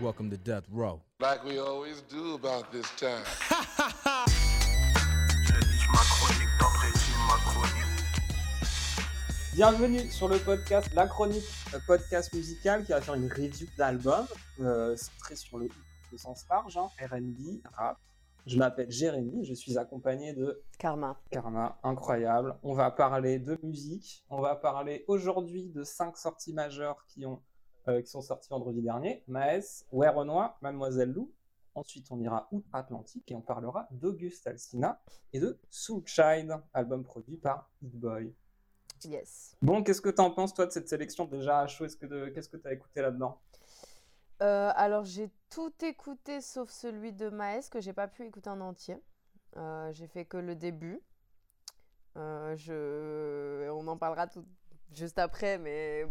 Welcome to Death Row. Like we always do about this time. Bienvenue sur le podcast La Chronique, un podcast musical qui va faire une review d'album euh, centré sur le, le sens large, hein, R&B, rap. Je m'appelle Jérémy, je suis accompagné de Karma. Karma, incroyable. On va parler de musique, on va parler aujourd'hui de cinq sorties majeures qui, ont, euh, qui sont sorties vendredi dernier. Maes, Where Renoir, Mademoiselle Lou. Ensuite, on ira outre-Atlantique et on parlera d'Auguste Alsina et de Soul Child, album produit par Hit Boy. Yes. Bon, qu'est-ce que t'en penses toi de cette sélection déjà à chaud? Est-ce que de- Qu'est-ce que t'as écouté là-dedans? Euh, alors j'ai tout écouté sauf celui de Maes que j'ai pas pu écouter en entier. Euh, j'ai fait que le début. Euh, je... On en parlera tout juste après, mais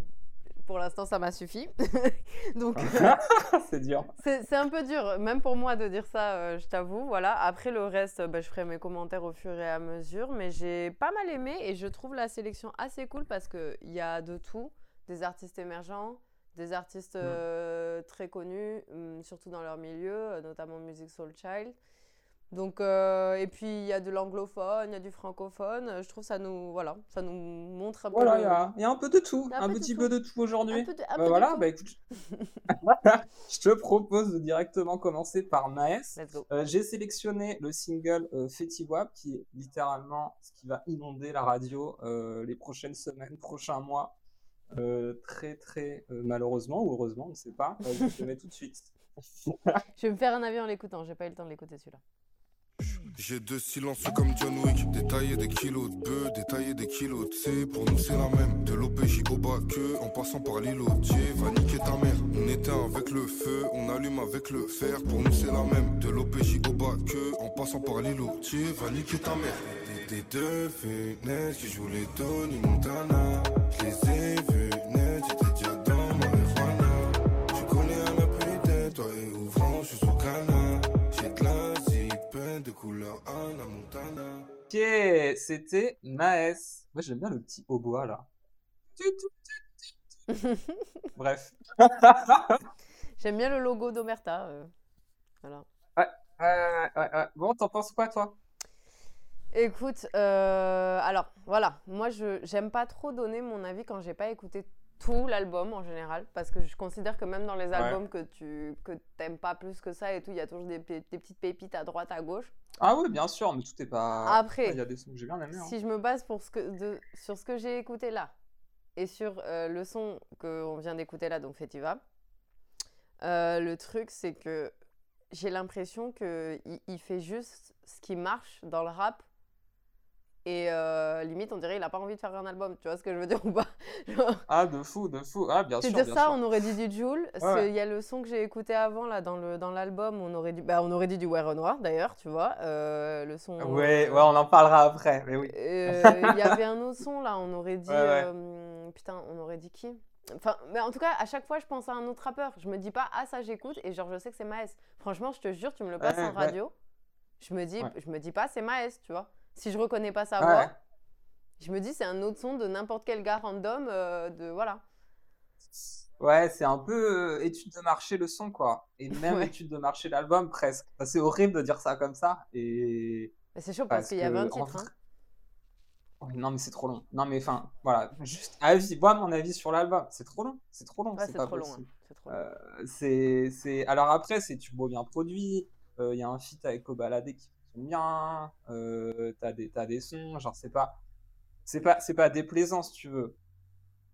pour l'instant ça m'a suffi. Donc C'est dur. c'est un peu dur, même pour moi de dire ça, euh, je t'avoue. Voilà. Après le reste, euh, bah, je ferai mes commentaires au fur et à mesure, mais j'ai pas mal aimé et je trouve la sélection assez cool parce qu'il y a de tout, des artistes émergents, des artistes euh, très connus, hum, surtout dans leur milieu, euh, notamment Music Soul Child. Donc, euh, et puis il y a de l'anglophone, il y a du francophone. euh, Je trouve ça nous, voilà, ça nous montre un peu. Voilà, le- il y a, il y a un peu de tout, un, petit peu de tout aujourd'hui. de- Bah voilà, bah écoute, je te propose de directement commencer par Maes. Euh, J'ai sélectionné le single euh, qui est littéralement ce qui va inonder la radio les prochaines semaines, prochains mois. Très très malheureusement ou heureusement, on ne sait pas. Je te mets tout de suite. Je vais me faire un avis en l'écoutant. J'ai pas eu le temps de l'écouter celui-là. J'ai deux silences comme John Wick, détailler des kilos de bœufs, détailler des kilos de C, pour nous c'est la même. De l'OPJ bas que, en passant par l'îlotier, va niquer ta mère. On éteint avec le feu, on allume avec le fer, pour nous c'est la même. De l'OPJ bas que, en passant par l'îlotier, va niquer ta mère. Des deux fenêtres qui jouent les Tony Montana, je les ai vus Anna Montana. Ok, c'était Maes. Moi j'aime bien le petit hautbois là. Bref. J'aime bien le logo d'Omerta. euh, Voilà. Ouais, ouais, ouais, ouais. Bon, t'en penses quoi toi? Écoute, euh, alors voilà, moi je j'aime pas trop donner mon avis quand j'ai pas écouté tout l'album en général, parce que je considère que même dans les albums que tu que t'aimes pas plus que ça et tout, il y a toujours des, pe- des petites pépites à droite, à gauche. Ah oui, bien sûr, mais tout est pas. Après, il y a des sons que j'ai bien aimés. hein. Si je me base pour ce que, de, sur ce que j'ai écouté là et sur euh, le son qu'on vient d'écouter là, donc Fetiva, euh, le truc c'est que j'ai l'impression qu'il il fait juste ce qui marche dans le rap et euh, limite on dirait il a pas envie de faire un album, tu vois ce que je veux dire ou pas? Ah, de fou, de fou. Ah, bien c'est sûr. dire bien ça, sûr. on aurait dit du Joule. Ouais. Il y a le son que j'ai écouté avant là dans le dans l'album, on aurait dit bah, on aurait dit du Where Renoir d'ailleurs, tu vois, euh, le son. Ouais, euh, ouais, on en parlera après, mais oui. euh, Il y avait un autre son là, on aurait dit. Ouais, euh, putain, on aurait dit qui? Enfin, mais en tout cas, à chaque fois, je pense à un autre rappeur. Je me dis pas, ah, ça j'écoute, et genre, je sais que c'est Maes. Franchement, je te jure, tu me le passes en radio. Je me dis, je me dis pas, c'est Maes, tu vois. Si je reconnais pas sa voix, ouais. Je me dis, c'est un autre son de n'importe quel gars random, euh, de voilà. Ouais, c'est un peu euh, étude de marché le son, quoi. Et même Ouais. étude de marché l'album, presque. Enfin, c'est horrible de dire ça comme ça. Et. Mais c'est chaud parce, Parce qu'il y avait un que, en titre. hein. Ouais, non, mais c'est trop long. Non, mais enfin, voilà. Juste avis, moi, mon avis sur l'album. C'est trop long. C'est trop long. Ouais, c'est pas trop long. hein. C'est trop long. Euh, c'est. Alors après, c'est beau bien produit. Il y a un feat avec Obalade qui fonctionne bien. Euh, t'as des, t'as des sons. Genre, c'est pas, c'est pas, c'est pas déplaisant si tu veux.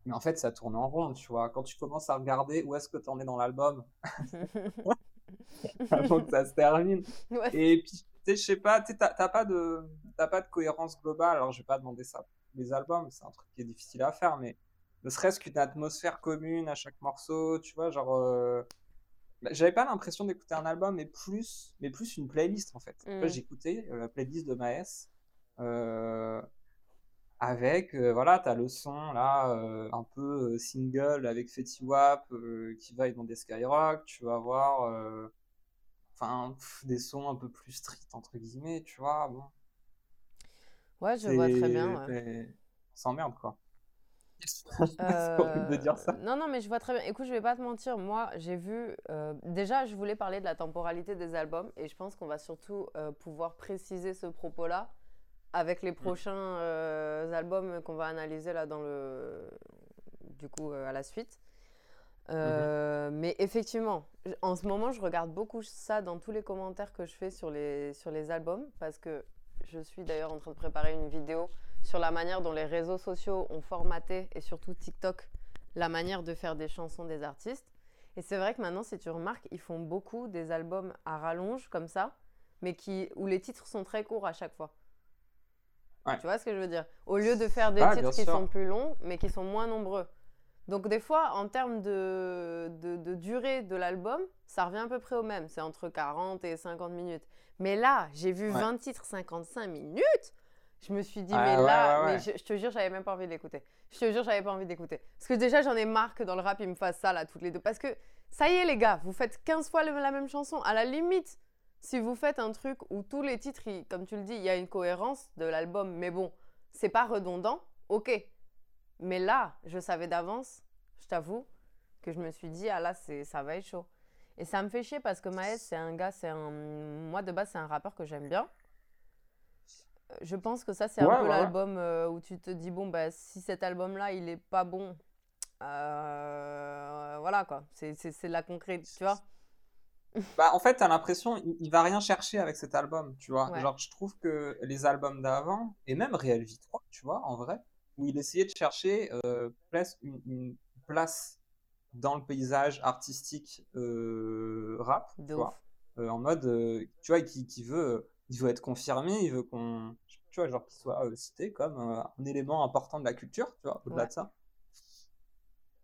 Mais en fait, ça tourne en rond, tu vois. Quand tu commences à regarder où est-ce que t'en es dans l'album avant que ça se termine. Ouais. Et puis, tu sais, je sais pas, tu t'as pas de, t'as pas de cohérence globale. Alors, je vais pas demander ça les albums, c'est un truc qui est difficile à faire, mais ne serait-ce qu'une atmosphère commune à chaque morceau, tu vois, genre. euh, bah, J'avais pas l'impression d'écouter un album, mais plus, mais plus une playlist en fait. Mm. J'écoutais euh, la playlist de Maes euh, avec, euh, voilà, t'as le son là, euh, un peu euh, single avec Fetty Wap euh, qui va dans des Skyrock, tu vas avoir enfin, des sons un peu plus street entre guillemets, tu vois. Bon, Ouais, je vois très bien. ouais. c'est- on s'emmerde quoi. C'est horrible de dire ça. Non, non, mais je vois très bien. Écoute, je vais pas te mentir. Moi, j'ai vu. euh, déjà, je voulais parler de la temporalité des albums et je pense qu'on va surtout euh, pouvoir préciser ce propos-là avec les prochains euh, albums qu'on va analyser là dans le. Du coup, euh, à la suite. Euh, Mais effectivement, en ce moment, je regarde beaucoup ça dans tous les commentaires que je fais sur les, sur les albums parce que je suis d'ailleurs en train de préparer une vidéo sur la manière dont les réseaux sociaux ont formaté, et surtout TikTok, la manière de faire des chansons des artistes. Et c'est vrai que maintenant, si tu remarques, ils font beaucoup des albums à rallonge comme ça, mais qui, où les titres sont très courts à chaque fois. Ouais. Tu vois ce que je veux dire? Au lieu de faire des Ah, titres qui sûr. sont plus longs, mais qui sont moins nombreux. Donc des fois, en termes de, de, de durée de l'album, ça revient à peu près au même. C'est entre 40 et 50 minutes. Mais là, j'ai vu Ouais. 20 titres 55 minutes. Je me suis dit, Ah, mais ouais, là, ouais, mais ouais. je, je te jure, j'avais même pas envie d'écouter. Je te jure, j'avais pas envie d'écouter. Parce que déjà, j'en ai marre que dans le rap, ils me fassent ça, là, toutes les deux. Parce que, ça y est, les gars, vous faites 15 fois la même chanson. À la limite, si vous faites un truc où tous les titres, ils- comme tu le dis, il y a une cohérence de l'album, mais bon, c'est pas redondant, ok. Mais là, je savais d'avance, je t'avoue, que je me suis dit, ah là, c'est, ça va être chaud. Et ça me fait chier parce que Maes, c'est un gars, c'est un. Moi, de base, c'est un rappeur que j'aime bien. Euh, Je pense que ça, c'est un peu ouais, l'album euh, où tu te dis, bon, bah, si cet album-là, il est pas bon, euh, voilà quoi, c'est de la concrète, tu vois. Bah, en fait, t'as l'impression il, il va rien chercher avec cet album, tu vois. Ouais. Genre, je trouve que les albums d'avant, et même Real Vie 3, tu vois, en vrai, où il essayait de chercher euh, place, une, une place dans le paysage artistique euh, rap, tu vois. Euh, en mode, tu vois, qui, qui veut, il veut être confirmé, il veut qu'on, tu vois, genre qu'il soit cité comme un élément important de la culture, tu vois, au-delà Ouais. de ça.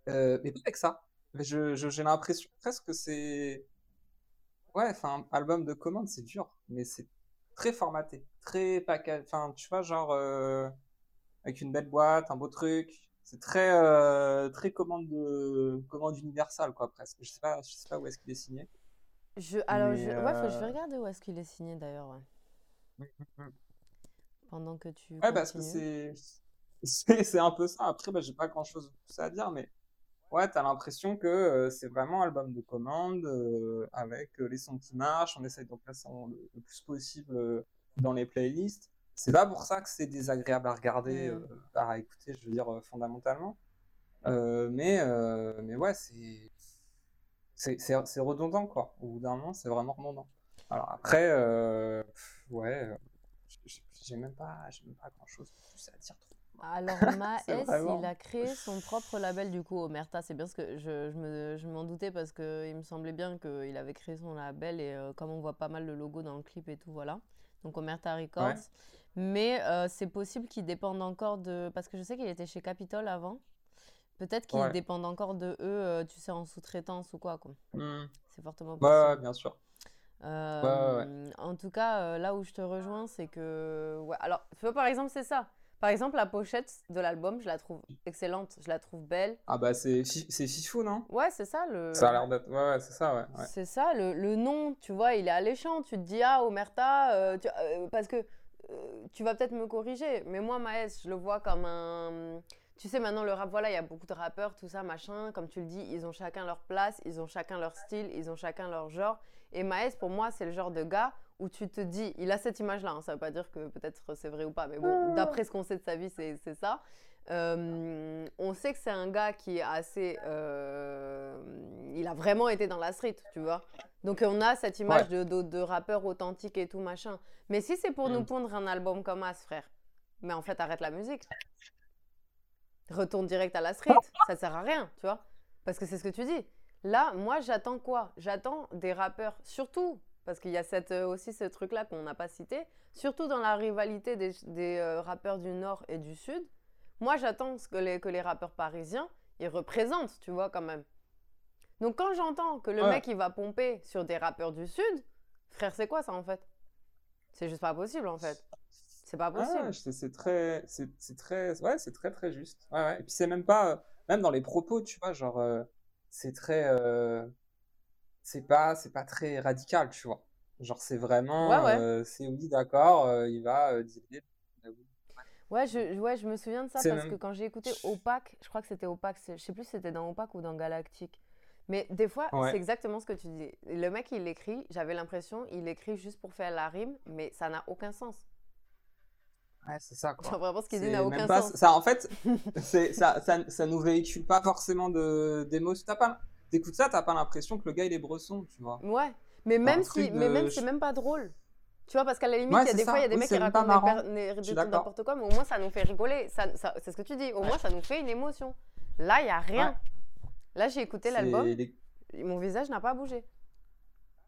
Mais pas avec ça. J'ai l'impression presque que c'est, ouais, enfin, album de commande, c'est dur, mais c'est très formaté, très package, enfin, tu vois, genre euh, avec une belle boîte, un beau truc. C'est très, euh, très commande de, commande universelle, quoi, presque. Je sais pas, je sais pas où est-ce qu'il est signé. Je, alors, Mais, je, ouais, faut- je vais euh, regarder où est-ce qu'il est signé d'ailleurs, ouais. Pendant que tu. Ouais, parce que c'est c'est un peu ça. Après, bah, j'ai pas grand-chose de plus à dire, mais ouais, t'as l'impression que euh, c'est vraiment album de commande euh, avec euh, les sons qui marchent. On essaye d'en placer le, le plus possible dans les playlists. C'est pas pour ça que c'est désagréable à regarder, Mm. à écouter, je veux dire, fondamentalement. Mais, mais ouais, c'est redondant, quoi. Au bout d'un moment, c'est vraiment redondant. Alors après, ouais, j'ai- même pas, même pas grand-chose de plus à dire. Alors, Maes, vraiment- il a créé son propre label du coup, Omerta. C'est bien ce que je, je me- je m'en doutais parce qu'il me semblait bien qu'il avait créé son label et euh, comme on voit pas mal le logo dans le clip et tout, voilà. Donc, Omerta Records. Mais euh, c'est possible qu'il dépende encore de. Parce que je sais qu'il était chez Capitol avant. Peut-être qu'il Ouais. dépend encore de eux, euh, tu sais, en sous-traitance ou quoi, quoi. Hmm. C'est fortement Ouais, possible. ouais, bien sûr. Euh, En tout cas, là où je te rejoins, c'est que. Ouais, alors, tu vois, par exemple, c'est ça. Par exemple, la pochette de l'album, je la trouve excellente, je la trouve belle. Ah bah c'est fi- c'est Fifou, non? Ouais, c'est ça le. Ça a l'air d'être. Ouais, ouais, c'est ça, ouais. ouais. C'est ça, le, le nom, tu vois, il est alléchant. Tu te dis, ah, Omerta, euh, tu- euh, parce que euh, tu vas peut-être me corriger, mais moi, Maes, je le vois comme un. Tu sais, maintenant, le rap, voilà, il y a beaucoup de rappeurs, tout ça, machin. Comme tu le dis, ils ont chacun leur place, ils ont chacun leur style, ils ont chacun leur genre. Et Maes, pour moi, c'est le genre de gars où tu te dis, il a cette image-là, hein, ça veut pas dire que peut-être c'est vrai ou pas, mais bon, d'après ce qu'on sait de sa vie, c'est ça. Euh, on sait que c'est un gars qui est assez. euh, il a vraiment été dans la street, tu vois. Donc on a cette image de, de, de rappeur authentique et tout machin. Mais si c'est pour nous Mm. pondre un album comme As, frère, mais en fait arrête la musique. Retourne direct à la street, ça sert à rien, tu vois. Parce que c'est ce que tu dis. Là, moi j'attends quoi? J'attends des rappeurs, surtout, parce qu'il y a cette, euh, aussi ce truc-là qu'on n'a pas cité, surtout dans la rivalité des, des, euh, rappeurs du Nord et du Sud. Moi j'attends que les, que les rappeurs parisiens, ils représentent, tu vois, quand même. Donc quand j'entends que le Ouais. mec il va pomper sur des rappeurs du Sud, frère, c'est quoi ça en fait? C'est juste pas possible en fait. C'est pas Ah, possible. c'est c'est très, c'est très, ouais, c'est très très juste. Ouais, ouais. Et puis c'est même pas, même dans les propos, tu vois, genre, euh, c'est très, euh, c'est pas, c'est pas très radical, tu vois. Genre c'est vraiment, Ouais, ouais. euh, c'est oui, d'accord, euh, il va euh. Ouais, je, ouais, je me souviens de ça parce même- que quand j'ai écouté Opaque, je crois que c'était Opaque, je sais plus si c'était dans Opaque ou dans Galactique. Mais des fois, Ouais. c'est exactement ce que tu dis. Le mec, il écrit, j'avais l'impression, il écrit juste pour faire la rime, mais ça n'a aucun sens. Ouais, c'est ça, quoi. Genre, vraiment, ce qu'il dit n'a aucun pas- sens. Ça, en fait, ça, ça, ça nous véhicule pas forcément de, d'émotions. T'as pas, t'écoutes ça, t'as pas l'impression que le gars il est bresson, tu vois. Ouais, mais même si, mais même c'est même pas drôle. Tu vois, parce qu'à la limite, Ouais, il y a des ça. fois, il y a des Oui, mecs qui racontent des, des- trucs n'importe quoi, mais au moins ça nous fait rigoler. Ça, ça- c'est ce que tu dis. Au moins, ça nous fait une émotion. Là, il y a rien. Là, j'ai écouté l'album, les- mon visage n'a pas bougé.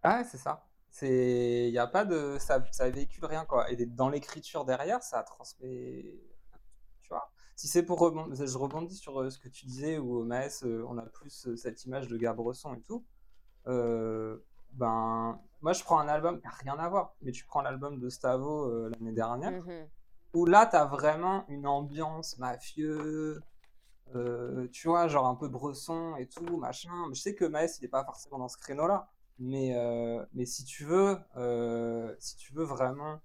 Ah, c'est ça. C'est, y a pas de, ça, ça véhicule rien, quoi. Et dans l'écriture derrière, ça transmet. Si c'est pour rebondir, je rebondis sur euh, ce que tu disais où au Maes, euh, on a plus euh, cette image de gars bresson et tout. Euh, ben, moi, je prends un album qui n'a rien à voir, mais tu prends l'album de Stavo euh, l'année dernière, Mhm. où là, tu as vraiment une ambiance mafieux, euh, tu vois, genre un peu bresson et tout, machin. Je sais que Maes, il n'est pas forcément dans ce créneau-là, mais, euh, mais si tu veux, euh, si tu veux vraiment,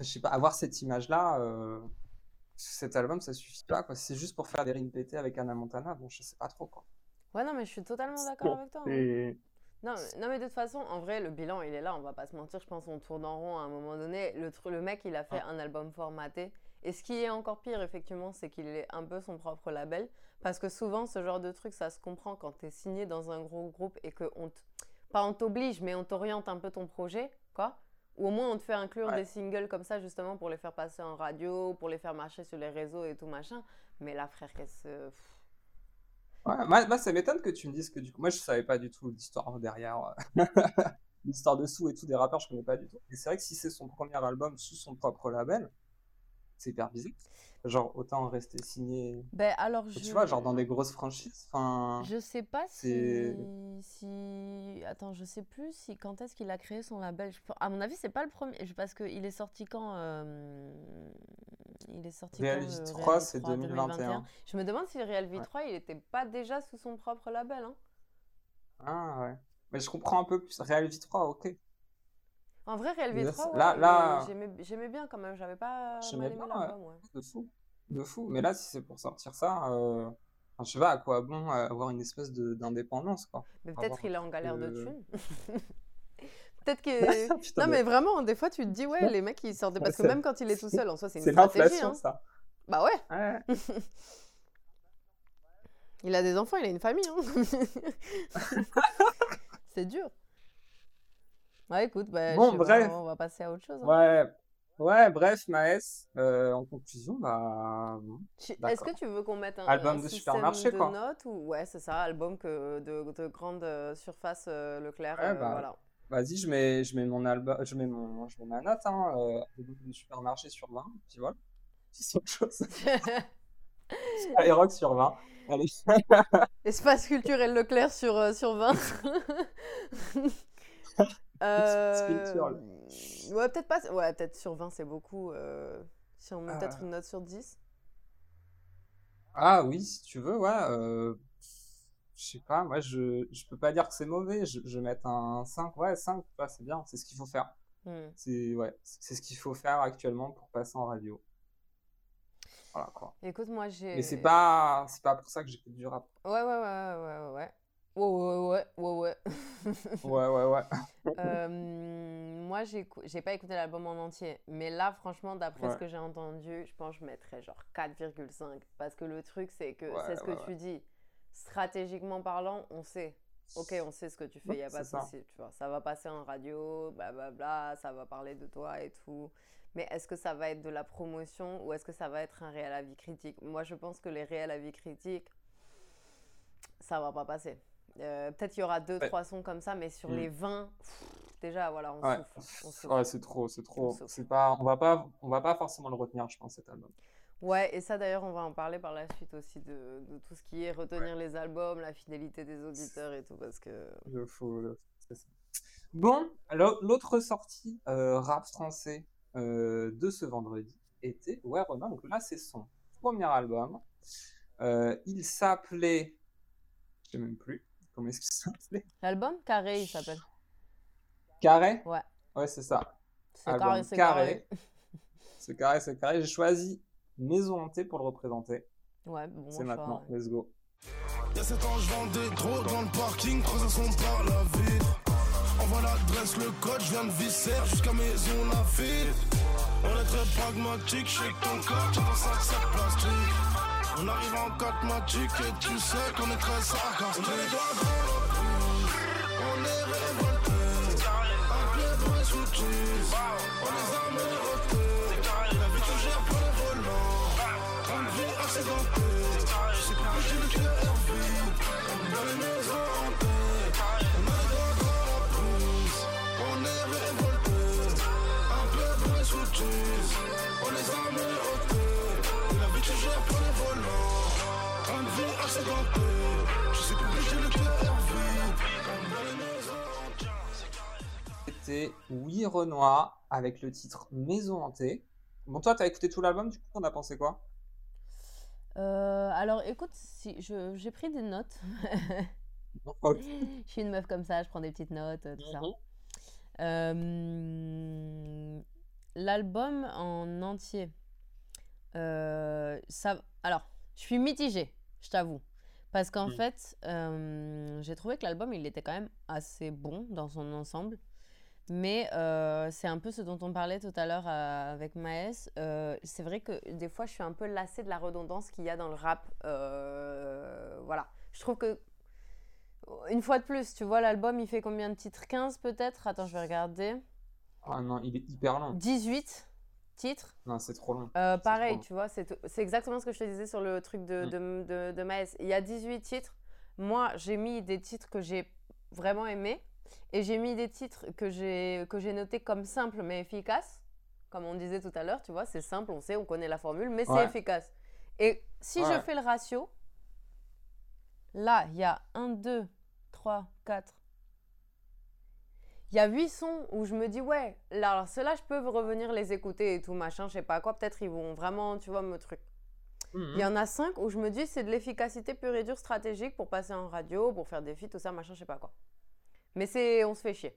je sais pas, avoir cette image-là, euh, cet album, ça suffit pas, quoi. C'est juste pour faire des rimes pétées avec Anna Montana, bon, je sais pas trop, quoi. Ouais, non, mais je suis totalement d'accord avec toi. hein. Non, mais- non, mais de toute façon, en vrai, le bilan, il est là, on va pas se mentir. Je pense qu'on tourne en rond à un moment donné. Le, le mec, il a fait un album formaté. Et ce qui est encore pire, effectivement, c'est qu'il est un peu son propre label. Parce que souvent, ce genre de truc, ça se comprend quand tu es signé dans un gros groupe et que on t- pas on t'oblige, mais on t'oriente un peu ton projet, quoi. Ou au moins, on te fait inclure Ouais. des singles comme ça, justement, pour les faire passer en radio, pour les faire marcher sur les réseaux et tout machin. Mais là, frère, qu'est-ce. Ouais, moi, moi, ça m'étonne que tu me dises que du coup, moi je savais pas du tout l'histoire derrière, euh, l'histoire dessous et tout des rappeurs, je connais pas du tout. Et c'est vrai que si c'est son premier album sous son propre label, c'est hyper bizarre. Genre autant rester signé, Ben alors, je. tu vois, genre dans des grosses franchises. Je sais pas si, si... Attends, je sais plus si quand est-ce qu'il a créé son label. Je À mon avis, c'est pas le premier. Parce qu'il est sorti quand euh, Il est sorti Real quand V le 3, Real c'est 3 2021. Je me demande si Real Ouais. V3, il était pas déjà sous son propre label. Hein. ah ouais. Mais je comprends un peu plus. Real V3, ok. En vrai, V3, c'est- ouais, là- il- là- j'aimais bien quand même. J'avais pas J'aimais mal aimé l'album. Ouais. De fou. De fou. Mais là, si c'est pour sortir ça, euh... enfin, je sais pas à quoi bon euh, avoir une espèce d'indépendance, quoi. Mais peut-être il est en galère de thunes. peut-être que. Putain, Non, mais vraiment, des fois, tu te dis, ouais, les mecs, ils sortent. Parce que même quand il est tout seul, en soi, c'est une stratégie. Hein. ça. Bah ouais. Ouais. Il a des enfants, il a une famille. Hein. c'est dur. Ouais, écoute, bah, Bon, bref. on va passer à autre chose. hein. Ouais, ouais, bref, Maës, euh, en conclusion, bah, Est-ce que tu veux qu'on mette un, Album un de supermarché, de quoi. notes ou ouais, c'est ça, album que de, de grande euh, surface euh, Leclerc, Ouais, euh, bah, voilà. Vas-y, je mets, je mets mon album, je mets mon, je mets ma note, hein, euh, le supermarché sur 20, puis voilà. C'est autre chose. Skyrock sur 20. Allez. Espace culturel Leclerc sur, sur 20. Euh, ouais, peut-être pas. Ouais, peut-être sur 20, c'est beaucoup. euh, si on met Euh. peut-être une note sur 10. Ah oui, si tu veux, ouais. euh, je sais pas, moi, je, je peux pas dire que c'est mauvais. Je, je vais mettre un 5, ouais, 5, tu vois, c'est bien, c'est ce qu'il faut faire. Hmm. C'est, ouais, c'est ce qu'il faut faire actuellement pour passer en radio. Voilà, quoi. Écoute, moi j'ai. Mais c'est pas, c'est pas pour ça que j'écoute du rap. Ouais, ouais, ouais, ouais, ouais, ouais. Ouais, ouais, ouais, ouais, ouais. Ouais, ouais, ouais. Euh, moi, j'ai pas écouté l'album en entier, mais là, franchement, d'après ce que j'ai entendu, je pense que je mettrais genre 4,5. Parce que le truc, c'est que Ouais, c'est ce que tu dis. Stratégiquement parlant, on sait. Ok, on sait ce que tu fais, il Ouais, a pas de souci, tu vois. Ça va passer en radio, blablabla, ça va parler de toi et tout. Mais est-ce que ça va être de la promotion ou est-ce que ça va être un réel avis critique? Moi, je pense que les réels avis critiques, ça va pas passer. Euh, Peut-être il y aura deux, Ouais. trois sons comme ça, mais sur Mm. les 20, pff, déjà, voilà, on Ouais, souffle. On souffle. ouais, c'est trop, c'est trop. souffle. C'est pas, on va pas, on va pas forcément le retenir, je pense, cet album. Ouais, et ça d'ailleurs, on va en parler par la suite aussi de, de tout ce qui est retenir les albums, la fidélité des auditeurs et tout, parce que. Ça. Bon, alors l'autre sortie euh, rap français euh, de ce vendredi était Ouais Romain. Donc là, c'est son premier album. Euh, il s'appelait, je sais même plus comment est-ce qu'il s'appelait? L'album Carré, il s'appelle. Carré? Ouais. Ouais, c'est ça. C'est carré, c'est carré. C'est carré, c'est carré. J'ai choisi Maison Hantée pour le représenter. Ouais, bon C'est maintenant, ouais. let's go. Y'a 7 ans, je vendais trop dans le parking, sont par la ville. Envoie l'adresse, le code, je viens de Visser jusqu'à Maison Lafitte. On est très pragmatique, je sais que ton corps, tu dans 5 sacs plastiques. On arrive en 4 magic et tu sais qu'on est très sarcastique. On met les doigts dans Renoir avec le titre Maison Hantée. Bon, toi, t'as écouté tout l'album, du coup, on a pensé quoi? Euh, alors écoute, si je- j'ai pris des notes. Je suis une meuf comme ça, je prends des petites notes, euh, tout ça. Mhm. Euh, L'album en entier. euh, ça, alors, je suis mitigée, je t'avoue. Parce qu'en Mm. fait, j'ai trouvé que l'album, il était quand même assez bon dans son ensemble. Mais euh, c'est un peu ce dont on parlait tout à l'heure euh, avec Maës. Euh, c'est vrai que des fois, je suis un peu lassée de la redondance qu'il y a dans le rap. Voilà. Je trouve que, une fois de plus, tu vois, l'album, il fait combien de titres? 15 peut-être? Attends, je vais regarder. Ah non, il est hyper long. 18 titres? Non, c'est trop long. Pareil, trop long. tu vois, c'est exactement ce que je te disais sur le truc de, Mm. de, de, de Maës. Il y a 18 titres. Moi, j'ai mis des titres que j'ai vraiment aimés. Et j'ai mis des titres que j'ai que j'ai notés comme simples mais efficaces. Comme on disait tout à l'heure, tu vois, c'est simple, on sait, on connaît la formule, mais c'est efficace. Et si je fais le ratio, là, il y a 1, 2, 3, 4. Il y a 8 sons où je me dis, ouais, là, alors ceux-là, je peux revenir les écouter et tout, machin, je sais pas quoi. Peut-être ils vont vraiment, tu vois, me truc. Mhm. Il y en a 5 où je me dis, c'est de l'efficacité pure et dure stratégique pour passer en radio, pour faire des feats, tout ça, machin, je sais pas quoi. Mais c'est, on se fait chier.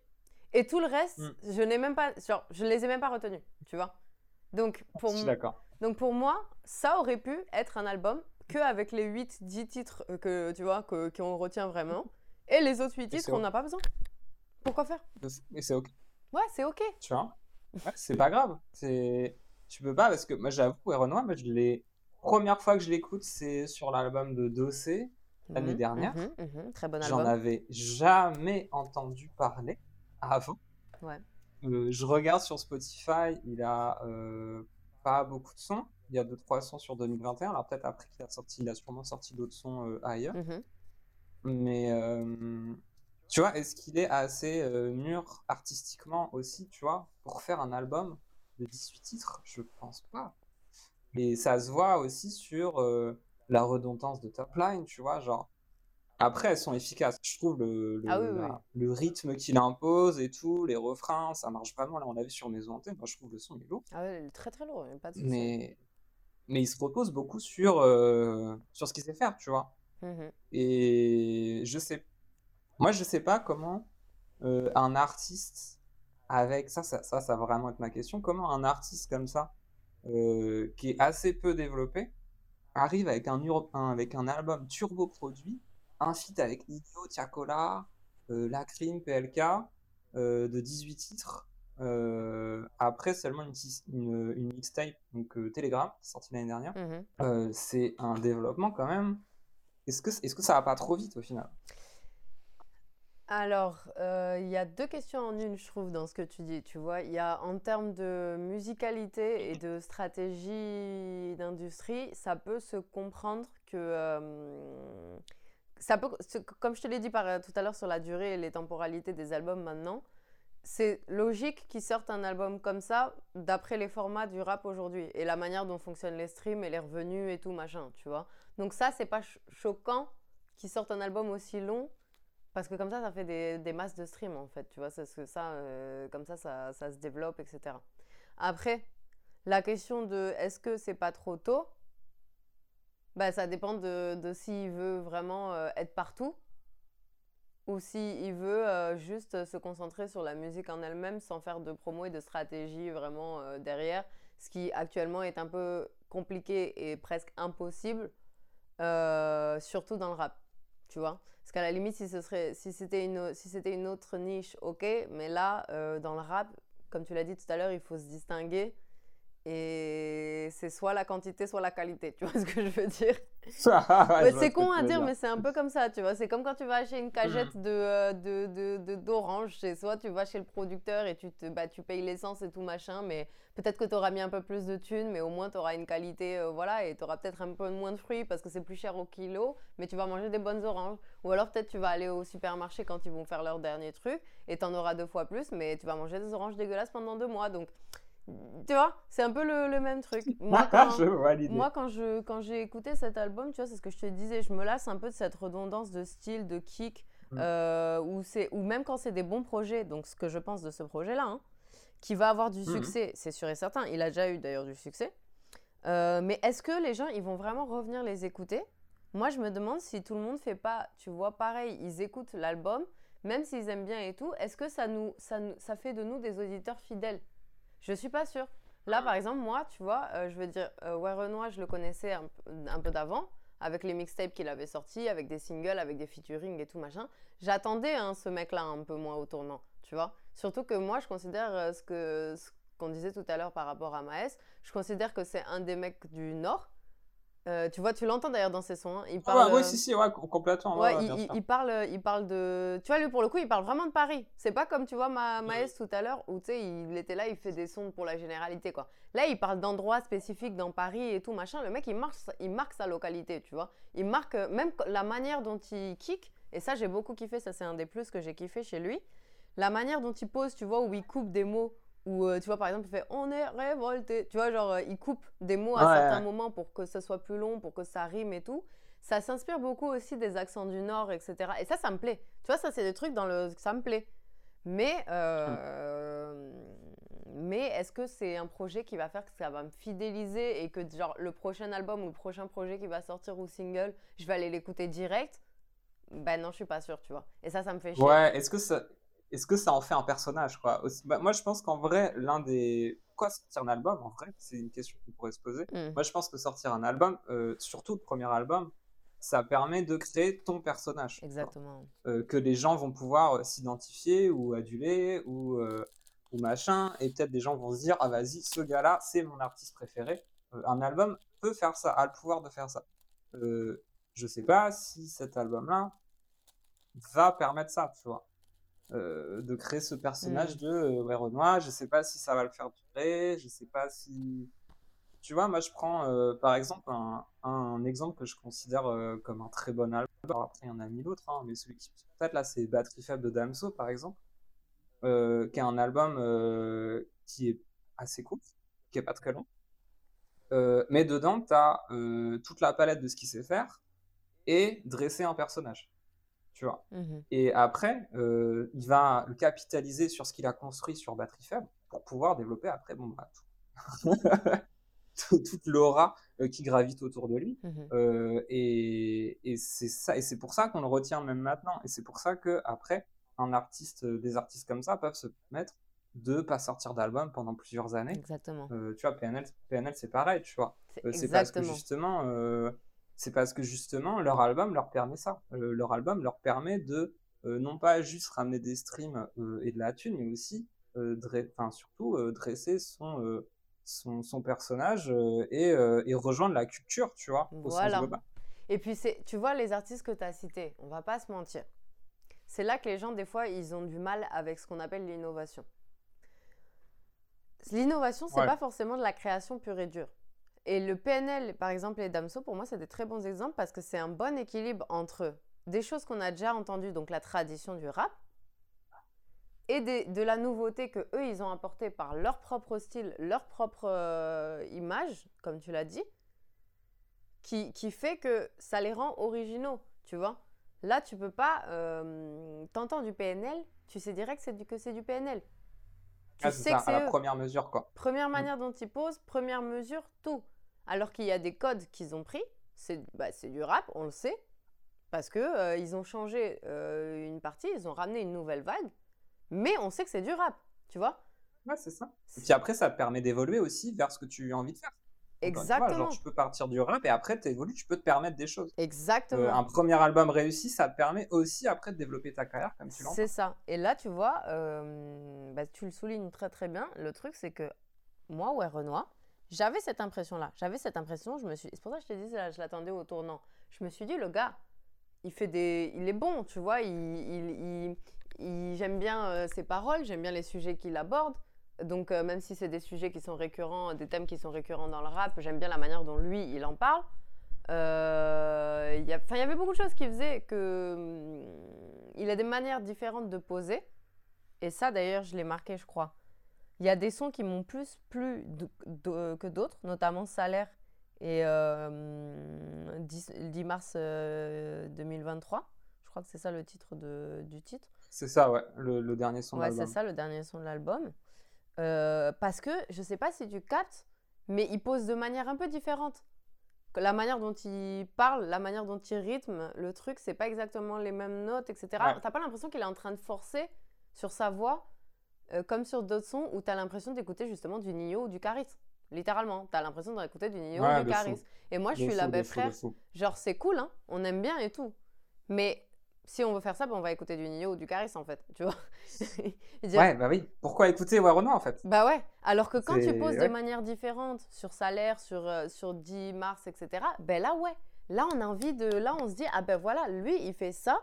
Et tout le reste, Mm. je n'ai même pas, genre, je les ai même pas retenus, tu vois. Donc pour, Je suis donc pour moi, ça aurait pu être un album que avec les 8, 10 titres euh, que, tu vois, que, qu'on retient vraiment. Et les autres 8 titres, on n'a pas besoin. Pourquoi faire? Mais c'est ok. Ouais, c'est ok. Tu vois? Ouais, C'est pas grave. C'est... Tu peux pas, parce que moi, j'avoue, ouais, Renoir, moi, je l'ai. Première fois que je l'écoute, c'est sur l'album de Dossé. L'année Mhm, dernière. Très bon J'en avais jamais entendu parler avant. Ouais. Euh, je regarde sur Spotify, il a euh, pas beaucoup de sons. Il y a 2-3 sons sur 2021. Alors peut-être après qu'il a sorti, il a sûrement sorti d'autres sons euh, ailleurs. Mais tu vois, est-ce qu'il est assez mûr artistiquement aussi, tu vois, pour faire un album de 18 titres? Je pense pas. Et ça se voit aussi sur la redondance de top line, tu vois, genre. Après, elles sont efficaces. Je trouve le, le, Ah oui, oui, la- le rythme qu'il impose et tout, les refrains, ça marche vraiment. Là, on l'a vu sur Maison Hantée. Moi, je trouve le son il est lourd. Ah ouais, très très lourd, pas de. Mais, mais il se repose beaucoup sur, euh, sur ce qu'il sait faire, tu vois. Mhm. Et je sais, moi je sais pas comment euh, un artiste avec ça, ça, ça, ça va vraiment être ma question. Comment un artiste comme ça, euh, qui est assez peu développé, arrive avec un, avec un album turbo produit, un feat avec Nino, Tiakola, euh, Lacrim, PLK, euh, de 18 titres. euh, après seulement une, tis- une, une mixtape, donc euh, Telegram, sortie l'année dernière. Euh, c'est un développement quand même. Est-ce que, que ça va pas trop vite au final? Alors, euh, il y a deux questions en une, je trouve, dans ce que tu dis. Tu vois, il y a en termes de musicalité et de stratégie d'industrie, ça peut se comprendre que euh, ça peut, comme je te l'ai dit tout à l'heure sur la durée et les temporalités des albums maintenant, c'est logique qu'ils sortent un album comme ça d'après les formats du rap aujourd'hui et la manière dont fonctionnent les streams et les revenus et tout machin, tu vois. Donc ça, c'est pas ch- choquant qu'ils sortent un album aussi long parce que comme ça, ça fait des, des masses de streams en fait, tu vois, c'est ce que ça, euh, comme ça, ça, ça se développe, etc. Après, la question de est-ce que c'est pas trop tôt? Bah, Ça dépend de, de s'il veut vraiment euh, être partout ou s'il veut euh, juste se concentrer sur la musique en elle-même sans faire de promo et de stratégie vraiment derrière, ce qui actuellement est un peu compliqué et presque impossible, surtout dans le rap, tu vois. Parce qu'à la limite, si ce serait, si c'était une, si c'était une autre niche, ok, mais là, euh, dans le rap, comme tu l'as dit tout à l'heure, il faut se distinguer. Et c'est soit la quantité, soit la qualité. Tu vois ce que je veux dire? Ouais, C'est con à dire, mais c'est un peu comme ça, tu vois. C'est comme quand tu vas acheter une cagette Mhm. de, euh, de, de, de- d'orange chez soi, tu vas chez le producteur et tu, te, bah, tu payes l'essence et tout machin, mais peut-être que tu auras mis un peu plus de thunes, mais au moins tu auras une qualité, euh, voilà, et tu auras peut-être un peu moins de fruits parce que c'est plus cher au kilo, mais tu vas manger des bonnes oranges. Ou alors peut-être tu vas aller au supermarché quand ils vont faire leur dernier truc et tu en auras deux fois plus, mais tu vas manger des oranges dégueulasses pendant deux mois. Donc, tu vois, c'est un peu le, le même truc. Moi, quand- je vois l'idée. moi, quand je quand j'ai écouté cet album, tu vois, c'est ce que je te disais, je me lasse un peu de cette redondance de style, de kick, Mm. euh, ou c'est ou même quand c'est des bons projets. Donc, ce que je pense de ce projet-là, hein, qui va avoir du Mhm. succès, c'est sûr et certain. Il a déjà eu d'ailleurs du succès. Euh, mais est-ce que les gens, ils vont vraiment revenir les écouter? Moi, je me demande si tout le monde fait pas, tu vois, pareil, ils écoutent l'album, même s'ils aiment bien et tout. Est-ce que ça nous ça ça fait de nous des auditeurs fidèles? Je suis pas sûre. Là, par exemple, moi, tu vois, euh, je veux dire, euh, Ouais Renoir, je le connaissais un, peu d'avant, avec les mixtapes qu'il avait sortis, avec des singles, avec des featuring et tout machin. J'attendais hein, ce mec-là un peu moins au tournant, tu vois. Surtout que moi, je considère euh, ce que ce qu'on disait tout à l'heure par rapport à Maes, je considère que c'est un des mecs du Nord. Euh, tu vois, tu l'entends d'ailleurs dans ses sons. hein. Il parle, ouais, ouais, si, si, ouais, com- complètement. Ouais, ouais, ouais, il, parle, il parle de. Tu vois, lui, pour le coup, il parle vraiment de Paris. C'est pas comme, tu vois, ma, Maës tout à l'heure, où, tu sais, il était là, il fait des sons pour la généralité, quoi. Là, il parle d'endroits spécifiques dans Paris et tout, machin. Le mec, il marque, il marque sa localité, tu vois. Il marque euh, même la manière dont il kick. Et ça, j'ai beaucoup kiffé. Ça, c'est un des plus que j'ai kiffé chez lui. La manière dont il pose, tu vois, où il coupe des mots. Où, euh, tu vois, par exemple, il fait On est révolté. Tu vois, genre, euh, il coupe des mots à Ouais, certains ouais. moments pour que ce soit plus long, pour que ça rime et tout ça s'inspire beaucoup aussi des accents du Nord, etc. Et ça, ça me plaît. Tu vois, ça, c'est des trucs dans le... Ça me plaît. Mais, euh, mais est-ce que c'est un projet qui va faire que ça va me fidéliser et que, genre, le prochain album ou le prochain projet qui va sortir ou single, je vais aller l'écouter direct? Ben non, je suis pas sûre, tu vois. Et ça, ça me fait chier. Ouais, est-ce que ça, est-ce que ça en fait un personnage, quoi? Aussi- bah, Moi, je pense qu'en vrai, l'un des. Pourquoi sortir un album, en vrai C'est une question qu'on pourrait se poser. Mm. Moi, je pense que sortir un album, euh, surtout le premier album, ça permet de créer ton personnage. Exactement. Euh, que les gens vont pouvoir euh, s'identifier ou aduler ou, euh, ou machin. Et peut-être des gens vont se dire Ah, vas-y, ce gars-là, c'est mon artiste préféré. Un album peut faire ça, a le pouvoir de faire ça. Je sais pas si cet album-là va permettre ça, tu vois. Euh, de créer ce personnage de euh, ouais, Renoir. Je sais pas si ça va le faire durer. Je sais pas si. Tu vois, moi je prends euh, par exemple un, un exemple que je considère euh, comme un très bon album. Alors, après, il y en a mille autres, hein, mais celui qui peut-être là, c'est Batterie faible de Damso par exemple, qui est un album qui est assez court, qui est pas très long. Mais dedans, tu as toute la palette de ce qu'il sait faire et dresser un personnage. Tu vois. Mhm. Et après, euh, il va le capitaliser sur ce qu'il a construit sur batterie faible pour pouvoir développer après bon, bah, tout. Tout- toute l'aura euh, qui gravite autour de lui. Mhm. Euh, et et c'est ça, et c'est pour ça qu'on le retient même maintenant. Et c'est pour ça que après, un artiste, des artistes comme ça peuvent se permettre de pas sortir d'album pendant plusieurs années. Exactement. Euh, tu vois, PNL, PNL c'est pareil, tu vois. C'est parce que justement, c'est parce que justement leur album leur permet ça. Euh, leur album leur permet de euh, non pas juste ramener des streams euh, et de la thune, mais aussi, euh, enfin surtout dresser son son, son personnage et, et rejoindre la culture, tu vois, au Voilà. sens global. Et puis, tu vois, les artistes que tu as cités, on va pas se mentir. C'est là que les gens, des fois, ils ont du mal avec ce qu'on appelle l'innovation. L'innovation, c'est Ouais. pas forcément de la création pure et dure. Et le PNL, par exemple, et Damso, pour moi, c'est des très bons exemples parce que c'est un bon équilibre entre des choses qu'on a déjà entendues, donc la tradition du rap, et des- de la nouveauté que eux ils ont apporté par leur propre style, leur propre euh, image, comme tu l'as dit, qui, qui fait que ça les rend originaux, tu vois. Là, tu peux pas. Euh, T'entends du PNL, tu sais direct c'est du, que c'est du PNL. Tu Ah, c'est sais ça, que c'est la eux. première mesure, quoi. Première manière dont ils posent, première mesure, tout. Alors qu'il y a des codes qu'ils ont pris, c'est bah, du rap, on le sait, parce que euh, ils ont changé euh, une partie, ils ont ramené une nouvelle vague, mais on sait que c'est du rap, tu vois. Ouais, c'est ça. Et puis après, ça te permet d'évoluer aussi vers ce que tu as envie de faire. Fois, genre, Exactement. tu peux partir du rap et après, tu évolues, tu peux te permettre des choses. Euh, Exactement. un premier album réussi, ça te permet aussi après de développer ta carrière comme tu l'entends. C'est ça. Et là, tu vois, euh, bah, tu le soulignes très très bien. Le truc, c'est que moi, ouais, Renoir, j'avais cette impression-là. J'avais cette impression, je me suis... c'est pour ça que je te dis, je l'attendais au tournant. Je me suis dit, le gars, il fait des... Il est bon, tu vois, il... il- il- J'aime bien euh, ses paroles, j'aime bien les sujets qu'il aborde. Donc, euh, même si c'est des sujets qui sont récurrents, des thèmes qui sont récurrents dans le rap, j'aime bien la manière dont lui, il en parle. Euh, il y avait beaucoup de choses qui faisaient que hum, il a des manières différentes de poser. Et ça, d'ailleurs, je l'ai marqué, je crois. Il y a des sons qui m'ont plus plu de- de- que d'autres, notamment Salaire et euh, hum, 10, 10 mars euh, 2023. Je crois que c'est ça le titre de- du titre. C'est ça, ouais, le, le dernier son de Ouais, c'est l'album. ça, le dernier son de l'album. Euh, parce que, je sais pas si tu captes, mais il pose de manière un peu différente. La manière dont il parle, la manière dont il rythme, le truc, c'est pas exactement les mêmes notes, etc. Ouais. T'as pas l'impression qu'il est en train de forcer sur sa voix, euh, comme sur d'autres sons où t'as l'impression d'écouter justement du Nio ou du Caris. Littéralement, t'as l'impression d'écouter du Nio Ouais, ou du fou. Caris. Et moi, je De suis là, ben frère, fou. genre c'est cool, hein, on aime bien et tout. Mais si on veut faire ça, ben, on va écouter du Nio ou du Caris en fait, tu vois. Dire, Ouais, bah oui. Pourquoi écouter Renoir en fait? Bah ouais, alors que quand tu poses ouais. de manière différente sur salaire, sur, euh, sur 10 mars, etc., ben là ouais, là on a envie de... Là on se dit, ah ben voilà, lui il fait ça,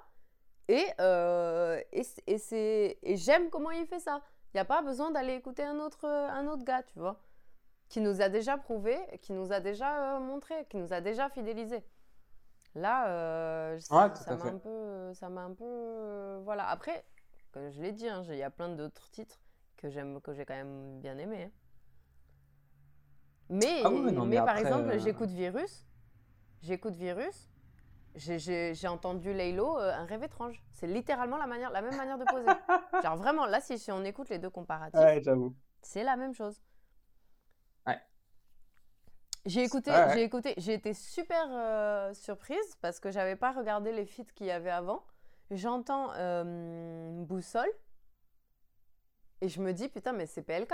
et, euh, et, c- et, c'est- et j'aime comment il fait ça. N'y a pas besoin d'aller écouter un autre, euh, un autre gars, tu vois, qui nous a déjà prouvé, qui nous a déjà euh, montré, qui nous a déjà fidélisé. Là, euh, Ouais, ça m'a un peu... Ça m'a un peu... voilà, après, comme je l'ai dit, hein, il y a plein d'autres titres que j'aime que j'ai quand même bien aimé. hein. Mais, Ah oui, oui, non, mais mais par après, exemple, j'écoute Virus. J'écoute Virus. J'ai- entendu Laylo, euh, un rêve étrange. C'est littéralement la, manière, la même manière de poser. Genre vraiment, là, si, si on écoute les deux comparatifs, Ouais, j'avoue. c'est la même chose. Ouais. J'ai écouté, Ouais, ouais. j'ai écouté, j'ai été super euh, surprise parce que j'avais pas regardé les feats qu'il y avait avant. J'entends euh, Boussole et je me dis putain mais c'est PLK.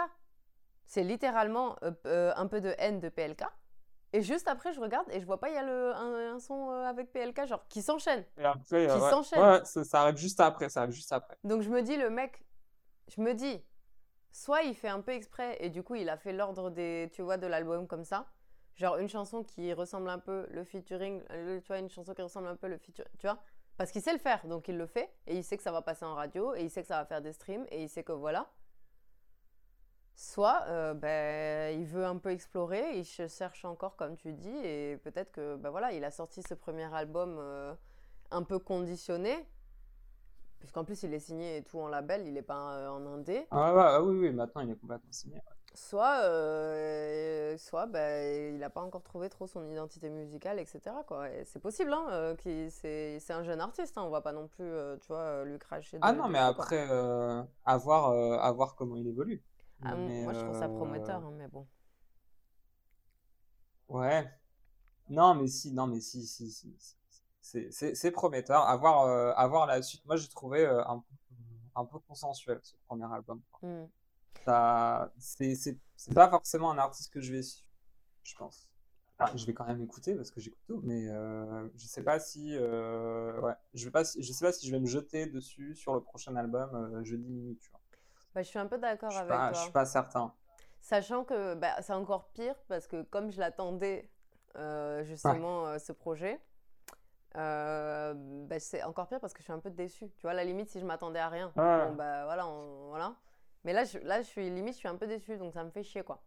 C'est littéralement euh, euh, un peu de haine de PLK. Et juste après je regarde et je vois pas il y a le, un, un son euh, avec PLK genre qui s'enchaîne. Et après, Qui euh, ouais. ça, ça arrive juste après, ça arrive juste après. Donc je me dis, le mec, je me dis, soit il fait un peu exprès et du coup il a fait l'ordre des, tu vois, de l'album comme ça. Genre une chanson qui ressemble un peu le featuring, le- tu vois, une chanson qui ressemble un peu le featuring, tu vois. Parce qu'il sait le faire, donc il le fait et il sait que ça va passer en radio et il sait que ça va faire des streams et il sait que voilà. Soit euh, ben, il veut un peu explorer, il cherche encore comme tu dis et peut-être que ben voilà, il a sorti ce premier album euh, un peu conditionné puisqu'en plus il est signé et tout en label, il n'est pas euh, en indé. Ah ouais, ouais, oui, oui, maintenant il est complètement signé. Soit, euh, soit ben, il n'a pas encore trouvé trop son identité musicale, etc. quoi. Et C'est possible, hein, c'est un jeune artiste, hein, on va pas non plus, tu vois, lui cracher Ah de- non, mais après, à, voir, à voir comment il évolue. Ah, moi je trouve ça euh, prometteur, hein, mais bon. Ouais. Non, mais si, non, mais si, si, si. si. C'est- prometteur. À voir, euh, la suite. Moi, j'ai trouvé euh, un, peu- un peu consensuel ce premier album. Ça, c'est pas forcément un artiste que je vais suivre, je pense. Ah, je vais quand même écouter parce que j'écoute tout, mais euh, je sais pas si, ouais, je vais pas, si- je sais pas si je vais me jeter dessus sur le prochain album jeudi minuit, tu vois. Bah, je suis un peu d'accord Je avec pas, je toi. suis pas certain. Sachant que bah, c'est encore pire parce que comme je l'attendais euh, justement euh, ce projet, euh, bah, c'est encore pire parce que je suis un peu déçue. Tu vois, à la limite, si je m'attendais à rien, Ouais. bon, bah voilà, on- voilà. Mais là, je, là, je suis limite, je suis un peu déçue, donc ça me fait chier, quoi.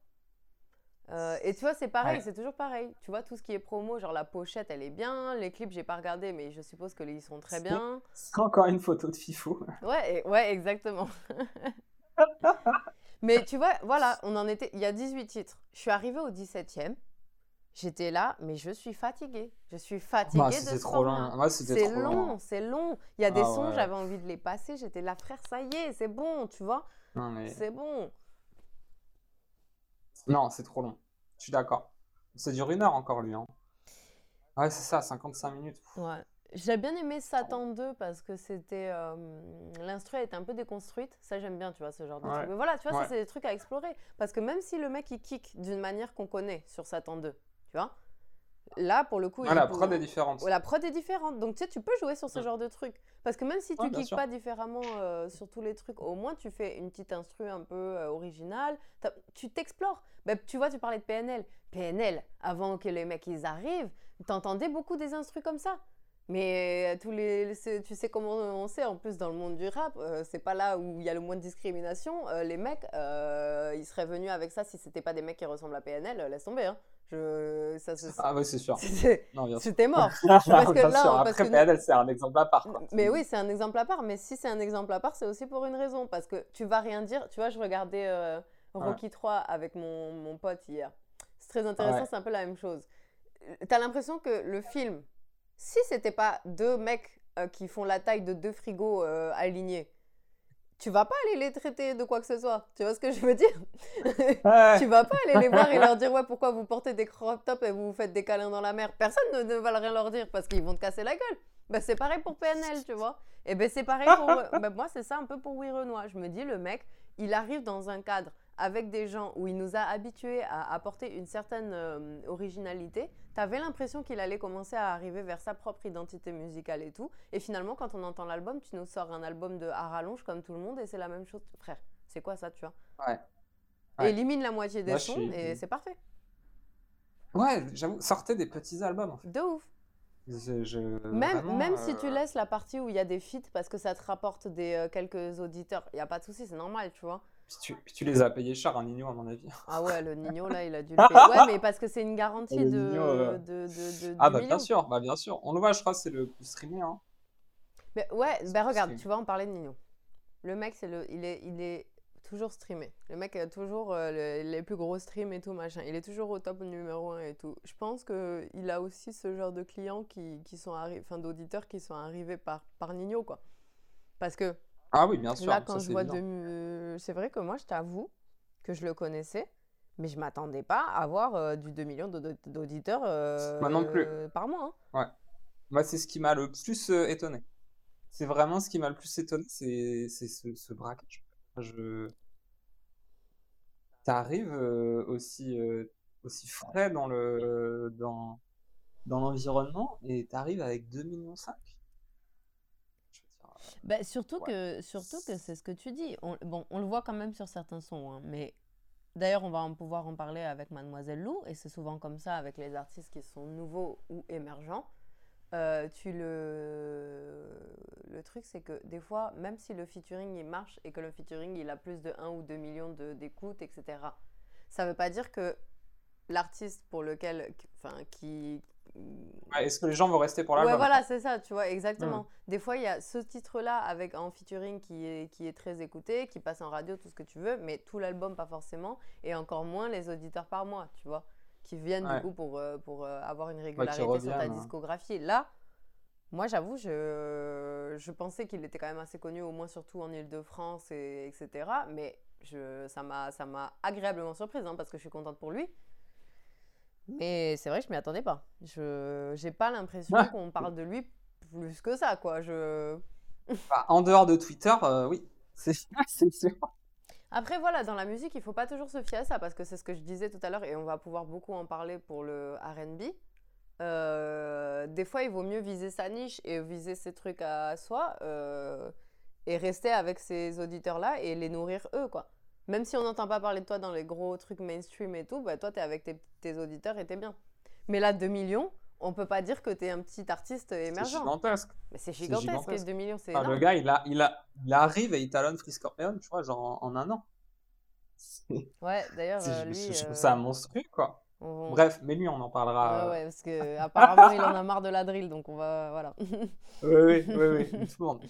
Et tu vois, c'est pareil, Ouais. c'est toujours pareil. Tu vois, tout ce qui est promo, genre la pochette, elle est bien. Les clips, j'ai pas regardé, mais je suppose que ils sont très bien. C'est encore une photo de Fifo. Ouais, et- ouais, exactement. Mais tu vois, voilà, on en était. Il y a 18 titres. Je suis arrivée au 17e. J'étais là, mais je suis fatiguée. Je suis fatiguée Moi, de ce trop long. C'est trop long, c'est long. Il y a des Ah sons, ouais. j'avais envie de les passer. J'étais là, frère, ça y est, c'est bon, tu vois. Non, mais C'est bon. non, c'est trop long. Je suis d'accord. Ça dure une heure encore, lui. Hein. Ouais, c'est ça, 55 minutes. Ouais. J'ai bien aimé Satan 2 parce que c'était. euh, L'instru était un peu déconstruite. Ça, j'aime bien, tu vois, ce genre de Ouais. truc. Mais voilà, tu vois, Ouais. ça, c'est des trucs à explorer. Parce que même si le mec, il kick d'une manière qu'on connaît sur Satan 2, tu vois, là, pour le coup. Ah, il la prod est différente. Ouais, la prod est différente. Donc, tu sais, tu peux jouer sur ce genre de trucs. Parce que même si tu kicks pas différemment euh, sur tous les trucs, au moins, tu fais une petite instru un peu euh, originale. Tu t'explores. Bah, tu vois, tu parlais de PNL. PNL, avant que les mecs ils arrivent, t'entendais beaucoup des instrus comme ça. Mais euh, tous les, tu sais comment on sait, en plus dans le monde du rap, euh, c'est pas là où il y a le moins de discrimination. Euh, les mecs, euh, ils seraient venus avec ça si c'était pas des mecs qui ressemblent à PNL, laisse tomber. Hein. Je, ça, Ah oui, c'est sûr. c'était- Non, bien sûr. c'était mort. Bien que là, sûr. parce Après, que PNL, c'est un exemple à part. quoi. Mais oui, c'est un exemple à part. Mais si c'est un exemple à part, c'est aussi pour une raison. Parce que tu vas rien dire. Tu vois, je regardais euh, Rocky 3 avec mon, mon pote hier. C'est très intéressant, Ouais. c'est un peu la même chose. T'as l'impression que le film, si c'était pas deux mecs euh, qui font la taille de deux frigos euh, alignés, tu vas pas aller les traiter de quoi que ce soit. Tu vois ce que je veux dire? Ouais. Tu vas pas aller les voir et leur dire ouais pourquoi vous portez des crop tops et vous vous faites des câlins dans la mer? Personne ne, ne va rien leur dire parce qu'ils vont te casser la gueule. Bah, c'est pareil pour PNL, tu vois. Et ben c'est pareil pour bah, moi c'est ça un peu pour Renoir. Je me dis le mec, il arrive dans un cadre avec des gens où il nous a habitués à apporter une certaine euh, originalité. T'avais l'impression qu'il allait commencer à arriver vers sa propre identité musicale et tout. Et finalement, quand on entend l'album, tu nous sors un album de à rallonge comme tout le monde et c'est la même chose. Frère, c'est quoi ça, tu vois? Ouais. Ouais. Élimine la moitié des Moi, sons suis- et c'est parfait. Ouais, j'avoue, sortez des petits albums en fait. De ouf. Je- je- Même, vraiment, même si euh, tu laisses la partie où il y a des feats parce que ça te rapporte des, euh, quelques auditeurs, il n'y a pas de souci, c'est normal, tu vois. Puis tu, puis tu les as payés cher, un Nino, à mon avis. Ah ouais, le Nino, là, il a dû le payer. Ouais, mais parce que c'est une garantie de, Nino, euh. de, de, de- Ah bah million. bien sûr, bah bien sûr. On le voit, je crois, que c'est le plus streamé. Hein. Mais ouais, bah regarde, stream. tu vois, on parlait de Nino. Le mec, c'est le, il, est, il est toujours streamé. Le mec a toujours euh, le- les plus gros streams et tout, machin. Il est toujours au top numéro 1 et tout. Je pense qu'il a aussi ce genre de clients qui, qui sont arrivés, enfin d'auditeurs qui sont arrivés par, par Nino, quoi. Parce que Ah oui, bien sûr. Là, ça, quand je c'est vois de... C'est vrai que moi, je t'avoue que je le connaissais, mais je m'attendais pas à avoir euh, du 2 millions d'aud- d'auditeurs euh, Moi non plus. par mois. hein. Moi, c'est ce qui m'a le plus euh, étonné. C'est vraiment ce qui m'a le plus étonné, c'est ce, ce braquage. Je... T'arrives aussi, aussi frais dans le dans, dans l'environnement et t'arrives avec 2 millions 5. Je veux dire, euh, Bah, surtout, Ouais. que, surtout que c'est ce que tu dis. On, bon, on le voit quand même sur certains sons, hein, mais d'ailleurs, on va en pouvoir en parler avec Mademoiselle Lou, et c'est souvent comme ça avec les artistes qui sont nouveaux ou émergents. Euh, tu le... le truc, c'est que des fois, même si le featuring il marche et que le featuring il a plus de 1 ou 2 millions d'écoutes, etc., ça veut pas dire que l'artiste pour lequel, enfin, qui, ouais, Est-ce que les gens vont rester pour Ouais, l'album voilà, c'est ça, tu vois, exactement. Des fois, il y a ce titre-là avec en featuring qui est, qui est très écouté, qui passe en radio, tout ce que tu veux, mais tout l'album, pas forcément, et encore moins les auditeurs par mois, tu vois, qui viennent Ouais. du coup pour, euh, pour euh, avoir une régularité sur ta discographie. Là, moi, j'avoue, je, je pensais qu'il était quand même assez connu, au moins surtout en Ile-de-France, et, etc. Mais je, ça m'a ça m'a agréablement surprise, hein, parce que je suis contente pour lui. Mais c'est vrai je m'y attendais pas. Je j'ai pas l'impression Ouais. qu'on parle de lui plus que ça, quoi. Je... Bah, en dehors de Twitter, euh, oui, c'est c'est sûr. Après, voilà, dans la musique, il faut pas toujours se fier à ça, parce que c'est ce que je disais tout à l'heure, et on va pouvoir beaucoup en parler pour le RB. Euh, des fois, il vaut mieux viser sa niche et viser ses trucs à soi, euh, et rester avec ces auditeurs-là et les nourrir eux, quoi. Même si on n'entend pas parler de toi dans les gros trucs mainstream et tout, bah, toi, tu es avec tes, tes auditeurs et t'es bien. Mais là, 2 millions, on peut pas dire que tu es un petit artiste C'est émergent. gigantesque. Mais c'est C'est gigantesque, gigantesque. 2 millions, c'est Enfin, le gars, il, a, il, a, il arrive et il talonne Free Scorpion, tu vois, genre en, en un an. C'est- Ouais, d'ailleurs, c'est- euh, je, lui. je trouve euh, ça monstrueux, quoi. on- Bref, mais lui, on en parlera. Ouais, ouais, parce que apparemment il en a marre de la drill, donc on va. Voilà. Oui, oui, oui, oui, tout le monde.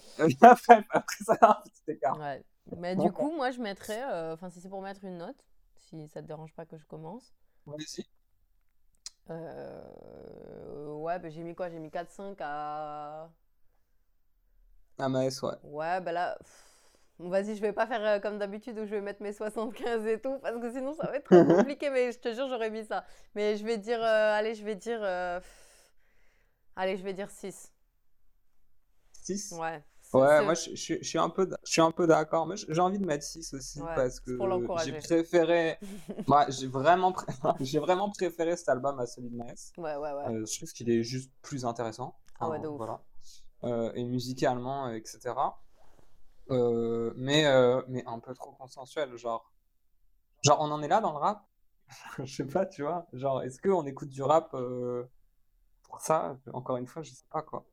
après, après ça, un petit écart. ouais. Mais du coup, moi je mettrais. euh, Enfin, si c'est pour mettre une note, si ça te dérange pas que je commence. Vas-y. euh, Ouais, bah, j'ai mis quoi? J'ai mis 4-5 à. Ah, Maës, ouais. Ouais, bah là. Bon, vas-y, je vais pas faire euh, comme d'habitude où je vais mettre mes 75 et tout, parce que sinon ça va être trop compliqué, mais je te jure, j'aurais mis ça. Mais je vais dire. euh, allez, je vais dire. euh, Allez, je vais dire 6. 6 Ouais. Ouais, moi je, je- je suis un peu, je suis un peu d'accord. Moi j'ai envie de mettre 6 aussi Ouais, parce que j'ai préféré, moi j'ai vraiment, pré- j'ai vraiment préféré cet album à celui de Maes. Ouais, ouais, ouais. Euh, je trouve qu'il est juste plus intéressant. Ah ouais, de ouf. Voilà. Euh, et musicalement, etc. Euh, mais, euh, mais un peu trop consensuel. Genre, genre, on en est là dans le rap? Je sais pas, tu vois. Genre, est-ce qu'on écoute du rap pour ça? Encore une fois, je sais pas quoi.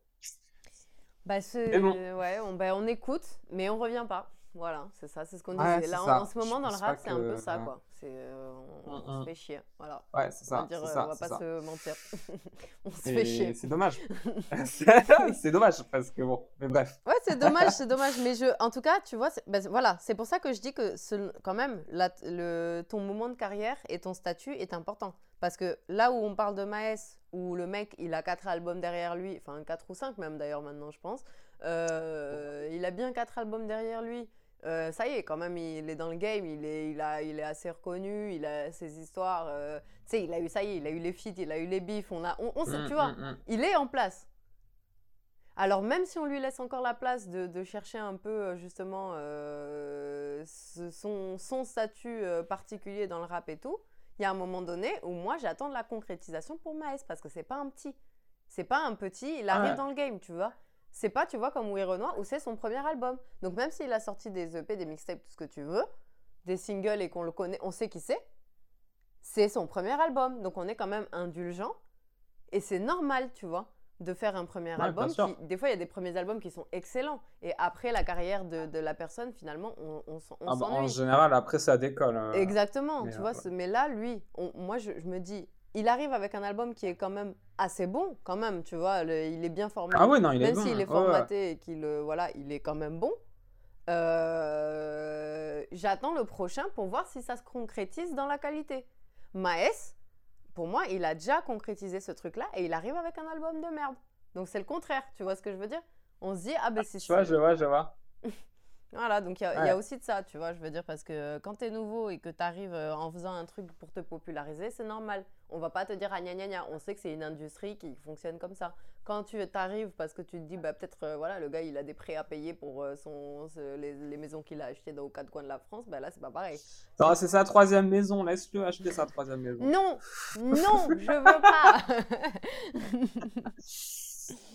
Bah, bon. ouais, on, bah, on écoute, mais on revient pas. Voilà, c'est ça, c'est ce qu'on Ouais, disait. c'est Là, en, ça. en ce moment, dans le rap, c'est un peu ça, ouais. quoi. C'est, euh, on, on Mm, se mm. fait chier. Voilà. Ouais, c'est On va ça, dire, c'est euh, ça, on va pas ça. se mentir. on se Et fait chier. c'est dommage. C'est dommage parce que bon, mais bref. Ouais, c'est dommage, c'est dommage. Mais je, en tout cas, tu vois, c'est- bah, voilà, c'est pour ça que je dis que ce- quand même, la- le, ton moment de carrière et ton statut est important. Parce que là où on parle de Maes, où le mec, il a quatre albums derrière lui, enfin quatre ou cinq même d'ailleurs maintenant, je pense, euh, il a bien quatre albums derrière lui. Euh, ça y est, quand même, il est dans le game, il est, il a, il est assez reconnu, il a ses histoires. euh, tu sais, il a eu, ça y est, il a eu les feats, il a eu les bifs, on a, on, on sait- Mm, tu vois, mm, mm. il est en place. Alors même si on lui laisse encore la place de, de chercher un peu justement euh, son, son statut particulier dans le rap et tout, il y a un moment donné où moi j'attends de la concrétisation pour Maes parce que c'est pas un petit. C'est pas un petit, il arrive Ouais. dans le game, tu vois. C'est pas, tu vois, comme Oui Renoir où c'est son premier album. Donc même s'il a sorti des EP, des mixtapes, tout ce que tu veux, des singles et qu'on le connaît, on sait qui c'est, c'est son premier album. Donc on est quand même indulgent et c'est normal, tu vois, de faire un premier Ouais, album. Qui, des fois, il y a des premiers albums qui sont excellents. Et après la carrière de, de la personne, finalement, on, on Ah bah, en général, après ça décolle. euh. Exactement, mais, tu euh, vois. ouais. ce- Mais là, lui, on- moi, je, je me dis, il arrive avec un album qui est quand même assez bon, quand même, tu vois. le- il est bien formé. Ah ouais, non, il est Même bon. s'il est ouais, ouais. formaté et qu'il, euh, voilà, il est quand même bon. Euh, J'attends le prochain pour voir si ça se concrétise dans la qualité. Maes, pour moi, il a déjà concrétisé ce truc-là et il arrive avec un album de merde. Donc c'est le contraire, tu vois ce que je veux dire? On se dit, ah ben c'est Je vois, je vois, je vois. voilà, donc il y, a- y aussi de ça, tu vois, je veux dire, parce que quand tu es nouveau et que tu arrives en faisant un truc pour te populariser, c'est normal. On va pas te dire ah gna gna gna, on sait que c'est une industrie qui fonctionne comme ça. Quand tu arrives parce que tu te dis, bah peut-être, euh, voilà, le gars il a des prêts à payer pour euh, son, ce- les, les maisons qu'il a achetées dans aux quatre coins de la France, bah là c'est pas pareil. Non, c'est sa troisième maison, laisse-le acheter sa troisième maison. Non, non, je veux pas.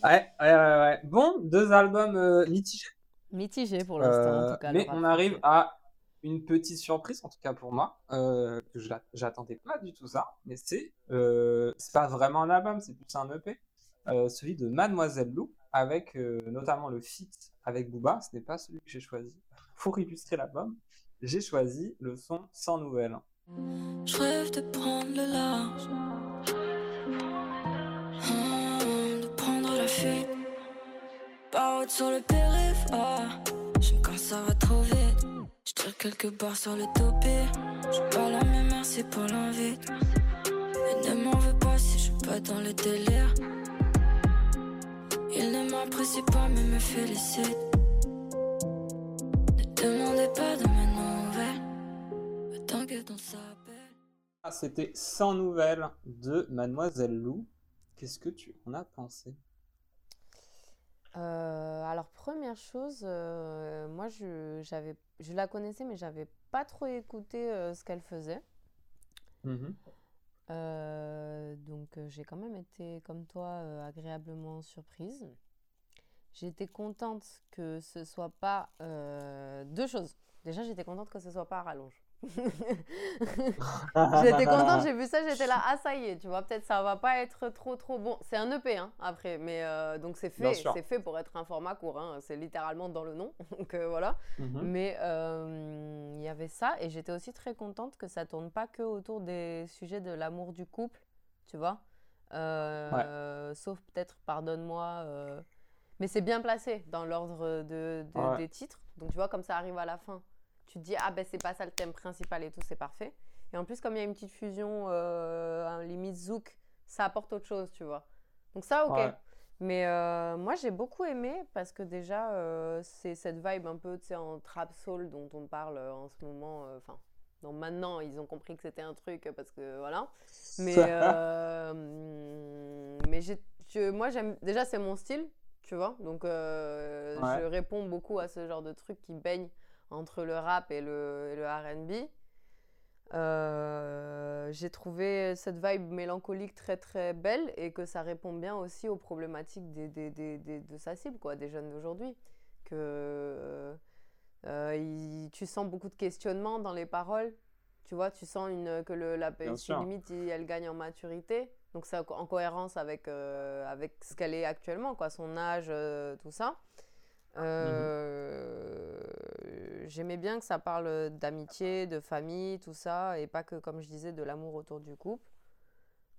Ouais, ouais, ouais, ouais. Bon, deux albums euh, mitigés. Mitigé pour Euh, mais on arrive à une petite surprise, en tout cas pour moi, euh, que j'attendais pas du tout ça, mais c'est euh, c'est pas vraiment un album, c'est plus un EP, euh, celui de Mademoiselle Lou, avec euh, notamment le feat avec Booba, ce n'est pas celui que j'ai choisi pour illustrer l'album, j'ai choisi le son Sans Nouvelles. Je rêve de prendre le large. Hum, de prendre la fuite. Pas sur le périph'. ah. J'aime quand ça va trop vite. Je tire quelques barres sur le topé. J'suis pas là, mais merci pour l'invite. Et ne m'en veux pas si je suis pas dans le délire. Il ne m'apprécie pas, mais me félicite. Ne demandez pas de mes nouvelles. Tant que ton s'appelle. Ah, C'était Sans Nouvelles de Mademoiselle Lou. Qu'est-ce que tu en as pensé? Euh, alors, première chose, euh, moi je, j'avais, je la connaissais, mais j'avais pas trop écouté euh, ce qu'elle faisait. Mhm. Donc, j'ai quand même été, comme toi, agréablement surprise. J'étais contente que ce soit pas. deux choses. Déjà, j'étais contente que ce soit pas à rallonge. J'étais contente, j'ai vu ça, j'étais là, ah ça y est, tu vois, peut-être ça va pas être trop trop bon. C'est un EP hein, après, mais euh, donc c'est fait, c'est fait pour être un format court, hein, c'est littéralement dans le nom, donc euh, voilà. Mhm. Mais euh, il y avait ça, et j'étais aussi très contente que ça tourne pas que autour des sujets de l'amour du couple, tu vois. Sauf peut-être Pardonne-moi, mais c'est bien placé dans l'ordre de, de- Ouais. des titres. Donc tu vois, comme ça arrive à la fin, tu te dis ah ben c'est pas ça le thème principal et tout, c'est parfait. Et en plus, comme il y a une petite fusion, euh, un limite zouk, ça apporte autre chose, tu vois. Donc ça, ok. Ouais. Mais euh, moi, j'ai beaucoup aimé parce que déjà, euh, c'est cette vibe un peu, tu sais, en trap soul dont on parle euh, en ce moment. Enfin, maintenant, ils ont compris que c'était un truc parce que voilà. Mais, mais je- moi, j'aime. Déjà, c'est mon style. tu vois. Donc, Ouais. je réponds beaucoup à ce genre de trucs qui baignent entre le rap et le, RB. Euh, j'ai trouvé cette vibe mélancolique très très belle et que ça répond bien aussi aux problématiques des, des- des- des- de sa cible, quoi, des jeunes d'aujourd'hui. Que euh, il- tu sens beaucoup de questionnements dans les paroles. Tu vois, tu sens une, que le, la limite, il- elle gagne en maturité. Donc c'est en cohérence avec, euh, avec ce qu'elle est actuellement, quoi, son âge, tout ça. Euh, J'aimais bien que ça parle d'amitié, de famille, tout ça, et pas que, comme je disais, de l'amour autour du couple.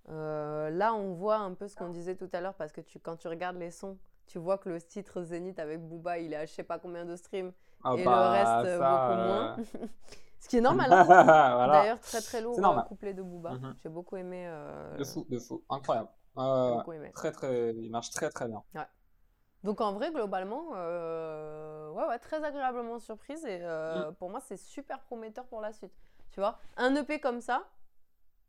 Euh, là, on voit un peu ce qu'on disait tout à l'heure, parce que tu, quand tu regardes les sons, tu vois que le titre Zénith avec Booba, il est à je sais pas combien de streams, Ah et bah, le reste, euh, ça, beaucoup euh, moins. ce qui est normal. hein. voilà. D'ailleurs, très très lourd euh, couplet de Booba. Mhm. J'ai beaucoup aimé. euh, De fou, de fou. Incroyable. Euh, beaucoup aimé. très, très, il marche très, très bien. Donc en vrai, globalement, euh, ouais, ouais, très agréablement surprise et euh, pour moi, c'est super prometteur pour la suite. Tu vois, un EP comme ça,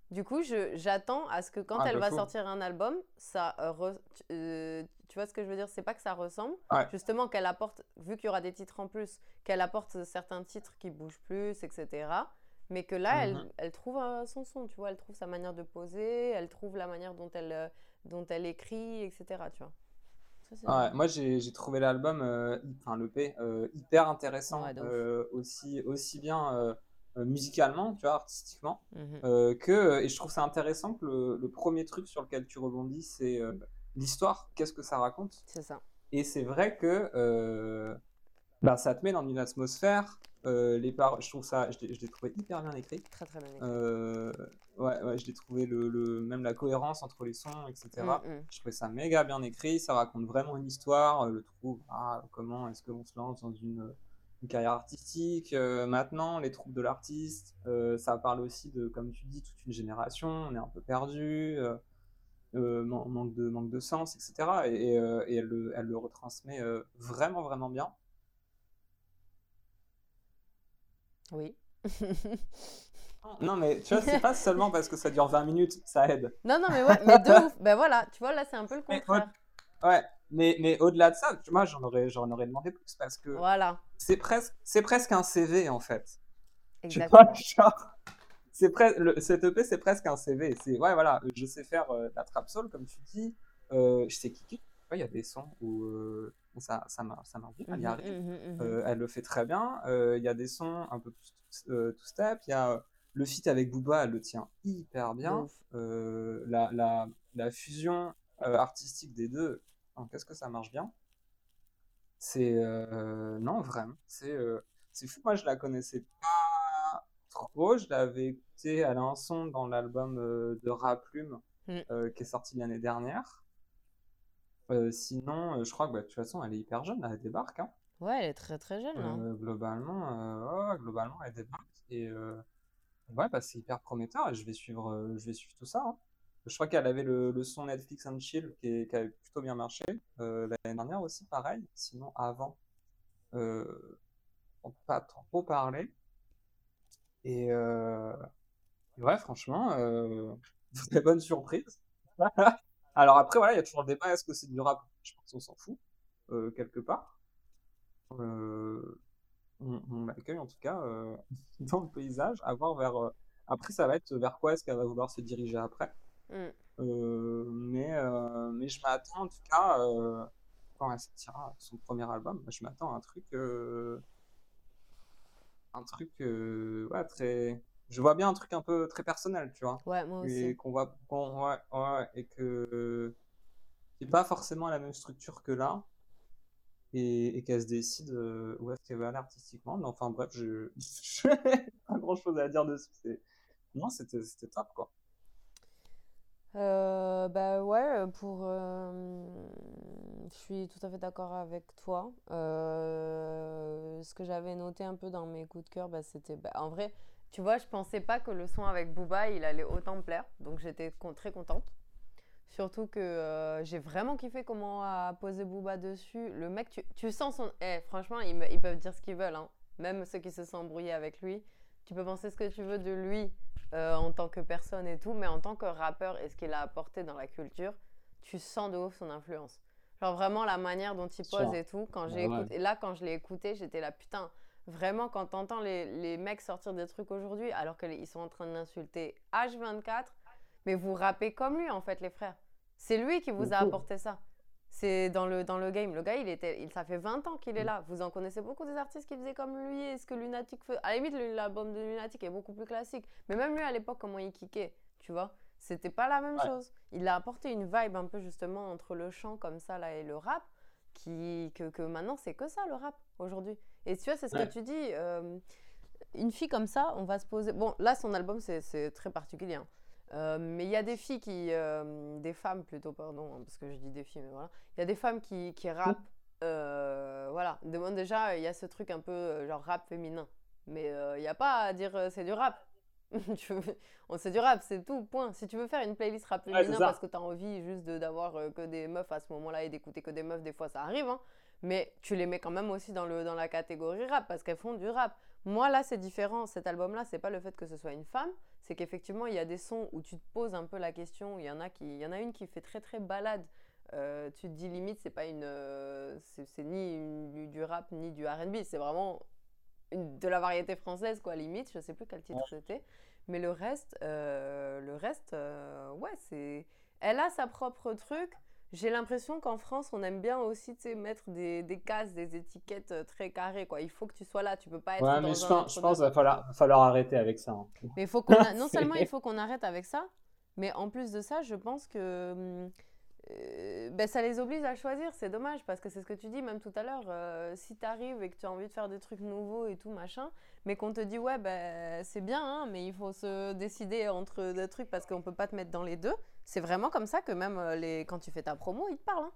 du coup, j'attends à ce que quand Ah, elle va fou. sortir un album, ça, euh, re- tu- euh, tu vois ce que je veux dire? C'est pas que ça ressemble, Ouais. justement qu'elle apporte, vu qu'il y aura des titres en plus, qu'elle apporte certains titres qui bougent plus, etc. Mais que là, elle, Mhm. elle trouve son son, tu vois, elle trouve sa manière de poser, elle trouve la manière dont elle, dont elle écrit, etc. Tu vois? Ça, c'est Ouais, moi j'ai trouvé l'album, euh, enfin l'EP, euh, hyper intéressant, Ouais, euh, aussi, aussi bien euh, euh, musicalement, tu vois, artistiquement, Mhm. que, et je trouve ça intéressant que le, le premier truc sur lequel tu rebondis, c'est l'histoire, qu'est-ce que ça raconte? C'est ça. Et c'est vrai que bah, ça te met dans une atmosphère, euh, les paroles, je trouve ça, je l'ai trouvé hyper bien écrit. Très très bien écrit. Euh, ouais, ouais, je l'ai trouvé le, le- même la cohérence entre les sons, etc. Mm, mm. Je trouvais ça méga bien écrit, ça raconte vraiment une histoire, euh, le trou, ah, comment est-ce qu'on se lance dans une, une carrière artistique, euh, maintenant, les troupes de l'artiste, ça parle aussi de, comme tu dis, toute une génération, on est un peu perdu, man- manque de, manque de sens, etc. Et, et, et elle, le, elle le retransmet vraiment, vraiment bien. Oui. Non, mais tu vois, c'est pas seulement parce que ça dure 20 minutes, ça aide. non, non, mais ouais, mais de ouf. Ben voilà, tu vois, là, c'est un peu le Mais contraire. Ouais, mais, mais au-delà de ça, tu- moi, j'en aurais, j'en aurais demandé plus parce que Voilà, c'est presque, c'est presque un CV en fait. Tu exactement. vois, genre, c'est presque, cet EP, c'est presque un CV. C'est, ouais, voilà, je sais faire euh, la trap soul, comme tu dis. Euh, je sais. Tu vois, Il y a des sons où euh, ça, ça bien, elle y Mhm, arrive. mhm, mhm. Euh, elle le fait très bien. Euh, Il y a des sons un peu plus euh, two step. Il y a le feat avec Booba, elle le tient hyper bien. la, la, la fusion artistique des deux, qu'est-ce que ça marche bien? C'est non vraiment, c'est c'est fou. Moi, je la connaissais pas trop. Je l'avais écouté à un son dans l'album de Raplume Mm. euh, qui est sorti l'année dernière. Euh, sinon, euh, je crois que bah, de toute façon, elle est hyper jeune, elle débarque. Hein. Ouais, elle est très très jeune, là. Euh, globalement, ouais, globalement, elle débarque. Et ouais, bah, c'est hyper prometteur et je vais suivre, je vais suivre tout ça. hein. Je crois qu'elle avait le, le son Netflix and Chill qui, est- qui a plutôt bien marché. Euh, l'année dernière aussi, pareil. Sinon, avant, euh, on peut pas trop parler. Et euh, ouais, franchement, très bonne surprise. Alors après, voilà, il y a toujours le débat, est-ce que c'est du rap? Je pense qu'on s'en fout, euh, quelque part. Euh, on, on l'accueille en tout cas euh, dans le paysage, à voir vers... Après, ça va être vers quoi est-ce qu'elle va vouloir se diriger après. Mm. Mais, mais je m'attends en tout cas, quand elle sortira son premier album, je m'attends à un truc... un truc... ouais, très... Je vois bien un truc un peu très personnel, tu vois. Ouais, moi et aussi. qu'on voit qu'on ouais, ouais, et que c'est pas forcément la même structure que là. Et, et qu'elle se décide euh, où est-ce qu'elle va aller artistiquement. Mais enfin bref je pas grand chose à dire dessus. Non c'était c'était top quoi. Euh, bah ouais, pour... euh, je suis tout à fait d'accord avec toi. Euh, ce que j'avais noté un peu dans mes coups de cœur, bah, c'était... bah, en vrai, tu vois, je pensais pas que le son avec Booba, il allait autant me plaire. Donc j'étais con- très contente. Surtout que euh, j'ai vraiment kiffé comment a posé Booba dessus. Le mec, tu, tu sens son... Eh, franchement, ils, me- ils peuvent dire ce qu'ils veulent. hein. Même ceux qui se sont embrouillés avec lui. Tu peux penser ce que tu veux de lui euh, en tant que personne et tout, mais en tant que rappeur et ce qu'il a apporté dans la culture, tu sens de ouf son influence. Genre vraiment la manière dont il pose et tout. Quand j'ai Bah écouté, là, quand je l'ai écouté, j'étais là, putain, vraiment, quand t'entends les, les mecs sortir des trucs aujourd'hui, alors qu'ils sont en train de l'insulter H24, mais vous rappez comme lui, en fait, les frères. C'est lui qui vous a apporté ça. C'est dans le, dans le game. Le gars, il était, il, ça fait 20 ans qu'il est Mm. là. Vous en connaissez beaucoup des artistes qui faisaient comme lui et ce que Lunatic fait. À la limite, l'album de Lunatic est beaucoup plus classique. Mais même lui, à l'époque, comment il kickait, tu vois C'était pas la même Ouais. chose. Il a apporté une vibe un peu justement entre le chant comme ça là et le rap, qui, que, que maintenant, c'est que ça le rap aujourd'hui. Et tu vois, c'est ce Ouais. que tu dis. euh, une fille comme ça, on va se poser. Bon, là, son album, c'est- très particulier. hein. Euh, mais il y a des filles qui. euh, des femmes plutôt, pardon, hein, parce que je dis des filles, mais voilà. Il y a des femmes qui, qui rappent. voilà. Demande déjà, il y a ce truc un peu genre rap féminin. Mais il n'y a pas à dire c'est du rap. On sait du rap, c'est tout, point. Si tu veux faire une playlist rap féminin parce que tu as envie juste d'avoir que des meufs à ce moment-là et d'écouter que des meufs, des fois ça arrive, hein. Mais tu les mets quand même aussi dans, le, dans la catégorie rap parce qu'elles font du rap. Moi là c'est différent, cet album-là, c'est pas le fait que ce soit une femme, c'est qu'effectivement il y a des sons où tu te poses un peu la question, il y en a, qui, il y en a une qui fait très très balade. Euh, tu te dis limite c'est pas une euh, c'est ni une- du, rap ni du R&B c'est vraiment une- de la variété française quoi limite. Je sais plus quel titre c'était. Mais le reste euh, le reste ouais c'est elle a sa propre truc j'ai l'impression qu'en France on aime bien aussi mettre des, des cases des étiquettes euh, très carrées quoi il faut que tu sois là tu peux pas être Ouais, dans mais je pense, je pense qu'il va falloir, arrêter avec ça. hein. Mais faut qu'on a- non seulement il faut qu'on arrête avec ça, mais en plus de ça, je pense que hum, euh, ben, ça les oblige à choisir. C'est dommage parce que c'est ce que tu dis même tout à l'heure. euh, si tu arrives et que tu as envie de faire des trucs nouveaux et tout machin, mais qu'on te dit ouais ben c'est bien, hein, mais il faut se décider entre deux trucs parce qu'on peut pas te mettre dans les deux. C'est vraiment comme ça que même euh, les quand tu fais ta promo, ils te parlent. hein.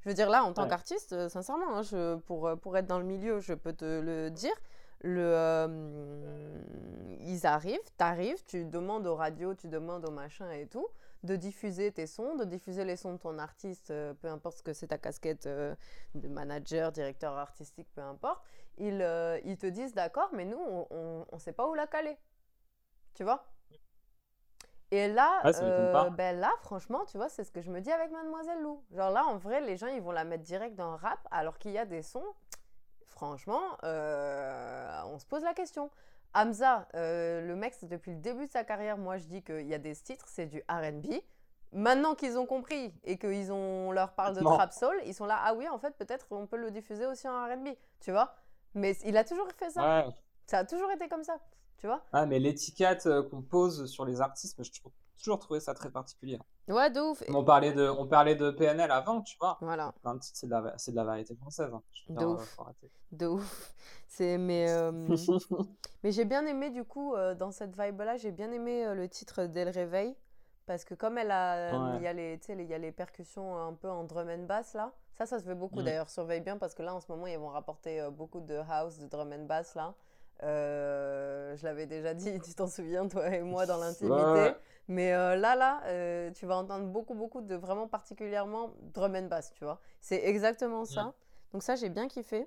Je veux dire là en tant Ouais. qu'artiste, euh, sincèrement, hein, je, pour euh, pour être dans le milieu, je peux te le dire le, euh, ils arrivent, t'arrives, tu demandes aux radios, tu demandes aux machins et tout, de diffuser tes sons, de diffuser les sons de ton artiste, euh, peu importe ce que c'est ta casquette euh, de manager, directeur artistique, peu importe. Ils, ils te disent d'accord, mais nous, on ne sait pas où la caler. Tu vois? Et là, Ouais, m'étonne euh, ben là, franchement, tu vois, c'est ce que je me dis avec Mademoiselle Lou. Genre là, en vrai, les gens, ils vont la mettre direct dans le rap, alors qu'il y a des sons, franchement, euh, on se pose la question. Hamza, euh, le mec, depuis le début de sa carrière, moi je dis qu'il y a des titres, c'est du RB. Maintenant qu'ils ont compris et qu'ils ont, on leur parle de Non. trap soul, ils sont là, ah oui, en fait, peut-être on peut le diffuser aussi en RB, tu vois. Mais il a toujours fait ça. Ouais. Ça a toujours été comme ça, tu vois. Ah, mais l'étiquette euh, qu'on pose sur les artistes, je trouve toujours trouvé ça très particulier. Ouais, de ouf. On parlait de, on parlait de PNL avant, tu vois. Voilà. C'est de la, c'est de la variété française. hein. De dire, ouf. De ouf. C'est mais euh, mais j'ai bien aimé du coup euh, dans cette vibe là, j'ai bien aimé euh, le titre Dès le réveil parce que comme elle a Ouais. il y a les y a les percussions un peu en drum and bass là. Ça ça se fait beaucoup Mm. d'ailleurs, surveille bien parce que là en ce moment ils vont rapporter beaucoup de house, de drum and bass là. Euh, je l'avais déjà dit, tu t'en souviens toi et moi dans l'intimité. Ouais. Mais euh, là, là, euh, tu vas entendre beaucoup, beaucoup de vraiment particulièrement drum and bass, tu vois. C'est exactement ça. Donc ça, j'ai bien kiffé.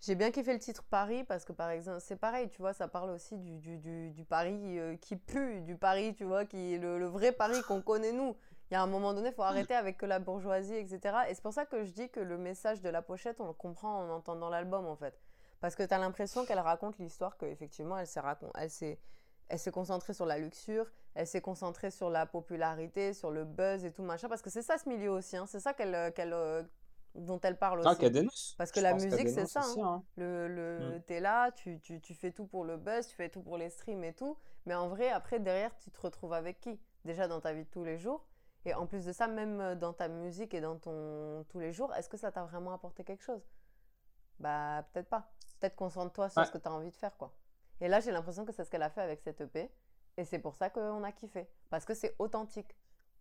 J'ai bien kiffé le titre Paris parce que par exemple, c'est pareil, tu vois, ça parle aussi du, du, du, du Paris qui pue, du Paris, tu vois, qui le, le vrai Paris qu'on connaît nous. Il y a un moment donné, il faut arrêter avec que la bourgeoisie, etc. Et c'est pour ça que je dis que le message de la pochette, on le comprend en entendant l'album, en fait. Parce que tu as l'impression qu'elle raconte l'histoire qu'effectivement, elle s'est racon- elle s'est elle s'est concentrée sur la luxure, elle s'est concentrée sur la popularité, sur le buzz et tout machin. Parce que c'est ça ce milieu aussi, hein. c'est ça qu'elle, euh, qu'elle, euh, dont elle parle aussi. Ah, qu'elle dénonce. Parce que Je la musique, c'est ça, aussi, hein. Le, le, Mm. T'es là, tu, tu, tu fais tout pour le buzz, tu fais tout pour les streams et tout. Mais en vrai, après, derrière, tu te retrouves avec qui? Déjà dans ta vie de tous les jours. Et en plus de ça, même euh, dans ta musique et dans ton tous les jours, est-ce que ça t'a vraiment apporté quelque chose? Bah, peut-être pas. Peut-être concentre-toi sur Ouais. ce que tu as envie de faire, quoi. Et là, j'ai l'impression que c'est ce qu'elle a fait avec cette EP. Et c'est pour ça qu'on a kiffé. Parce que c'est authentique.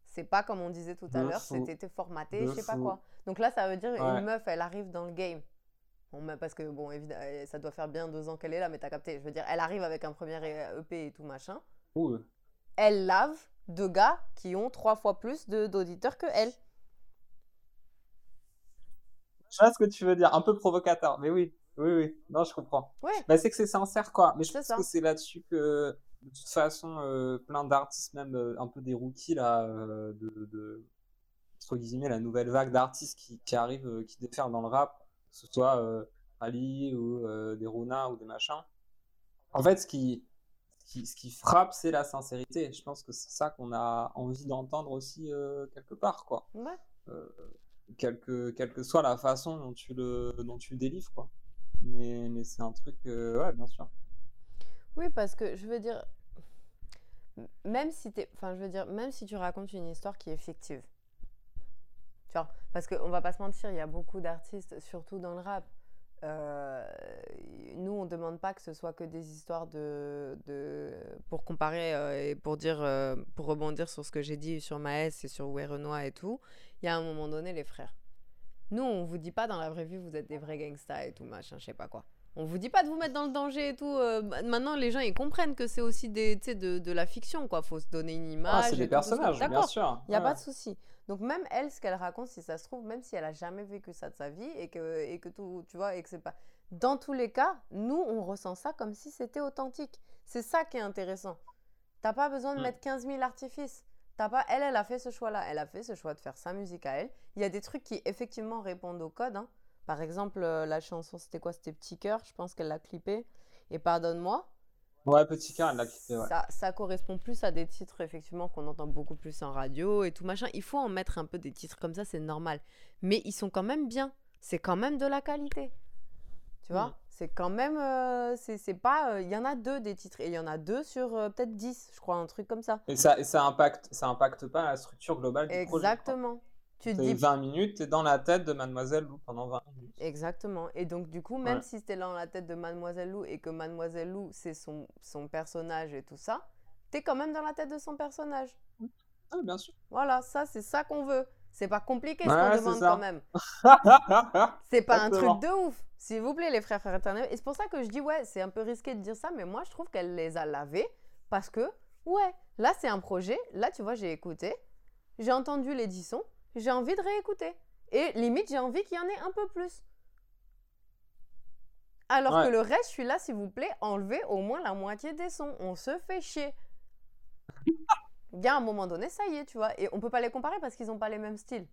C'est pas comme on disait tout à l'heure, c'était formaté, je sais pas quoi. Donc là, ça veut dire Ouais. une meuf, elle arrive dans le game. Bon, parce que, bon, évidemment, ça doit faire bien deux ans qu'elle est là, mais t'as capté. Je veux dire, elle arrive avec un premier EP et tout machin. Ouh. Elle lave deux gars qui ont trois fois plus d'auditeurs que elle. Je vois ce que tu veux dire, un peu provocateur, mais oui, oui, oui, non, je comprends. Ouais. Bah, c'est que c'est sincère, quoi. Mais je pense ça. que c'est là-dessus que, de toute façon, euh, plein d'artistes, même euh, un peu des rookies, là, euh, de, de, entre guillemets, la nouvelle vague d'artistes qui, qui arrivent, qui déferlent dans le rap, que ce soit Ali ou des Runa ou des machins. En fait, ce qui, ce qui, ce qui frappe, c'est la sincérité. Je pense que c'est ça qu'on a envie d'entendre aussi quelque part, quoi. Ouais. Euh, quelle que, quelle que soit la façon dont tu le, dont tu le délivres, quoi. Mais, c'est un truc, euh, ouais, bien sûr. Oui, parce que je veux dire, même si t'es, enfin, je veux dire, même si tu racontes une histoire qui est fictive, tu vois, parce qu'on va pas se mentir, il y a beaucoup d'artistes, surtout dans le rap. euh, nous, on demande pas que ce soit que des histoires de, de pour comparer euh, et pour dire, pour rebondir sur ce que j'ai dit sur Maes et sur Ouai Renoir et tout. Il y a un moment donné, les frères. Nous, on vous dit pas dans la vraie vie, vous êtes des vrais gangsters et tout machin, je sais pas quoi. On vous dit pas de vous mettre dans le danger et tout. euh, ma- maintenant, les gens, ils comprennent que c'est aussi des, de, de la fiction, quoi. Faut se donner une image. Ah, c'est des personnages, bien sûr. il n'y a Ouais. pas de souci. Donc, même elle, ce qu'elle raconte, si ça se trouve, même si elle a jamais vécu ça de sa vie et que, et que tout, tu vois, et que c'est pas. Dans tous les cas, nous, on ressent ça comme si c'était authentique. C'est ça qui est intéressant. T'as pas besoin de Mm. mettre 15 000 artifices. T'as pas... Elle, elle a fait ce choix-là. Elle a fait ce choix de faire sa musique à elle. Il y a des trucs qui, effectivement, répondent au code. hein. Par exemple, euh, la chanson, c'était quoi C'était Petit Cœur. Je pense qu'elle l'a clippé. Et Pardonne-moi. Ouais, petit cœur, elle l'a clippé, ouais. Ça, ça correspond plus à des titres, effectivement, qu'on entend beaucoup plus en radio et tout machin. Il faut en mettre un peu des titres comme ça, c'est normal. Mais ils sont quand même bien. C'est quand même de la qualité. Tu vois? Mm. C'est quand même. euh, c'est pas. euh, Il y en a deux des titres. Et il y en a deux sur euh, peut-être 10, je crois, un truc comme ça. Et ça, et ça impacte, ça impacte pas la structure globale du projet. quoi. Exactement. Tu te dis 20 minutes, t'es dans la tête de Mademoiselle Lou pendant 20 minutes. Exactement. Et donc, du coup, même Ouais. si c'était dans la tête de Mademoiselle Lou et que Mademoiselle Lou, c'est son, son personnage et tout ça, t'es quand même dans la tête de son personnage. Ah, bien sûr. Voilà, ça, c'est ça qu'on veut. C'est pas compliqué ce Ouais, qu'on demande ça. quand même. C'est pas un truc de ouf. S'il vous plaît, les frères frères éternels. Et c'est pour ça que je dis, ouais, c'est un peu risqué de dire ça, mais moi, je trouve qu'elle les a lavés parce que, ouais, là, c'est un projet. Là, tu vois, j'ai écouté, j'ai entendu les 10 sons, j'ai envie de réécouter. Et limite, j'ai envie qu'il y en ait un peu plus. Alors Ouais. que le reste, je suis là, s'il vous plaît, enlevez au moins la moitié des sons. On se fait chier. Il y a un moment donné, ça y est, tu vois. Et on peut pas les comparer parce qu'ils n'ont pas les mêmes styles.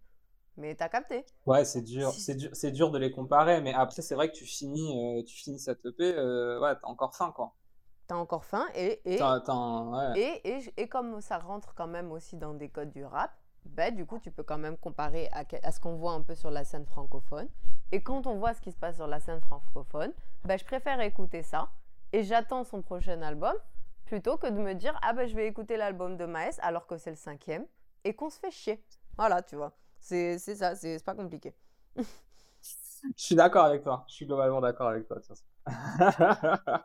Mais t'as capté. Ouais, c'est dur, c'est dur, c'est dur de les comparer, mais après, c'est vrai que tu finis, euh, tu finis cette EP, euh, ouais, t'as encore faim, quoi. T'as encore faim et, et, T'as- t'as un- ouais. et, et, et comme ça rentre quand même aussi dans des codes du rap, ben, du coup, tu peux quand même comparer à, à ce qu'on voit un peu sur la scène francophone. Et quand on voit ce qui se passe sur la scène francophone, ben, je préfère écouter ça et j'attends son prochain album plutôt que de me dire ah ben je vais écouter l'album de Maes alors que c'est le cinquième et qu'on se fait chier. Voilà, tu vois. C'est ça, c'est pas compliqué. Je suis d'accord avec toi. Je suis globalement d'accord avec toi.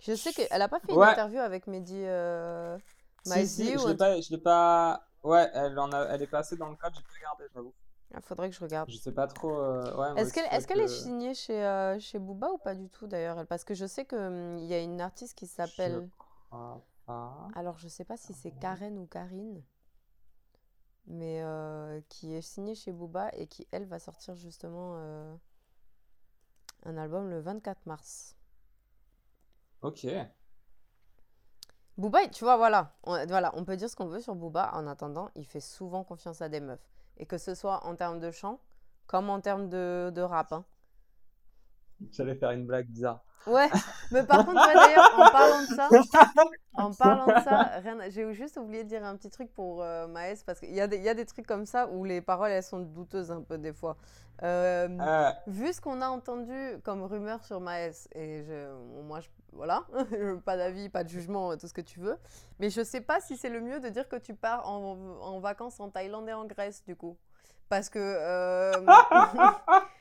Je sais qu'elle a pas fait une interview avec Mehdi euh, Si, Maizi si, ou je l'ai pas, je l'ai pas. Ouais, elle en a, elle est passée dans le code, j'ai pas regardé, j'avoue. Ah, faudrait que je regarde. Je sais pas trop. euh, ouais, Est-ce qu'elle est, signée chez, euh, chez Booba ou pas du tout d'ailleurs Parce que je sais qu'il y a une artiste qui s'appelle. Alors je sais pas si c'est Karen ou Karine, mais euh, qui est signée chez Booba et qui elle va sortir justement euh, un album le 24 mars. Ok. Booba, tu vois, voilà, on, voilà, on peut dire ce qu'on veut sur Booba. En attendant, il fait souvent confiance à des meufs. Et que ce soit en termes de chant comme en termes de, de rap. hein. J'allais faire une blague bizarre. Ouais, mais par contre, d'ailleurs, en parlant de ça, en parlant de ça, j'ai juste oublié de dire un petit truc pour euh, Maës, parce qu'il y, a des- il y a des trucs comme ça où les paroles, elles sont douteuses un peu des fois. Euh, Euh, Vu ce qu'on a entendu comme rumeur sur Maës, et je, moi, je, voilà, pas d'avis, pas de jugement, tout ce que tu veux, mais je sais pas si c'est le mieux de dire que tu pars en, en vacances en Thaïlande et en Grèce, du coup. Parce que...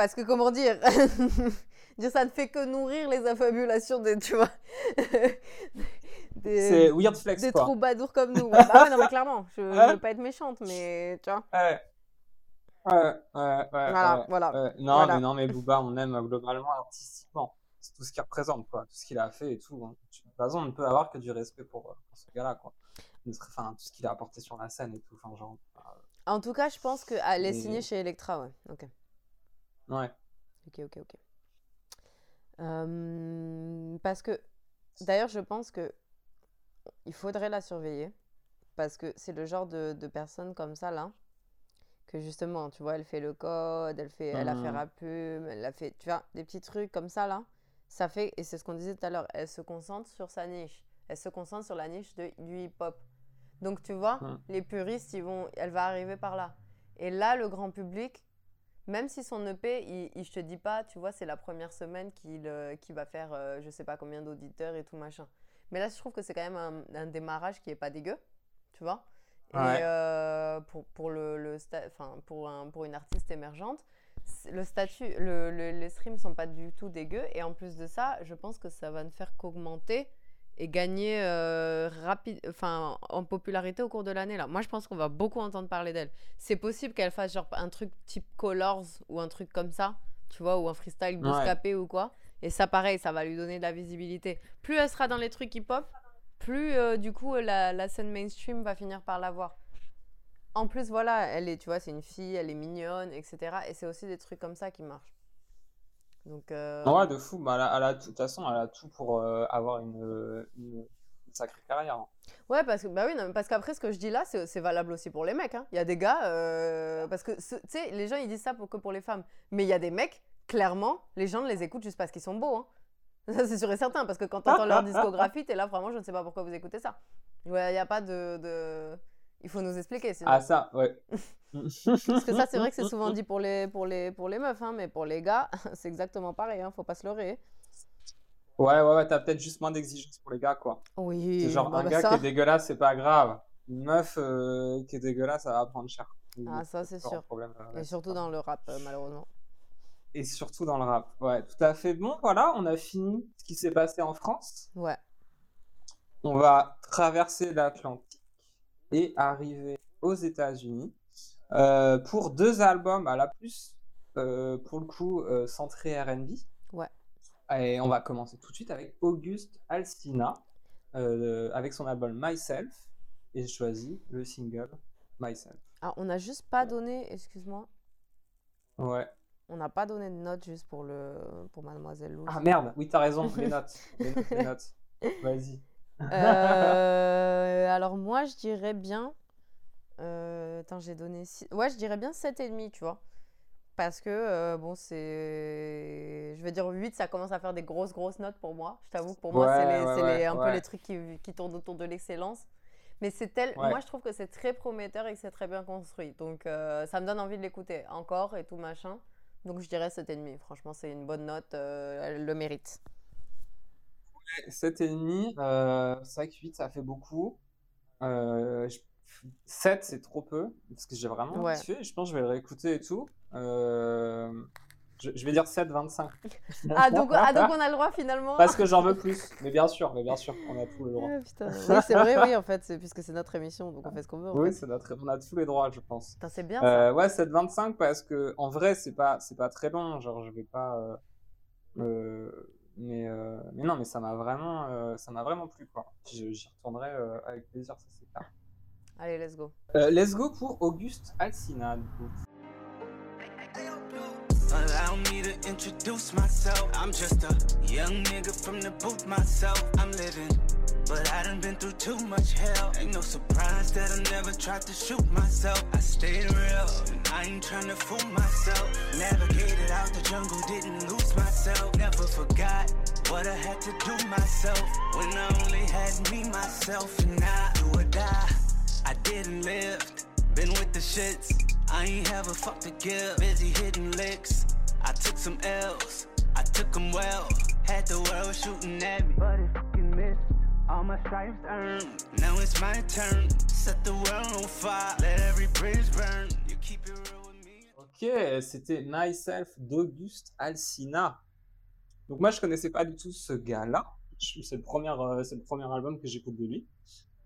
euh, parce que, comment dire? Ça ne fait que nourrir les affabulations des, tu vois, des, weird flex des quoi. troubadours comme nous. Ouais, bah ouais, non, mais clairement, je, je veux pas être méchante, mais tu vois. Ouais. Ouais, ouais, ouais, Voilà, ouais, voilà. ouais. Non, Voilà. mais non, mais Booba, on aime euh, globalement artistiquement. C'est tout ce qu'il représente, quoi. Tout ce qu'il a fait et tout. hein. De toute façon, on ne peut avoir que du respect pour, euh, pour ce gars-là, quoi. Enfin, tout ce qu'il a apporté sur la scène et tout. Enfin, genre. euh, En tout cas, je pense qu'elle est Et- signée chez Electra, ouais. Ok, Ouais. ok, ok, ok. Euh, parce que, d'ailleurs, je pense que il faudrait la surveiller. Parce que c'est le genre de, de personne comme ça, là, que justement, tu vois, elle fait le code, elle, fait, elle a fait. Rapum, elle a fait, tu vois, des petits trucs comme ça, là. Ça fait, et c'est ce qu'on disait tout à l'heure, elle se concentre sur sa niche. Elle se concentre sur la niche de, du hip-hop. Donc, tu vois, les puristes, ils vont, elle va arriver par là. Et là, le grand public, même si son EP, il, il- je te dis pas, tu vois, c'est la première semaine qu'il euh, qu'il va faire, euh, je sais pas combien d'auditeurs et tout machin. Mais là, je trouve que c'est quand même un, un démarrage qui est pas dégueu, tu vois. Et euh, pour, pour, le, pour, un, pour une artiste émergente, le statut, le, le- les streams sont pas du tout dégueux. Et en plus de ça, je pense que ça va ne faire qu'augmenter et gagner euh, rapide, enfin, en popularité au cours de l'année. là. Moi, je pense qu'on va beaucoup entendre parler d'elle. C'est possible qu'elle fasse genre un truc type Colors ou un truc comme ça, tu vois, ou un freestyle Ouais. bouscapé ou quoi. Et ça, pareil, ça va lui donner de la visibilité. Plus elle sera dans les trucs hip-hop, plus euh, du coup la, la scène mainstream va finir par la voir. En plus, voilà, elle est, tu vois, c'est une fille, elle est mignonne, etc. Et c'est aussi des trucs comme ça qui marchent. Donc, euh, Ouais, de fou. Bah, elle a, elle a tout- de toute façon, elle a tout pour euh, avoir une, une- une sacrée carrière. hein. Ouais, parce que bah oui, non, parce qu'après ce que je dis là, c'est valable aussi pour les mecs. hein. Il y a des gars, euh, parce que tu sais, les gens ils disent ça pour, que pour les femmes, mais il y a des mecs, clairement, les gens les écoutent juste parce qu'ils sont beaux. hein. Ça c'est sûr et certain, parce que quand t'entends leur discographie, t'es là vraiment, je ne sais pas pourquoi vous écoutez ça. Ouais, il y a pas de, de- il faut nous expliquer. Sinon. Ah, ça, ouais. Parce que ça, c'est vrai que c'est souvent dit pour les, pour les, pour les meufs, hein, mais pour les gars, c'est exactement pareil. Hein, faut pas se leurrer. Ouais, ouais, ouais, t'as peut-être juste moins d'exigences pour les gars, quoi. Oui. C'est genre bah, un bah, gars ça. qui est dégueulasse, c'est pas grave. Une meuf euh, qui est dégueulasse, ça va prendre cher. Ah, ça, c'est sûr. problème, euh, Et surtout dans le rap, euh, malheureusement. Et surtout dans le rap. Ouais, tout à fait. Bon, voilà, on a fini ce qui s'est passé en France. Ouais. On va traverser l'Atlantique et arriver aux États-Unis euh, pour deux albums à la plus, euh, pour le coup, euh, centrés RB. Ouais. Et on va commencer tout de suite avec Auguste Alsina, euh, avec son album Myself. Et j'ai choisi le single Myself. Ah, on n'a juste pas donné, excuse-moi, Ouais. on n'a pas donné de note juste pour, le, pour Mademoiselle Lou. Ah merde, oui, t'as raison, les notes. Les notes, les notes. Vas-y. Euh, alors moi, je dirais bien... Euh, attends, j'ai donné... six- Ouais, je dirais bien 7,5, tu vois. Parce que, euh, bon, c'est... Je vais dire 8, ça commence à faire des grosses, grosses notes pour moi. Je t'avoue que pour moi, c'est Ouais, les- ouais, c'est ouais, les- un peu les trucs qui, qui tournent autour de l'excellence. Mais c'est tel... Moi, je trouve que c'est très prometteur et que c'est très bien construit. Donc, euh, ça me donne envie de l'écouter encore et tout machin. Donc, je dirais 7,5. Franchement, c'est une bonne note. elle le mérite. 7,5, euh, c'est vrai que 8 ça fait beaucoup. Euh, je- 7 c'est trop peu, parce que j'ai vraiment Ouais. kiffé. Je pense que je vais le réécouter et tout. Euh, je, je vais dire 7, 25. Ah donc, ah, donc on a le droit finalement Parce que j'en veux plus. Mais bien sûr, mais bien sûr, on a tous les droits. Ah. Oui, c'est vrai, oui, en fait, puisque c'est notre émission, donc on fait ce qu'on veut. Oui, c'est notre... on a tous les droits, je pense. C'est bien ça. Euh, ouais, 7, 25 parce que en vrai, c'est pas, c'est pas très long. Genre, je vais pas. euh, mais, euh, mais non, mais ça m'a vraiment, euh, ça m'a vraiment plu, quoi. J'y retournerai euh, avec plaisir, ça c'est clair. Allez, let's go. Euh, let's go pour Auguste Alsina. du coup. Allow me to introduce myself. I'm just a young nigga from the booth myself. I'm living, but I done been through too much hell. Ain't no surprise that I never tried to shoot myself. I stayed real, and I ain't trying to fool myself. Navigated out the jungle, didn't lose myself. Never forgot what I had to do myself when I only had me, myself, and I do or die. I didn't live, been with the shits. I ain't have a fuck to give, busy hitting licks. I took some L's, I took them well. Had the world shooting at me, All my stripes earned, now it's my turn. Set the world on fire, let every bridge burn. You keep it real with me. Ok, c'était Myself d'Auguste Alsina. Donc moi, je connaissais pas du tout ce gars-là. C'est le premier, euh, c'est le premier album que j'écoute de lui.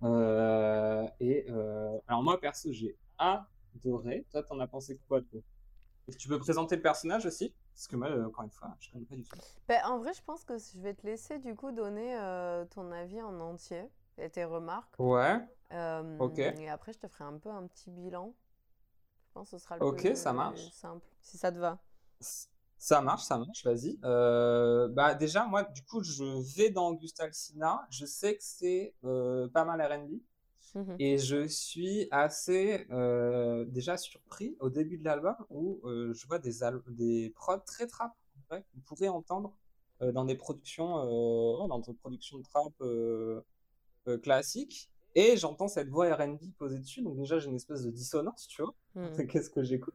Euh, et euh, alors moi, perso, j'ai adoré. Toi, t'en as pensé quoi, toi? Que tu peux présenter le personnage aussi? Parce que moi, euh, encore une fois, je connais pas du tout. Ben, en vrai, je pense que je vais te laisser du coup donner euh, ton avis en entier et tes remarques. Ouais. Euh, Ok. Et après, je te ferai un peu un petit bilan. Je pense que ce sera le Ok, plus ça marche. simple, si ça te va. Ça marche, ça marche, vas-y. Euh, bah déjà, moi, du coup, je vais dans Auguste Alsina. Je sais que c'est pas mal R&B. Mhm. Et je suis assez euh, déjà surpris au début de l'album où euh, je vois des, des prods très trap, vrai, qu'on pourrait entendre euh, dans des productions, ouais, dans des productions de trap classiques. Et j'entends cette voix R&B posée dessus, donc déjà j'ai une espèce de dissonance, tu vois. Mhm. Qu'est-ce que j'écoute?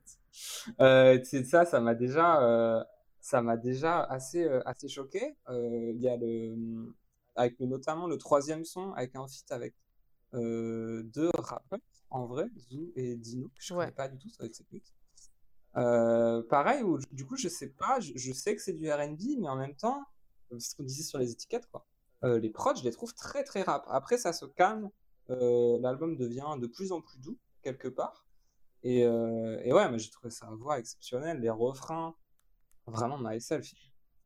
C'est ça, ça m'a déjà, ça m'a déjà assez, assez choqué. Il y a le, avec le- notamment le troisième son avec un feat avec euh, deux rappeurs en vrai, Zou et Dino, que je Ouais. connais pas du tout, ça va être. Euh, pareil, où, du coup, je sais pas, je, je sais que c'est du R&B, mais en même temps, euh, c'est ce qu'on disait sur les étiquettes, quoi. Euh, les prods, je les trouve très très rap. Après, ça se calme, l'album devient de plus en plus doux, quelque part. Et, et ouais, mais j'ai trouvé sa voix exceptionnelle, les refrains, vraiment myself.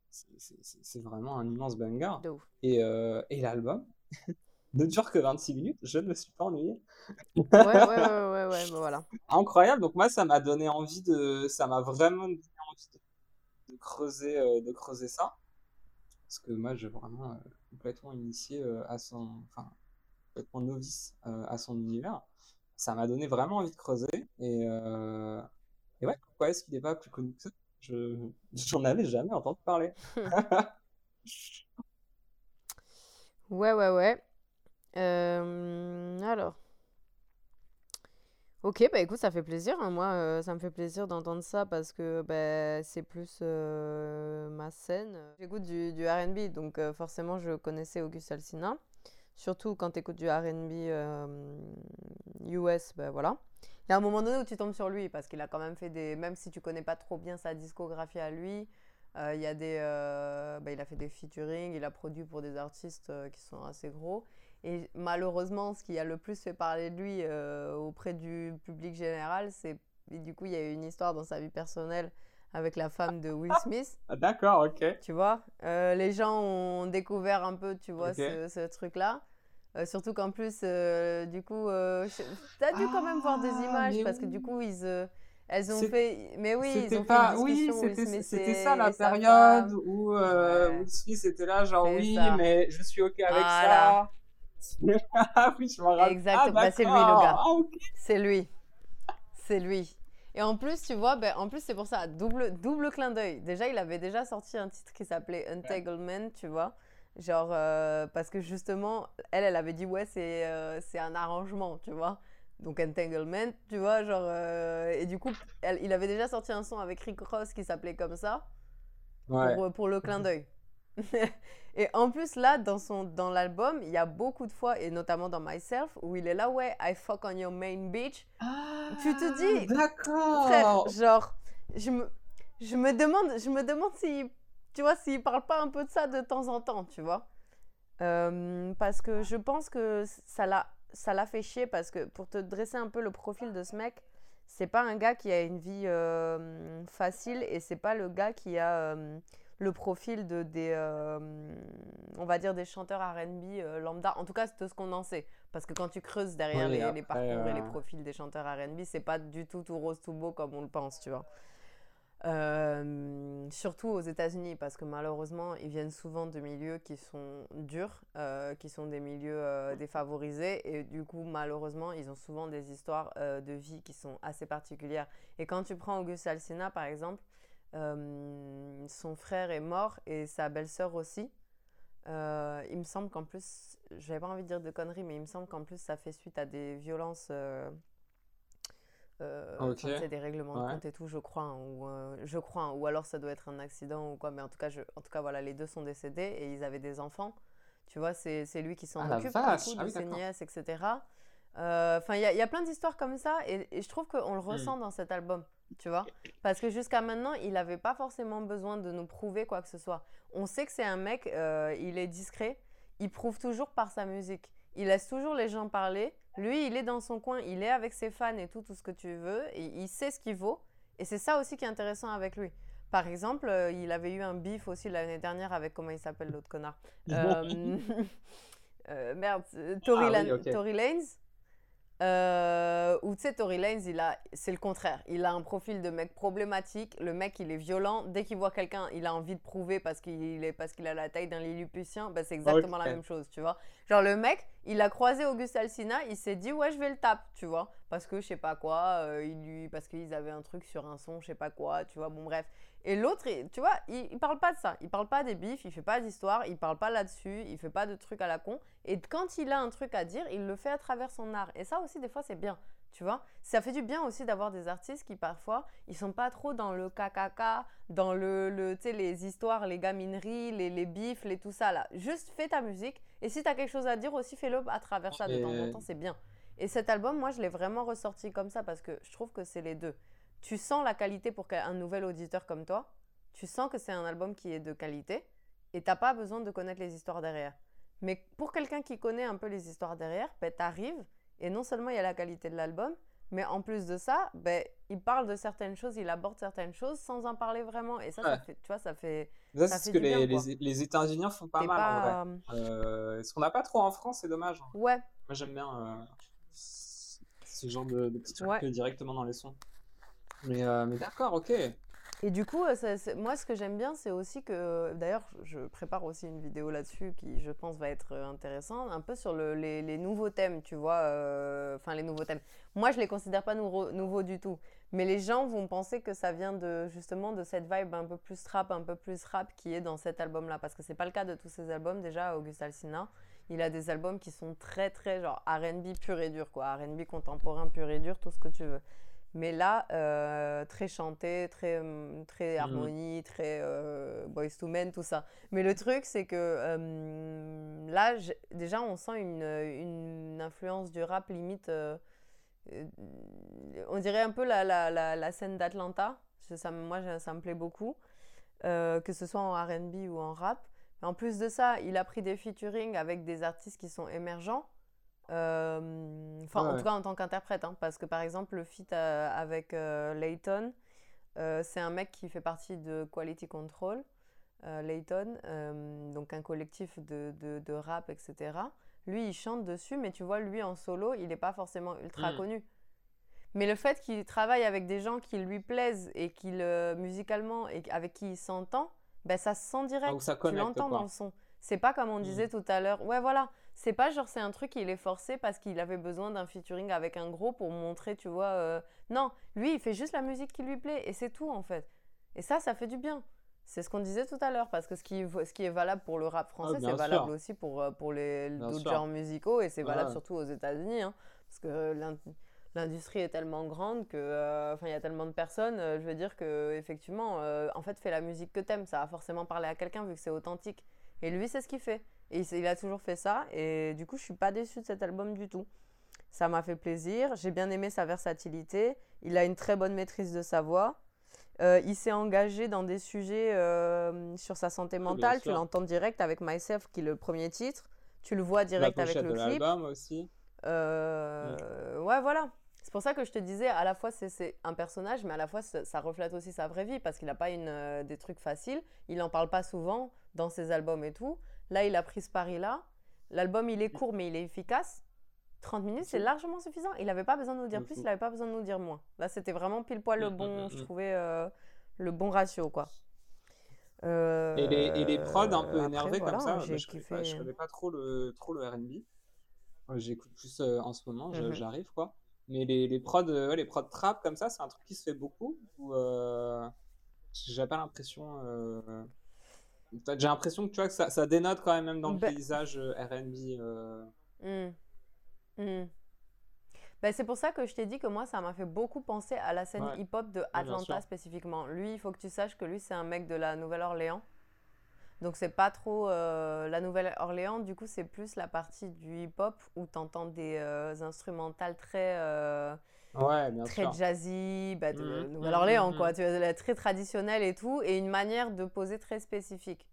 C'est vraiment un immense banger. De. Et, et l'album ne dure que 26 minutes, je ne me suis pas ennuyé. Ouais, ouais, ouais, ouais, ouais, bah voilà. Incroyable, donc moi ça m'a donné envie de, ça m'a vraiment donné envie de, de creuser, euh, de creuser ça, parce que moi j'ai vraiment euh, complètement initié euh, à son, enfin complètement novice à son univers. Ça m'a donné vraiment envie de creuser et, et ouais, pourquoi est-ce qu'il n'est pas plus connu que ça? Je, j'en avais jamais entendu parler. Ouais, ouais, ouais. Euh, alors. Ok, bah écoute, ça fait plaisir. hein. Moi, euh, ça me fait plaisir d'entendre ça parce que bah, c'est plus euh, ma scène. J'écoute du, du R&B, donc forcément, je connaissais Auguste Alsina. Surtout quand tu écoutes du R&B US, ben voilà. Il y a un moment donné où tu tombes sur lui parce qu'il a quand même fait des... Même si tu connais pas trop bien sa discographie à lui, il y a des... euh, bah, il a fait des featuring, il a produit pour des artistes qui sont assez gros. Et malheureusement, ce qui a le plus fait parler de lui euh, auprès du public général, c'est... et Du coup, il y a eu une histoire dans sa vie personnelle avec la femme de Will Smith. Ah, D'accord, ok. Tu vois, Euh, les gens ont découvert un peu, tu vois, ce, ce truc-là. Euh, surtout qu'en plus, euh, du coup, je- t'as dû quand même voir des Ah, images parce que du coup, ils, elles ont fait. Mais oui, ils C'était ont pas, fait une oui, discussion c'était ça la période où Ouais. Will Smith était là, genre oui, ça. mais je suis ok avec ça. Ah oui, je m'en rappelle. Exactement. Ah, c'est lui, le gars. Ah. C'est lui. C'est lui. Et en plus, tu vois, ben, en plus, c'est pour ça, double, double clin d'œil. Déjà, il avait déjà sorti un titre qui s'appelait Entanglement, tu vois. Genre, euh, parce que justement, elle, elle avait dit, ouais, c'est euh, un arrangement, tu vois. Donc, Entanglement, tu vois, genre. euh, et du coup, elle- il avait déjà sorti un son avec Rick Ross qui s'appelait comme ça, Ouais. pour, pour le clin d'œil. et en plus, là, dans, son, dans l'album, il y a beaucoup de fois, et notamment dans Myself, où il est là, ouais, I fuck on your main bitch. Tu te dis, Ah, D'accord. Frère, genre, je me, je me demande, je me demande si, tu vois, s'il parle pas un peu de ça de temps en temps, tu vois. Euh, parce que je pense que ça l'a, ça l'a fait chier parce que pour te dresser un peu le profil de ce mec, c'est pas un gars qui a une vie euh, facile et c'est pas le gars qui a euh, le profil de des, euh, on va dire des chanteurs R&B euh, lambda. En tout cas, c'est de ce qu'on en sait. Parce que quand tu creuses derrière Oui, les, parcours et les euh, profils des chanteurs R&B, c'est pas du tout tout rose tout beau comme on le pense, tu vois. Euh, surtout aux États-Unis, parce que malheureusement, ils viennent souvent de milieux qui sont durs, euh, qui sont des milieux euh, défavorisés, et du coup, malheureusement, ils ont souvent des histoires de vie qui sont assez particulières. Et quand tu prends Auguste Alsina, par exemple, euh, son frère est mort et sa belle-sœur aussi. Euh, il me semble qu'en plus, j'avais pas envie de dire de conneries, mais il me semble qu'en plus, ça fait suite à des violences. euh, euh, Ok. enfin, tu sais, des règlements de compte et tout, je crois, hein, ou je crois, hein, ou alors ça doit être un accident ou quoi, mais en tout cas, je, en tout cas, voilà, les deux sont décédés et ils avaient des enfants. Tu vois, c'est c'est lui qui s'en Ah, occupe, coup, Ah de oui, ses nièces, etc. Enfin, il y, a- il y a plein d'histoires comme ça et, et je trouve qu'on le Hmm. ressent dans cet album, tu vois. Parce que jusqu'à maintenant, il n'avait pas forcément besoin de nous prouver quoi que ce soit. On sait que c'est un mec, euh, il est discret, il prouve toujours par sa musique. Il laisse toujours les gens parler. Lui, il est dans son coin, il est avec ses fans et tout, tout ce que tu veux, et il sait ce qu'il vaut. Et c'est ça aussi qui est intéressant avec lui. Par exemple, euh, il avait eu un bif aussi l'année dernière avec, comment il s'appelle l'autre connard? Euh, Merde, Tory, Ah oui. Tory Lanez. Euh, où tu sais, Tory Lanez, il a, c'est le contraire. Il a un profil de mec problématique. Le mec, il est violent. Dès qu'il voit quelqu'un, il a envie de prouver parce qu'il est, parce qu'il a la taille d'un Lilliputien. Bah, c'est exactement la même chose, tu vois. Genre, le mec, Il a croisé Auguste Alsina, il s'est dit ouais je vais le taper, tu vois, parce que je sais pas quoi, euh, il lui, parce qu'ils avaient un truc sur un son, je sais pas quoi, tu vois, bon bref. Et l'autre, tu vois, il, il parle pas de ça, il parle pas des bifs, il fait pas d'histoire, il parle pas là-dessus, il fait pas de trucs à la con. Et quand il a un truc à dire, il le fait à travers son art. Et ça aussi des fois c'est bien, tu vois. Ça fait du bien aussi d'avoir des artistes qui parfois ils sont pas trop dans le KKK, dans le, le tu sais les histoires, les gamineries, les, les bifs, les tout ça là. Juste fais ta musique et si tu as quelque chose à dire aussi fais-le à travers ça de temps en temps, c'est bien. Et cet album, moi je l'ai vraiment ressorti comme ça parce que je trouve que c'est les deux. Tu sens la qualité pour qu'un nouvel auditeur comme toi, tu sens que c'est un album qui est de qualité et t'as pas besoin de connaître les histoires derrière. Mais pour quelqu'un qui connaît un peu les histoires derrière, ben, t'arrives et non seulement il y a la qualité de l'album, mais en plus de ça, ben, il parle de certaines choses, il aborde certaines choses sans en parler vraiment. Et ça, ça Ouais. fait, tu vois, ça fait. Ça, Ça c'est ce que bien, les, les, États-Unis font pas t'es mal en vrai. pas. Euh, ce qu'on n'a pas trop en France, c'est dommage. hein. Ouais, Moi j'aime bien euh, ce genre de, de petits trucs Ouais. directement dans les sons. Mais, euh, mais d'accord, ok. Et du coup, euh, moi, ce que j'aime bien, c'est aussi que, d'ailleurs, je prépare aussi une vidéo là-dessus qui, je pense, va être euh, intéressante, un peu sur le- les, nouveaux thèmes, tu vois, euh, enfin les nouveaux thèmes. Moi, je les considère pas nouveaux, du tout, mais les gens vont penser que ça vient de justement de cette vibe un peu plus trap, un peu plus rap qui est dans cet album-là, parce que c'est pas le cas de tous ces albums. Déjà, Auguste Alsina, il a des albums qui sont très très genre R&B pur et dur, quoi, R&B contemporain pur et dur, tout ce que tu veux. Mais là, euh, très chanté, très, hum, très Mhm. harmonie, très euh, boys to men, tout ça. Mais le truc, c'est que euh, là, déjà, on sent une, une influence du rap limite. euh, euh, on dirait un peu la, la, la, la scène d'Atlanta. Ça, moi, ça- me plaît beaucoup. euh, que ce soit en RB ou en rap. Mais en plus de ça, il a pris des featuring avec des artistes qui sont émergents. Euh, Enfin, en Ouais. tout cas en tant qu'interprète, hein, parce que par exemple, le feat euh, avec euh, Layton, euh, c'est un mec qui fait partie de Quality Control, euh, Layton, euh, donc un collectif de, de, de rap, etc. Lui, il chante dessus, mais tu vois, lui en solo, il n'est pas forcément ultra Mm. connu. Mais le fait qu'il travaille avec des gens qui lui plaisent et qu'il euh, musicalement et avec qui il s'entend, ben ça se sent direct. Donc ça tu connecte, l'entends quoi. dans le son. C'est pas comme on disait tout à l'heure. Ouais, voilà. C'est pas genre c'est un truc qu'il est forcé parce qu'il avait besoin d'un featuring avec un gros pour montrer, tu vois. euh, Non, lui, il fait juste la musique qui lui plaît et c'est tout en fait. Et ça, ça fait du bien. C'est ce qu'on disait tout à l'heure parce que ce qui, ce qui est valable pour le rap français, Ah, bien c'est valable sûr. aussi pour, euh, pour les d'autres genres musicaux et c'est valable surtout aux États-Unis. hein, parce que l'in- l'industrie est tellement grande que euh, enfin il y a tellement de personnes euh, je veux dire que effectivement euh, en fait fais la musique que t'aimes ça va forcément parler à quelqu'un vu que c'est authentique et lui c'est ce qu'il fait. Et il, a toujours fait ça et du coup je suis pas déçue de cet album du tout. Ça m'a fait plaisir j'ai bien aimé sa versatilité il a une très bonne maîtrise de sa voix. Euh, il s'est engagé dans des sujets euh, sur sa santé mentale tu l'entends direct avec Myself qui est le premier titre. Tu le vois direct avec le de clip. l'album aussi. euh, ouais, voilà. C'est pour ça que je te disais, à la fois c'est- un personnage, mais à la fois ça, reflète aussi sa vraie vie parce qu'il n'a pas une, euh, des trucs faciles. Il n'en parle pas souvent dans ses albums et tout. Là, il a pris ce pari-là. L'album, il est court, mais il est efficace. 30 minutes, c'est largement suffisant. Il n'avait pas besoin de nous dire plus, il n'avait pas besoin de nous dire moins. Là, c'était vraiment pile poil le Mm, mm, bon, mm, je trouvais, euh, le bon ratio, quoi. Euh, Et les, et les prods un peu énervés voilà, comme ça, bah, je, connais je connais pas trop le, trop le R&B. J'écoute plus euh, en ce moment, Mhm. j'arrive quoi. Mais les, les prods, euh, ouais, les prods trap comme ça, c'est un truc qui se fait beaucoup. Ou euh, j'ai pas l'impression. euh, J'ai l'impression que tu vois que ça, ça dénote quand même, même dans le Ben- paysage R&B. euh, Hmm. Hmm. Ben, c'est pour ça que je t'ai dit que moi, ça m'a fait beaucoup penser à la scène Ouais. hip-hop de Atlanta spécifiquement. Lui, il faut que tu saches que lui, c'est un mec de la Nouvelle-Orléans. Donc, c'est pas trop euh, la Nouvelle-Orléans. Du coup, c'est plus la partie du hip-hop où tu entends des euh, instrumentales très, euh, Ouais, bien très sûr. jazzy, bah, de Mhm, Nouvelle-Orléans, mhm, quoi. mhm. Tu vois, la- très traditionnelle et tout, et une manière de poser très spécifique.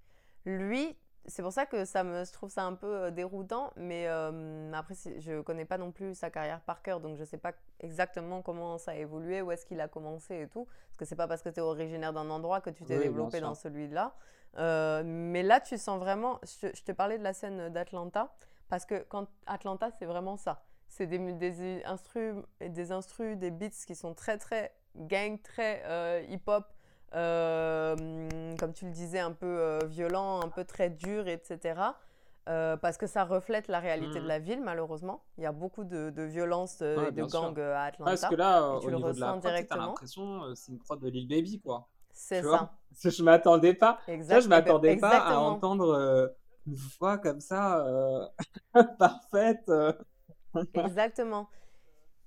Lui, c'est pour ça que ça me, je trouve ça un peu déroutant, mais euh, après, je connais pas non plus sa carrière par cœur, donc je sais pas exactement comment ça a évolué, où est-ce qu'il a commencé et tout, parce que c'est pas parce que tu es originaire d'un endroit que tu t'es Oui, développé dans celui-là. Euh, mais là, tu sens vraiment, je, je te parlais de la scène d'Atlanta, parce que quand Atlanta, c'est vraiment ça. C'est des, des instrus, des instrus, des beats qui sont très très gang, très euh, hip-hop, euh, comme tu le disais, un peu violent, un peu très dur, etc. parce que ça reflète la réalité de Mhm. la ville, malheureusement. Il y a beaucoup de, de violences euh, Ouais, de gangs à Atlanta. parce que là, tu au le niveau de la ressens prod, directement. l'impression c'est une prod de Lil Baby, quoi. C'est ça. Que je m'attendais pas. Ça, je Eh ben, m'attendais pas à entendre euh, une voix comme ça, euh, parfaite. euh. Exactement.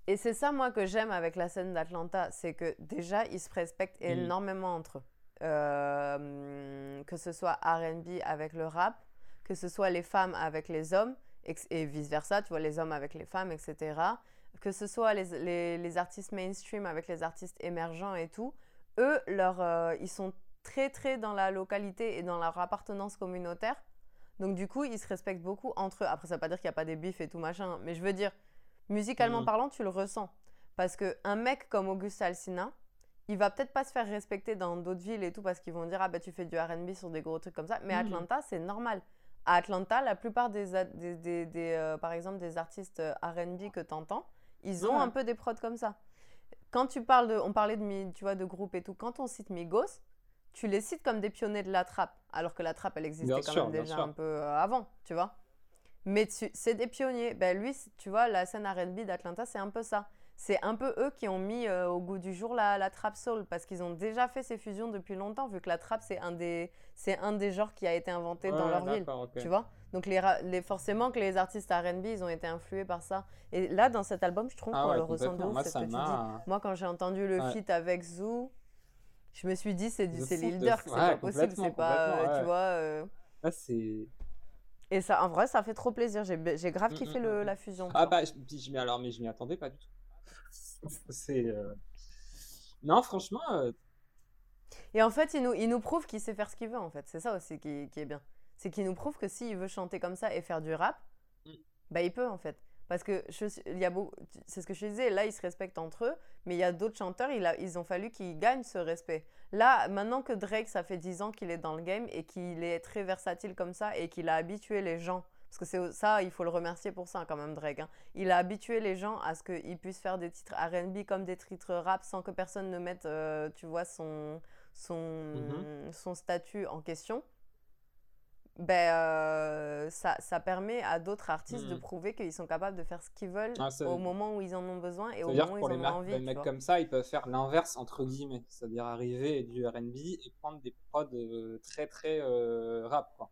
Et c'est ça, moi, que j'aime avec la scène d'Atlanta, c'est que déjà, ils se respectent énormément entre eux. Euh, que ce soit RB avec le rap, que ce soit les femmes avec les hommes, et vice-versa, tu vois, les hommes avec les femmes, etc. Que ce soit les, les- les artistes mainstream avec les artistes émergents et tout. Eux, leur, euh, ils sont très, très dans la localité et dans leur appartenance communautaire. Donc, du coup, ils se respectent beaucoup entre eux. Après, ça veut pas dire qu'il n'y a pas des bifs et tout machin, mais je veux dire, musicalement Mhm. parlant, tu le ressens. Parce qu'un mec comme Auguste Alsina, il va peut-être pas se faire respecter dans d'autres villes et tout parce qu'ils vont dire ah bah tu fais du R&B sur des gros trucs comme ça mais Mhm. Atlanta c'est normal à Atlanta la plupart des, a- des, des- des, euh, par exemple des artistes euh, R&B que tu entends ils ont Ouais. un peu des prods comme ça quand tu parles de on parlait de Mi- tu vois de groupe et tout quand on cite Migos tu les cites comme des pionniers de la trappe alors que la trappe elle existait Bien quand sûr, même déjà un peu euh, avant tu vois mais c'est des pionniers. Ben lui, tu vois, la scène R&B d'Atlanta, c'est un peu ça. C'est un peu eux qui ont mis euh, au goût du jour la, la trap soul parce qu'ils ont déjà fait ces fusions depuis longtemps, vu que la trap c'est un des c'est un des genres qui a été inventé dans leur ville. Tu vois Donc les, ra- les forcément que les artistes R&B, ils ont été influés par ça. Et là, dans cet album, je trouve Ah qu'on ouais, le ressent de ouf. Moi, ce que tu dis. m'a. Moi, quand j'ai entendu le Ouais. feat avec Zoo, je me suis dit c'est Lil Durk, c'est Ouais, pas possible, c'est pas euh, tu vois. euh, c'est. Et ça, en vrai, ça fait trop plaisir. J'ai j'ai grave Mm, kiffé mm, le- mm. la fusion. Ah bah, je, je alors, mais je m'y attendais pas du tout. C'est. euh, Non, franchement, euh, Et en fait, il nous, il nous prouve qu'il sait faire ce qu'il veut, en fait. C'est ça aussi qui, qui est bien. C'est qu'il nous prouve que s'il veut chanter comme ça et faire du rap, Mm. bah il peut, en fait. Parce que je suis- il y a beau- c'est ce que je disais, là, ils se respectent entre eux, mais il y a d'autres chanteurs, il a, ils ont fallu qu'ils gagnent ce respect. Là, maintenant que Drake, ça fait 10 ans qu'il est dans le game et qu'il est très versatile comme ça et qu'il a habitué les gens, parce que c'est ça, il faut le remercier pour ça quand même, Drake. hein. Il a habitué les gens à ce qu'ils puissent faire des titres RB comme des titres rap sans que personne ne mette, euh, tu vois, son, son, Mhm. son statut en question, ben, euh, ça, ça permet à d'autres artistes de Mhm. prouver qu'ils sont capables de faire ce qu'ils veulent Ah, au moment où ils en ont besoin et au moment où ils les en ont envie. tu mecs comme ça, ils peuvent faire l'inverse, entre guillemets. C'est-à-dire arriver et du RB et prendre des prods euh, très très euh, rap, quoi.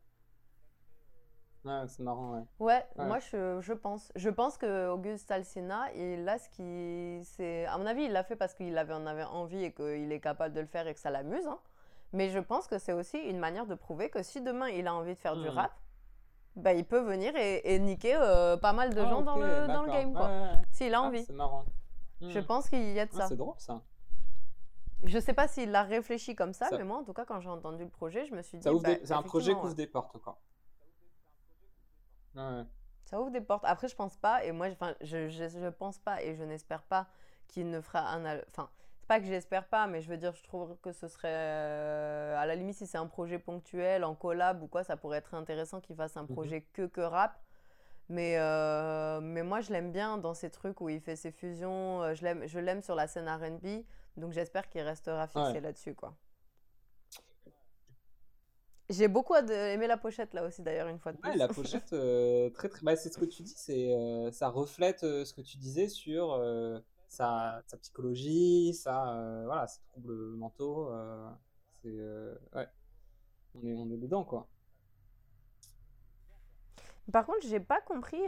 Ouais, c'est marrant, ouais. Ouais, Ouais. moi je, je pense. Je pense que Auguste Alsina, ce qui. c'est À mon avis, il l'a fait parce qu'il avait, en avait envie et qu'il est capable de le faire et que ça l'amuse. hein. Mais je pense que c'est aussi une manière de prouver que si demain il a envie de faire du Mhm. rap, bah, il peut venir et, et niquer euh, pas mal de Ah, gens dans, le, dans le game, quoi. Ouais, ouais. S'il a Ah, envie. c'est marrant. Je Hmm. pense qu'il y a de Ah, ça. c'est drôle, ça. Je sais pas s'il l'a réfléchi comme ça, Ça- mais moi, en tout cas, quand j'ai entendu le projet, je me suis dit. Bah, des- C'est un projet qui ouvre des portes, quoi. Ça ouvre des portes. Après, je pense pas, et moi, je, je, je pense pas, et je n'espère pas qu'il ne fera un. Enfin, pas que j'espère pas, mais je veux dire, je trouve que ce serait. euh, à la limite, si c'est un projet ponctuel, en collab ou quoi, ça pourrait être intéressant qu'il fasse un projet que que rap. Mais, euh, mais moi, je l'aime bien dans ces trucs où il fait ses fusions. euh, Je l'aime, je l'aime sur la scène RB. Donc, j'espère qu'il restera fixé Ouais. là-dessus, quoi. J'ai beaucoup aimé la pochette là aussi, d'ailleurs, une fois de Ouais, plus. la pochette, euh, très très. Bah, c'est ce que tu dis, c'est euh, ça reflète euh, ce que tu disais sur sa, sa psychologie, sa, euh, voilà, ses troubles mentaux. euh, c'est euh, ouais, on est on est dedans quoi. Par contre, j'ai pas compris.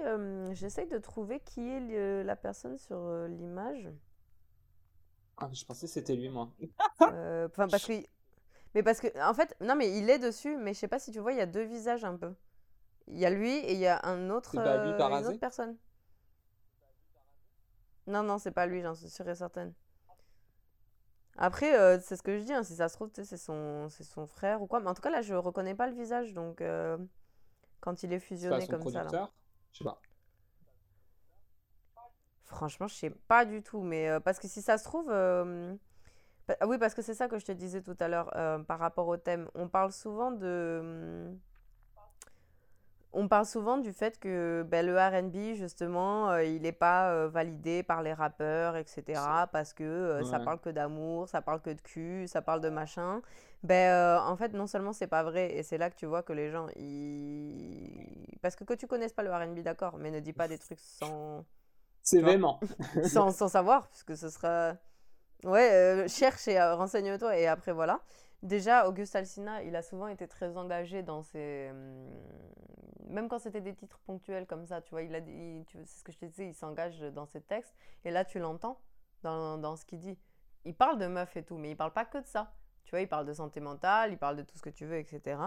J'essaye de trouver qui est le- la personne sur l'image. Ah, je pensais que c'était lui moi. Enfin, parce que. Mais parce que. En fait, non, mais il est dessus, mais je sais pas si tu vois, il y a deux visages un peu. Il y a lui et il y a un autre, euh, une autre personne. Non, non, c'est pas lui, j'en suis sûre et certaine. Après, euh, c'est ce que je dis, hein, si ça se trouve, c'est son, c'est son frère ou quoi. Mais en tout cas, là, je reconnais pas le visage, donc. euh, Quand il est pas fusionné son comme ça, là. Je sais pas. Franchement, je sais pas du tout, mais euh, parce que si ça se trouve, oui, parce que c'est ça que je te disais tout à l'heure par rapport au thème. On parle souvent de, on parle souvent du fait que ben, le R&B justement, euh, il n'est pas euh, validé par les rappeurs, etc. Parce que euh, ça parle que d'amour, ça parle que de cul, ça parle de machin. Ben, en fait, non seulement c'est pas vrai, et c'est là que tu vois que les gens ils Parce que que tu connaisses pas le RB, d'accord, mais ne dis pas des trucs sans, C'est véhément. sans, sans savoir, parce que ce sera. Ouais, cherche et renseigne-toi, et après voilà. Déjà, Auguste Alsina, il a souvent été très engagé dans ses. hum, Même quand c'était des titres ponctuels comme ça, tu vois, il c'est ce que je te disais, il s'engage dans ses textes, et là tu l'entends dans, dans ce qu'il dit. Il parle de meufs et tout, mais il parle pas que de ça. Tu vois, il parle de santé mentale, il parle de tout ce que tu veux, etc.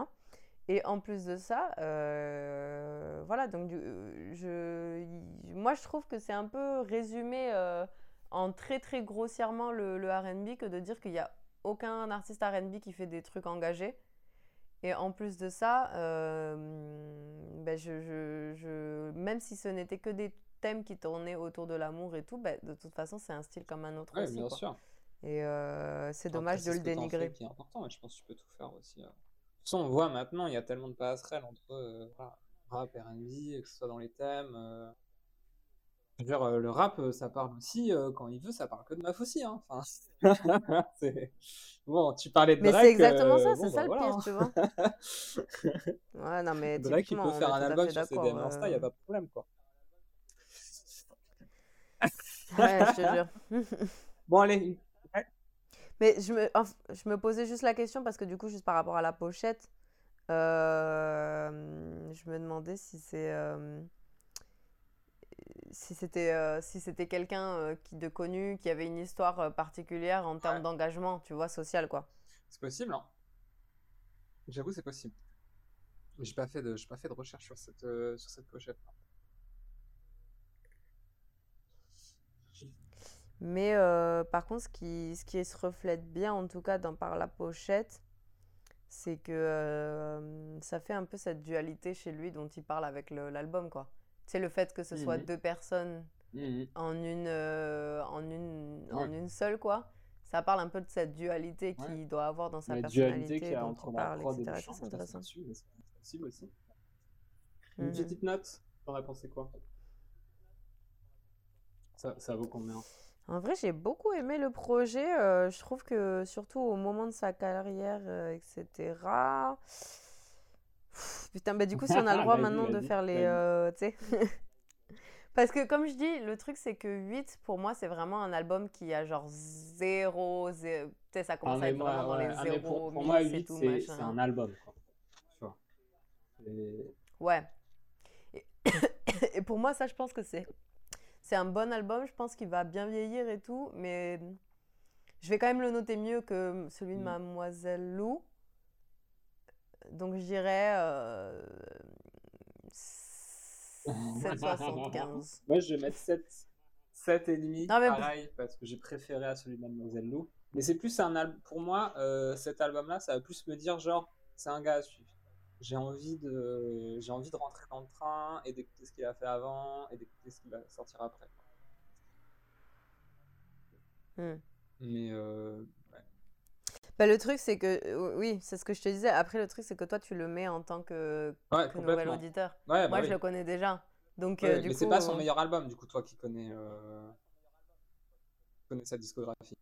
Et en plus de ça, euh, voilà, donc euh, moi je trouve que c'est un peu résumé euh, en très très grossièrement le, le RB que de dire qu'il n'y a aucun artiste RB qui fait des trucs engagés. Et en plus de ça, euh, ben je, je- je- même si ce n'était que des thèmes qui tournaient autour de l'amour et tout, ben, de toute façon c'est un style comme un autre Ouais, aussi. bien quoi. sûr. Et euh, c'est dommage c'est de ce le dénigrer. qui est important, mais je pense que tu peux tout faire aussi. euh. De toute façon, on voit maintenant, il y a tellement de passerelles entre euh, rap et R&B, que ce soit dans les thèmes. Euh. Je veux dire, le rap, euh, ça parle aussi, euh, quand il veut, ça parle que de meuf aussi. Hein. Enfin, bon, tu parlais de Mais Drake. c'est exactement ça, euh, c'est bon, ça bah, le voilà, pire, tu vois. hein. Ouais, non, mais Drake, il peut faire un album sur ses DM Insta, il n'y a pas de problème, quoi. Ouais, je te jure. Bon, allez, Mais je me, enf- je me posais juste la question parce que du coup, juste par rapport à la pochette, euh, je me demandais si c'est si c'était euh, si c'était quelqu'un euh, qui de connu qui avait une histoire euh, particulière en termes Ouais. d'engagement, tu vois, social quoi. c'est possible, hein. J'avoue, c'est possible. Mais J'ai pas fait de, j'ai pas fait de recherche sur cette, sur cette pochette. Mais euh, par contre, ce qui, ce qui se reflète bien, en tout cas dans, par la pochette, c'est que ça fait un peu cette dualité chez lui dont il parle avec l'album, quoi. Sais, le fait que ce soit Mhm. deux personnes Mhm. en une, euh, en une, en une seule, quoi. Ça parle un peu de cette dualité qu'il Ouais. doit avoir dans sa La personnalité, dualité qu'il y a entre la parle, prod et etc. le chant, c'est c'est possible aussi. Une Mhm. petite note, as pensé quoi? Ça, ça vaut combien? En vrai, j'ai beaucoup aimé le projet. euh, je trouve que surtout au moment de sa carrière, euh, etc. Pff, Putain, bah du coup, si on a le droit maintenant de faire les... euh, tu sais Parce que comme je dis, le truc c'est que 8, pour moi, c'est vraiment un album qui a genre 0, 0 tu sais, ça commence Ah, à mais être moi, vraiment dans les ah, mais 0, pour, pour moi, 1000 et 8, tout, c'est machin. un album. Quoi. Tu vois. Et- Ouais. Et, et pour moi, ça, je pense que c'est c'est un bon album. Je pense qu'il va bien vieillir et tout, mais je vais quand même le noter mieux que celui de Mm. Mademoiselle Lou. Donc, je dirais euh, 7,75. Moi, je vais mettre 7, 7 et demi, Non, mais- pareil, parce que j'ai préféré à celui de Mademoiselle Lou. Mais c'est plus un album, pour moi, euh, cet album-là, ça va plus me dire, genre, c'est un gars à suivre. J'ai envie de, j'ai envie de rentrer dans le train et d'écouter ce qu'il a fait avant et d'écouter ce qu'il va sortir après. Hmm. Mais euh. Bah, le truc, c'est que, oui, c'est ce que je te disais. Après, le truc, c'est que toi, tu le mets en tant que, Ouais, que nouvel auditeur. Ouais, bah Moi, oui. je le connais déjà. Donc, Ouais, euh, du mais coup. c'est pas son euh, meilleur album, du coup, toi qui connais, euh, connais sa discographie.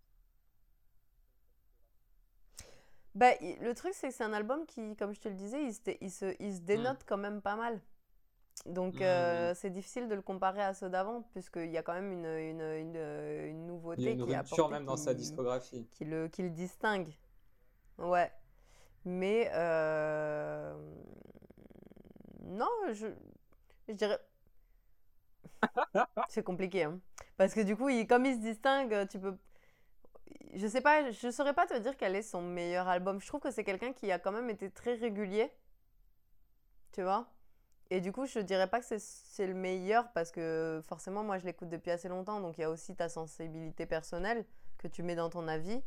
Bah, le truc, c'est que c'est un album qui, comme je te le disais, il se, il se, il se dénote quand même pas mal. Donc, Mm, euh, c'est difficile de le comparer à ceux d'avant, puisqu'il y a quand même une, une, une, une nouveauté Il y a une qui rupture même dans sa qui- discographie. qui le, qui le distingue. Ouais. Mais, euh, non, je, je dirais. C'est compliqué, hein. Parce que du coup, il, comme il se distingue, tu peux. Je sais pas, je saurais pas te dire quel est son meilleur album. Je trouve que c'est quelqu'un qui a quand même été très régulier. Tu vois? Et du coup, je dirais pas que c'est- c'est le meilleur parce que forcément, moi, je l'écoute depuis assez longtemps. Donc, il y a aussi ta sensibilité personnelle que tu mets dans ton avis.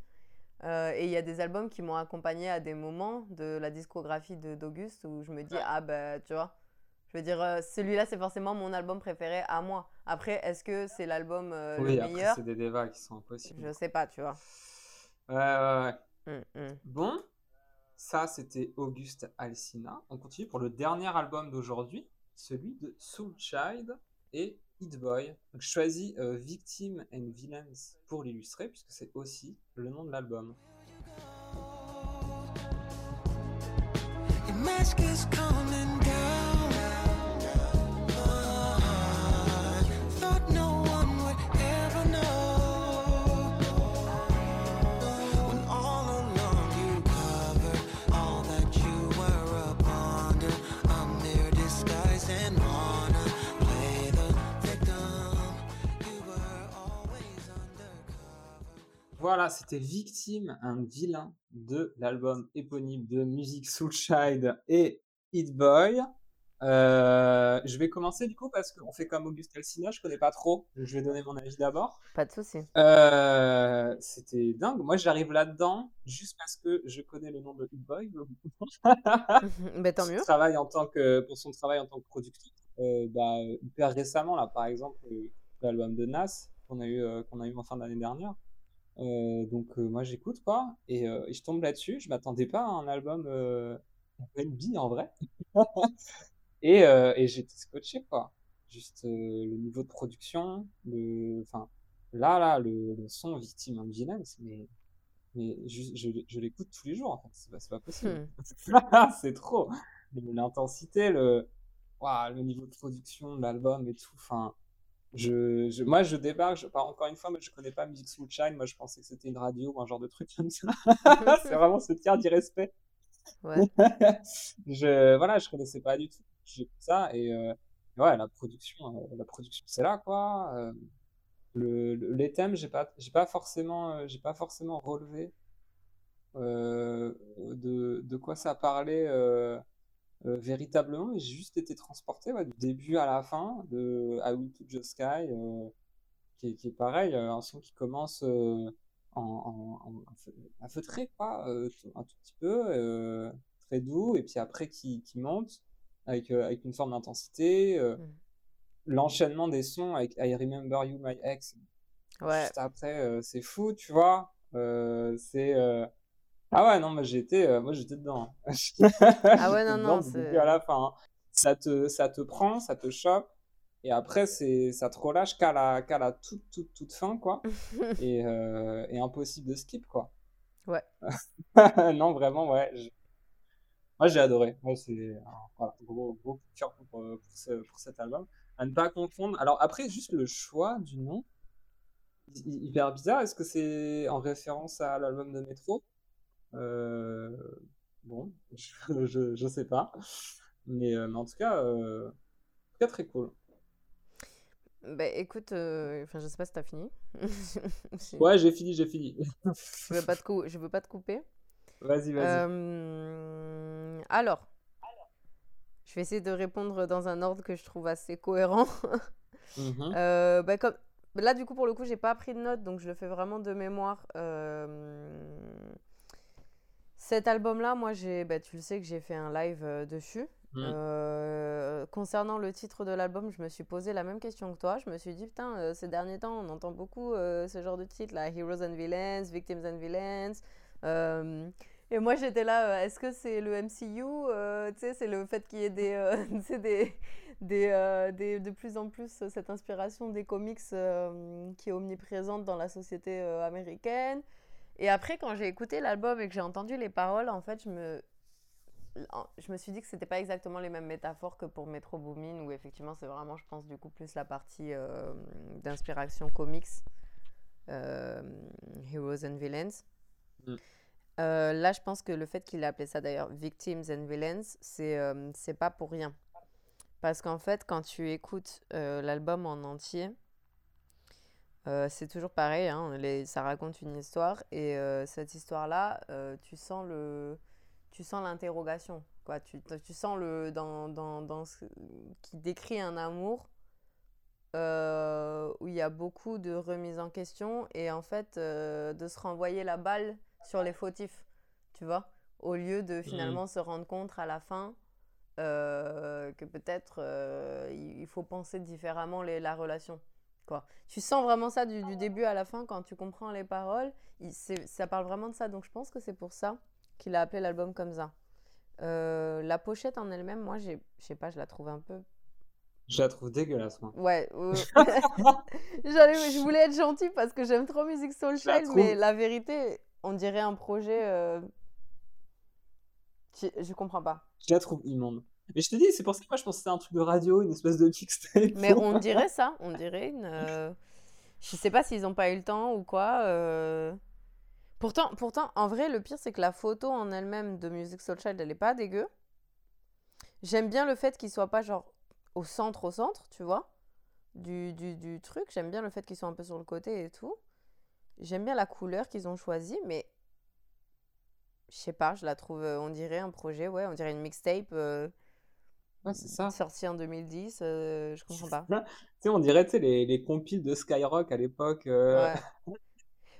Euh, et il y a des albums qui m'ont accompagné à des moments de la discographie d'Auguste où je me dis, Ouais. ah ben, tu vois, je veux dire, euh, celui-là, c'est forcément mon album préféré à moi. Après, est-ce que c'est l'album euh, Oui, le après, meilleur? c'est des débats qui sont impossibles. Je sais pas, tu vois. Ouais, ouais, ouais. Mm, mm. Bon, ça c'était Auguste Alsina. On continue pour le dernier album d'aujourd'hui, celui de Soul Child et Hit Boy. Je choisis euh, Victim and Villains pour l'illustrer, puisque c'est aussi le nom de l'album. Voilà, c'était Victime, un vilain de l'album éponyme de Music Soulchild et Hit Boy. Euh, je vais commencer du coup parce qu'on fait comme Auguste Alsina, je connais pas trop. Je vais donner mon avis d'abord. Pas de souci. Euh, c'était dingue. Moi, j'arrive là-dedans juste parce que je connais le nom de Hit Boy. bah, tant mieux. En tant que, pour son travail en tant que producteur. Euh, bah, hyper récemment, là, par exemple, l'album de Nas qu'on a eu, qu'on a eu en fin d'année dernière. Donc, moi, j'écoute quoi. Et, et, je tombe là-dessus. Je m'attendais pas à un album NB en vrai. Et, euh, et j'étais scotché, quoi. Juste euh, le niveau de production, le, enfin, là, là, le, le son Victime and Violence, mais, mais je, je, je l'écoute tous les jours, en fait. C'est pas, pas possible. Hmm. c'est trop. L'intensité, le, wow, le niveau de production de l'album et tout, enfin. Je, je, moi, je débarque, je, encore une fois, mais je connais pas Music Soul Shine, moi je pensais que c'était une radio ou un genre de truc comme ça. c'est vraiment ce tiers d'irrespect. Ouais. je, voilà, je connaissais pas du tout j'écoute ça et euh, ouais, la production, euh, la production c'est là quoi. Euh, le, les thèmes, j'ai pas, j'ai pas forcément, j'ai pas forcément relevé de, de, quoi ça parlait véritablement, mais j'ai juste été transporté du début à la fin de I Will to Just Sky, qui, qui, est pareil, un son qui commence en, en, un feutré, quoi, un tout petit peu, très doux, et puis après qui, qui monte, avec, euh, avec une forme d'intensité. Euh, mm. L'enchaînement des sons avec I Remember You, My Ex. Ouais. Juste après, euh, c'est fou, tu vois. c'est. Ah ouais, non, moi j'étais, moi j'étais dedans. ah ouais, non, non, c'est. à la fin. Hein. Ça, te, ça te prend, ça te chope. Et après, c'est, ça te relâche qu'à la, qu'à la toute, toute, toute fin, quoi. et, et, impossible de skip, quoi. Ouais. non, vraiment, ouais. Moi, j'ai adoré. Moi, c'est un gros, gros coup de cœur pour, euh, pour, cet album. À ne pas confondre. Alors, après, juste le choix du nom, hyper bizarre. Est-ce que c'est en référence à l'album de Metro? euh, Bon, je, je, sais pas. Mais, euh, mais en tout cas, en tout cas, très cool. Bah écoute, enfin je sais pas si t'as fini. ouais, j'ai fini, j'ai fini. je veux pas te, je veux pas te couper. Vas-y, vas-y. Alors, je vais essayer de répondre dans un ordre que je trouve assez cohérent. Mhm. Euh, bah, comme... Là, du coup, pour le coup, j'ai pas pris de notes, donc je le fais vraiment de mémoire. Cet album-là, moi, j'ai, bah, tu le sais que j'ai fait un live euh, dessus. Mhm. Euh, concernant le titre de l'album, je me suis posé la même question que toi. Je me suis dit, putain, ces derniers temps, on entend beaucoup ce genre de titre, là, Heroes and Villains, Victims and Villains. Et moi, j'étais là, euh, est-ce que c'est le MCU euh, Tu sais, c'est le fait qu'il y ait des, euh, des, des, des, de plus en plus cette inspiration des comics qui est omniprésente dans la société américaine. Et après, quand j'ai écouté l'album et que j'ai entendu les paroles, en fait, je me, je me suis dit que c'était pas exactement les mêmes métaphores que pour Metro Boomin, où effectivement, c'est vraiment, je pense, du coup, plus la partie d'inspiration comics, Heroes and Villains. Mm. Euh, là, je pense que le fait qu'il ait appelé ça d'ailleurs Victims and Villains, c'est euh, pas pour rien. Parce qu'en fait, quand tu écoutes euh, l'album en entier, c'est toujours pareil, hein, ça raconte une histoire et cette histoire-là, tu sens le, tu sens l'interrogation, quoi. Tu, tu, sens le dans, dans, dans ce, qui décrit un amour où il y a beaucoup de remise en question et en fait de se renvoyer la balle sur les fautifs, tu vois, au lieu de finalement mm. se rendre compte à la fin euh, que peut-être euh, il faut penser différemment les, la relation. Quoi. Tu sens vraiment ça du, début à la fin quand tu comprends les paroles. Il, ça parle vraiment de ça. Donc je pense que c'est pour ça qu'il a appelé l'album comme ça. Euh, la pochette en elle-même, moi, je sais pas, je la trouve un peu. Je la trouve dégueulasse, moi. Ouais. je voulais être gentil parce que j'aime trop Music Soul Child, mais la vérité, on dirait un projet. Euh... Je, comprends pas. Je la trouve immonde. Mais je te dis, c'est pour ça que moi je pensais que c'était un truc de radio, une espèce de kickstand. Mais on dirait ça, on dirait une. Euh, je sais pas s'ils ont pas eu le temps ou quoi. Euh. Pourtant, pourtant, en vrai, le pire c'est que la photo en elle-même de Music Soul Child, elle est pas dégueu. J'aime bien le fait qu'il soit pas genre au centre, au centre, tu vois, du, du, du truc. J'aime bien le fait qu'il soit un peu sur le côté et tout. j'aime bien la couleur qu'ils ont choisie, mais je sais pas, je la trouve, euh, on dirait un projet, ouais, on dirait une mixtape euh, Ouais, c'est ça. sortie en 2010, euh, je comprends pas. Tu sais, on dirait, les, les compiles de Skyrock à l'époque. euh, Ouais.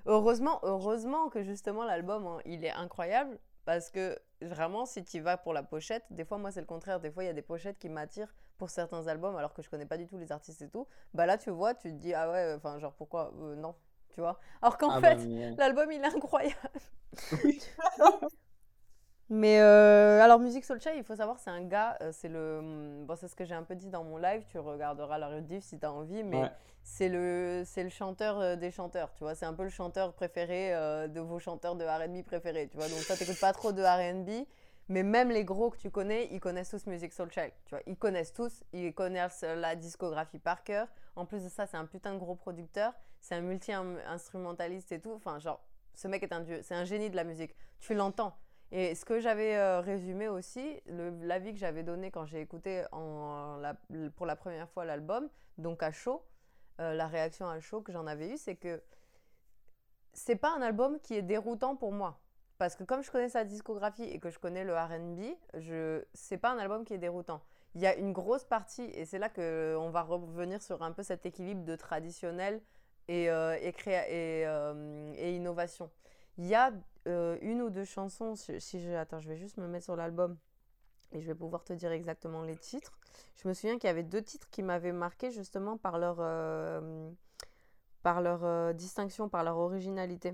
Heureusement, heureusement que justement l'album, hein, il est incroyable parce que vraiment, si tu vas pour la pochette, des fois, moi, c'est le contraire. Des fois, il y a des pochettes qui m'attirent pour certains albums alors que je connais pas du tout les artistes et tout. Bah là, tu vois, tu te dis, ah ouais, enfin, genre, pourquoi? Euh, Non, tu vois. Alors qu'en ah bah, fait, mais- l'album, il est incroyable. Oui. Mais euh, alors, Musique Soulchild, il faut savoir, c'est un gars, euh, c'est le. hum, Bon, c'est ce que j'ai un peu dit dans mon live, tu regarderas la rediff si tu as envie, mais Ouais. c'est le, le chanteur euh, des chanteurs, tu vois. C'est un peu le chanteur préféré euh, de vos chanteurs de RB préférés, tu vois. Donc, toi, t'écoutes pas trop de RB, mais même les gros que tu connais, ils connaissent tous Music Soul Child, tu vois. Ils connaissent tous, ils connaissent la discographie par cœur. En plus de ça, c'est un putain de gros producteur, c'est un multi-instrumentaliste et tout. Enfin, genre, ce mec est un dieu, c'est un génie de la musique. Tu l'entends. Et ce que j'avais euh, résumé aussi, l'avis que j'avais donné quand j'ai écouté pour la première fois l'album, donc à chaud, euh, la réaction à chaud que j'en avais eue, c'est que c'est pas un album qui est déroutant pour moi. Parce que comme je connais sa discographie et que je connais le RB, je... c'est pas un album qui est déroutant. Il y a une grosse partie, et c'est là qu'on va revenir sur un peu cet équilibre de traditionnel et, euh, euh, et innovation. Il y a euh, une ou deux chansons, si je... Attends, je vais juste me mettre sur l'album et je vais pouvoir te dire exactement les titres. Je me souviens qu'il y avait deux titres qui m'avaient marqué justement par leur, euh, par leur euh, distinction, par leur originalité.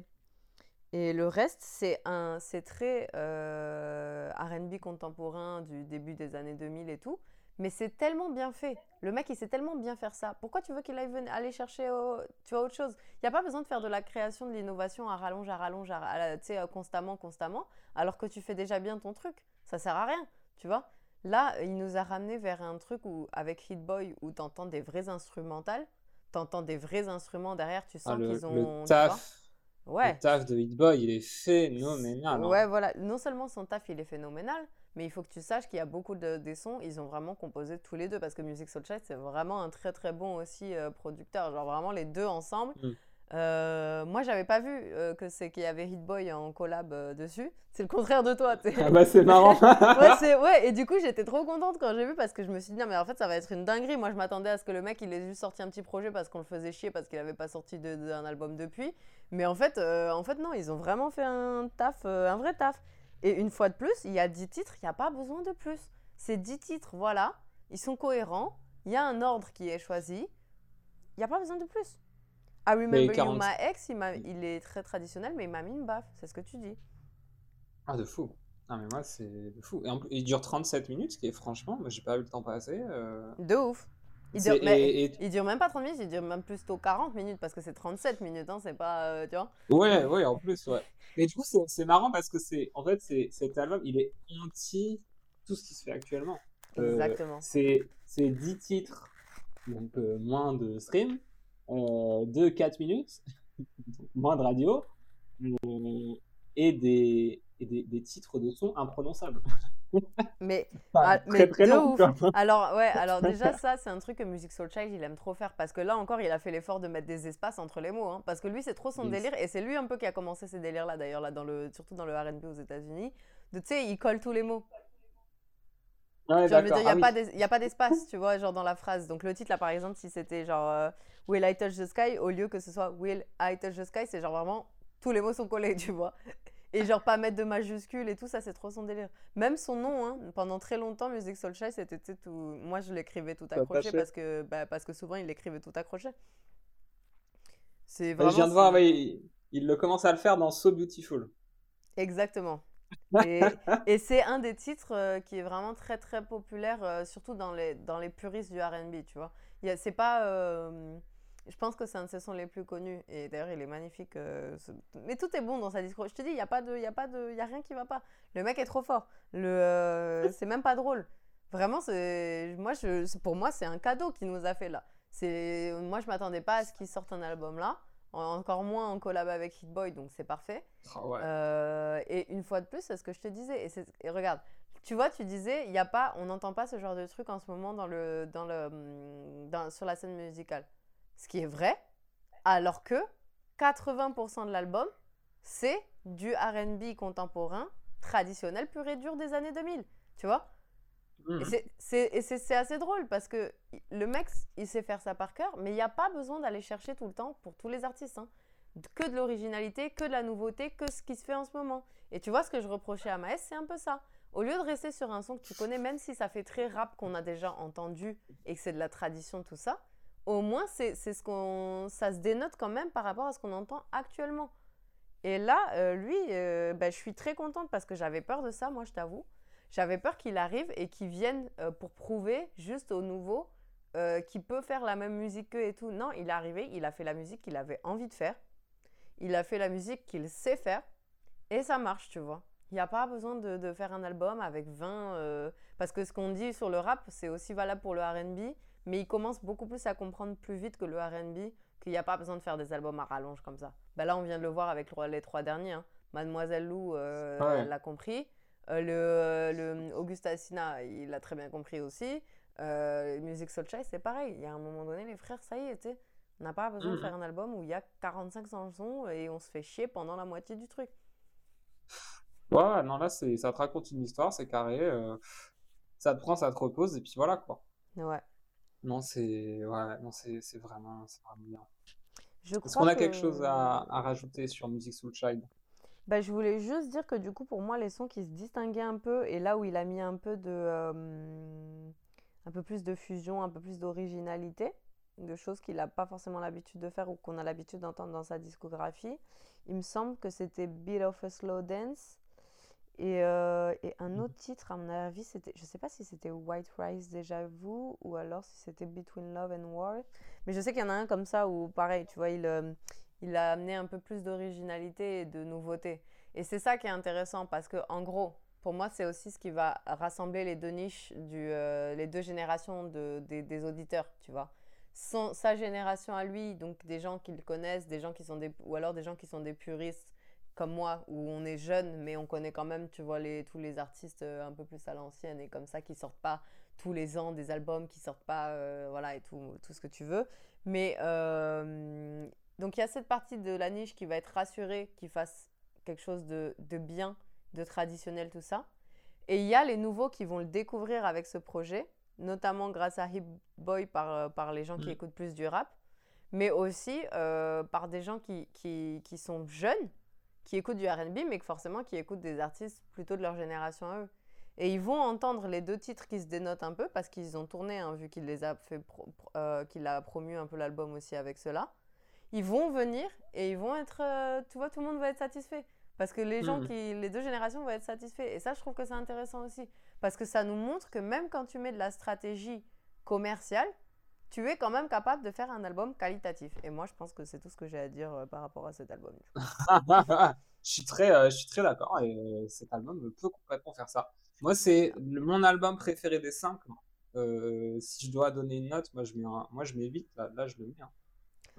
Et le reste, c'est un, c'est très R&B contemporain du début des années 2000 et tout. Mais c'est tellement bien fait. Le mec, il sait tellement bien faire ça. Pourquoi tu veux qu'il aille aller chercher au- tu vois, autre chose? Il n'y a pas besoin de faire de la création, de l'innovation à rallonge, à rallonge, à, à la- tu sais, euh, constamment, constamment, alors que tu fais déjà bien ton truc. Ça sert à rien, tu vois? Là, il nous a ramené vers un truc où, avec Hit Boy, où tu entends des vrais instrumentales, tu entends des vrais instruments derrière, tu sens Ah, le, qu'ils le ont... vois taf, Ouais. le taf de Hit Boy, il est phénoménal. hein. Ouais, voilà. Non seulement son taf, il est phénoménal, mais il faut que tu saches qu'il y a beaucoup de des sons, ils ont vraiment composé tous les deux parce que Music Soul Child, c'est vraiment un très très bon aussi euh, producteur. Genre vraiment les deux ensemble. Mm. Euh, moi, j'avais pas vu euh, que c'est qu'il y avait Hit Boy en collab euh, dessus. C'est le contraire de toi. tu sais. Ah bah c'est marrant. ouais, c'est- ouais, et du coup, j'étais trop contente quand j'ai vu parce que je me suis dit, non, mais en fait, ça va être une dinguerie. Moi, je m'attendais à ce que le mec, il ait juste sorti un petit projet parce qu'on le faisait chier parce qu'il avait pas sorti de- d'un album depuis. Mais en fait, en fait, non, ils ont vraiment fait un taf, un vrai taf. Et une fois de plus, il y a 10 titres, il n'y a pas besoin de plus. C'est 10 titres, voilà. Ils sont cohérents. Il y a un ordre qui est choisi. Il n'y a pas besoin de plus. I Remember You 40. My Ex, il est très traditionnel, mais il m'a mis une baffe. C'est ce que tu dis. Ah, de fou. Non, mais moi, c'est de fou. Et en plus, il dure 37 minutes, ce qui est franchement, moi, j'ai pas eu le temps passer. euh, De ouf. Il dure, mais et- et- il dure même pas 30 minutes, il dure même plutôt 40 minutes parce que c'est 37 minutes, hein, c'est pas. euh, tu vois Ouais, ouais, en plus, ouais. Mais du coup, c'est marrant parce que c'est, en fait, cet album, il est anti tout ce qui se fait actuellement. Euh, Exactement. c'est c'est 10 titres, donc euh, moins de stream, de 4 minutes, moins de radio, et des, et des, des titres de son imprononçables. Mais, Enfin, ah, très très de ouf. Alors, ouais, alors déjà, ça, c'est un truc que Music Soul Child, il aime trop faire parce que là encore, il a fait l'effort de mettre des espaces entre les mots. hein, parce que lui, c'est trop son Yes. délire et c'est lui un peu qui a commencé ces délires-là, d'ailleurs, là, dans le, surtout dans le RB aux États-Unis. De, Tu sais, il colle tous les mots. D'accord. il n'y a, Ah oui. a pas d'espace, tu vois, genre dans la phrase. Donc le titre, là, par exemple, si c'était genre euh, Will I touch the sky, au lieu que ce soit Will I touch the sky, c'est genre vraiment tous les mots sont collés, tu vois. Et genre pas mettre de majuscules et tout, ça, c'est trop son délire. Même son nom, hein, pendant très longtemps, Music Soul Child, c'était tout. Moi, je l'écrivais tout accroché parce que, bah, parce que souvent, il l'écrivait tout accroché. C'est vraiment. je viens de voir, ouais, il, il le commence à le faire dans So Beautiful. Exactement. Et, et c'est un des titres euh, qui est vraiment très très populaire, euh, surtout dans les, dans les puristes du RB, tu vois. C'est pas. euh, je pense que c'est un de ses sons les plus connus. Et d'ailleurs, il est magnifique. euh, ce- Mais tout est bon dans sa discours. Je te dis, il n'y a, pas de- il y a, pas de- y a rien qui va pas. Le mec est trop fort. Le, euh, c'est même pas drôle. Vraiment, c'est, moi, je, pour moi, c'est un cadeau qu'il nous a fait là. C'est, moi, je m'attendais pas à ce qu'il sorte un album là. En- Encore moins en collab avec Hit Boy, donc c'est parfait. Ah ouais. Euh, et une fois de plus, c'est ce que je te disais. Et, c'est- et regarde, tu vois, tu disais, y a pas, on n'entend pas ce genre de truc en ce moment dans le, dans le, dans- sur la scène musicale. Ce qui est vrai, alors que 80% de l'album, c'est du RB contemporain, traditionnel, pur et dur des années 2000. Tu vois? Et c'est- c'est assez drôle parce que le mec, il sait faire ça par cœur, mais il n'y a pas besoin d'aller chercher tout le temps pour tous les artistes. hein. Que de l'originalité, que de la nouveauté, que ce qui se fait en ce moment. Et tu vois, ce que je reprochais à Maës, c'est un peu ça. Au lieu de rester sur un son que tu connais, même si ça fait très rap qu'on a déjà entendu et que c'est de la tradition, tout ça, au moins c'est ce qu'on, ça se dénote quand même par rapport à ce qu'on entend actuellement. Et là, euh, lui, ben, je suis très contente parce que j'avais peur de ça, moi, je t'avoue. J'avais peur qu'il arrive et qu'il vienne euh, pour prouver juste au nouveau euh, qu'il peut faire la même musique qu'eux et tout. Non, il est arrivé, il a fait la musique qu'il avait envie de faire. Il a fait la musique qu'il sait faire. Et ça marche, tu vois. Il n'y a pas besoin de, de faire un album avec 20... euh, Parce que ce qu'on dit sur le rap, c'est aussi valable pour le RB. Mais il commence beaucoup plus à comprendre plus vite que le RB qu'il n'y a pas besoin de faire des albums à rallonge comme ça. Bah là, on vient de le voir avec le- les trois derniers. hein. Mademoiselle Lou euh, Ouais. l'a compris. Euh, le, le Auguste Assina, il l'a très bien compris aussi. Euh, Music Soul c'est pareil. Il y a un moment donné, les frères, ça y est, tu sais. On n'a pas besoin de faire un album où il y a 45 chansons et on se fait chier pendant la moitié du truc. Ouais, non, là, ça te raconte une histoire, c'est carré. euh, ça te prend, ça te repose, et puis voilà, quoi. Ouais. Non, c'est ouais, non, c'est c'est vraiment, c'est vraiment bien. Je Est-ce crois qu'on a que- quelque chose à, à rajouter sur Music Soul Child? Bah, je voulais juste dire que du coup, pour moi, les sons qui se distinguaient un peu, et là où il a mis un peu de, euh, un peu plus de fusion, un peu plus d'originalité, de choses qu'il n'a pas forcément l'habitude de faire ou qu'on a l'habitude d'entendre dans sa discographie, il me semble que c'était Beat of a Slow Dance. Et, euh, et un autre titre, à mon avis, c'était, je sais pas si c'était White Rice Déjà Vu ou alors si c'était Between Love and War. Mais je sais qu'il y en a un comme ça où, pareil, tu vois, il, euh, il a amené un peu plus d'originalité et de nouveauté. Et c'est ça qui est intéressant parce que, en gros, pour moi, c'est aussi ce qui va rassembler les deux niches, du, euh, les deux générations de, des, des auditeurs, tu vois. Son, sa génération à lui, donc des gens qui le connaissent, des gens qui sont des, ou alors des gens qui sont des puristes comme moi, où on est jeune, mais on connaît quand même, tu vois, les, tous les artistes euh, un peu plus à l'ancienne et comme ça, qui sortent pas tous les ans des albums, qui sortent pas, euh, voilà, et tout, tout ce que tu veux. Mais euh, donc il y a cette partie de la niche qui va être rassurée, qui fasse quelque chose de, de bien, de traditionnel, tout ça. Et il y a les nouveaux qui vont le découvrir avec ce projet, notamment grâce à Hip Boy par, par les gens qui Mm. écoutent plus du rap, mais aussi euh, par des gens qui, qui, qui sont jeunes, qui écoutent du RB, mais que forcément qui écoutent des artistes plutôt de leur génération à eux. Et ils vont entendre les deux titres qui se dénotent un peu parce qu'ils ont tourné, hein, vu qu'il les a fait, euh, qu'il a promu un peu l'album aussi avec cela. Ils vont venir et ils vont être, euh, tu vois, tout le monde va être satisfait parce que les gens Mhm. qui, les deux générations vont être satisfaits. Et ça, je trouve que c'est intéressant aussi parce que ça nous montre que même quand tu mets de la stratégie commerciale, tu es quand même capable de faire un album qualitatif. Et moi, je pense que c'est tout ce que j'ai à dire euh, par rapport à cet album. Je suis très, euh, je suis très d'accord et euh, cet album peut complètement faire ça. Moi, c'est mon album préféré des cinq. Euh, si je dois donner une note, moi je mets, un- moi, je mets 8, là, là je le mets. hein.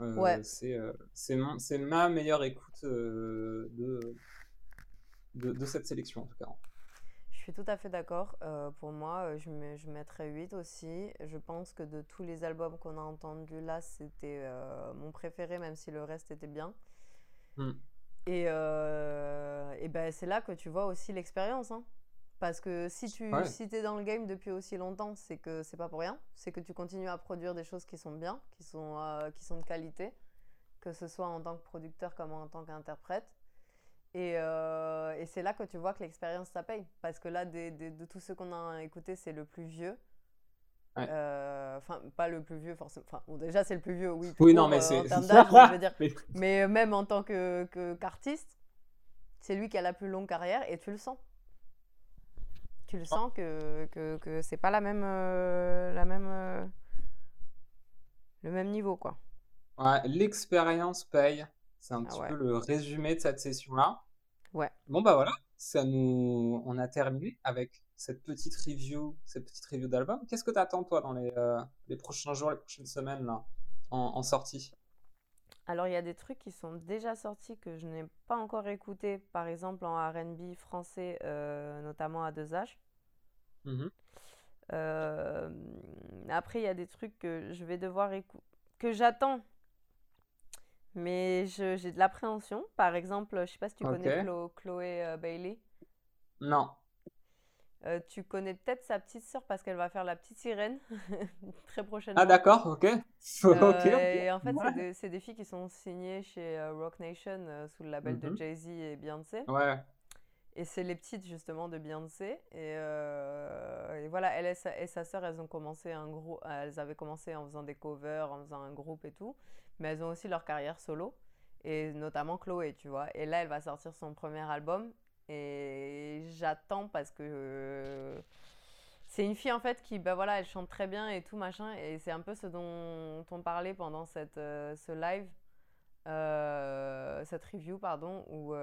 Euh, Ouais. C'est euh, c'est mon- c'est ma meilleure écoute de, de, de cette sélection en tout cas. Je suis tout à fait d'accord. Euh, pour moi, euh, je, mets- je mettrais 8 aussi. Je pense que de tous les albums qu'on a entendus là, c'était euh, mon préféré, même si le reste était bien. Hmm. Et, euh, et ben, c'est là que tu vois aussi l'expérience. hein. Parce que si tu Ouais. si es dans le game depuis aussi longtemps, c'est que c'est pas pour rien. C'est que tu continues à produire des choses qui sont bien, qui sont, qui sont de qualité, que ce soit en tant que producteur comme en tant qu'interprète. Et, euh, et c'est là que tu vois que l'expérience, ça paye. Parce que là, des- des- de tous ceux qu'on a écoutés, c'est le plus vieux. Ouais. Euh, Enfin, pas le plus vieux, forcément. Enfin, bon, déjà, c'est le plus vieux, oui. Oui, non, mais euh, c'est. D'âge, mais euh, même en tant que, que- qu'artiste, c'est lui qui a la plus longue carrière et tu le sens. Tu le sens que, que, que c'est pas la même, euh, la même, euh, le même niveau, quoi. Ouais, l'expérience paye. C'est un Ah petit ouais. peu le résumé de cette session-là. Ouais. Bon, bah voilà, ça nous... on a terminé avec cette petite review, cette petite review d'album. Qu'est-ce que t'attends, toi, dans les, euh, les prochains jours, les prochaines semaines, là, en, en sortie? Alors, il y a des trucs qui sont déjà sortis que je n'ai pas encore écoutés, par exemple en RB français, euh, notamment à 2H. Mhm. Euh, après, il y a des trucs que je vais devoir écouter, que j'attends, Mais j'ai de l'appréhension. Par exemple, je sais pas si tu connais. Chlo- Chloé euh, Bailey. Non. Euh, tu connais peut-être sa petite sœur parce qu'elle va faire la petite sirène très prochainement. Ah, d'accord, ok. Euh, ok. et en fait, Ouais. c'est des, filles qui sont signées chez euh, Rock Nation sous le label de Mhm. Jay-Z et Beyoncé. Ouais. Et c'est les petites justement de Beyoncé. Et, et voilà, elle et sa, et sa sœur, elles ont commencé un groupe. Elles avaient commencé en faisant des covers, en faisant un groupe et tout. Mais elles ont aussi leur carrière solo. Et notamment Chloé, tu vois. Et là, elle va sortir son premier album. Et j'attends parce que euh, c'est une fille en fait qui, bah voilà, elle chante très bien et tout machin. Et c'est un peu ce dont on parlait pendant cette, euh, ce live, euh, cette review, pardon, où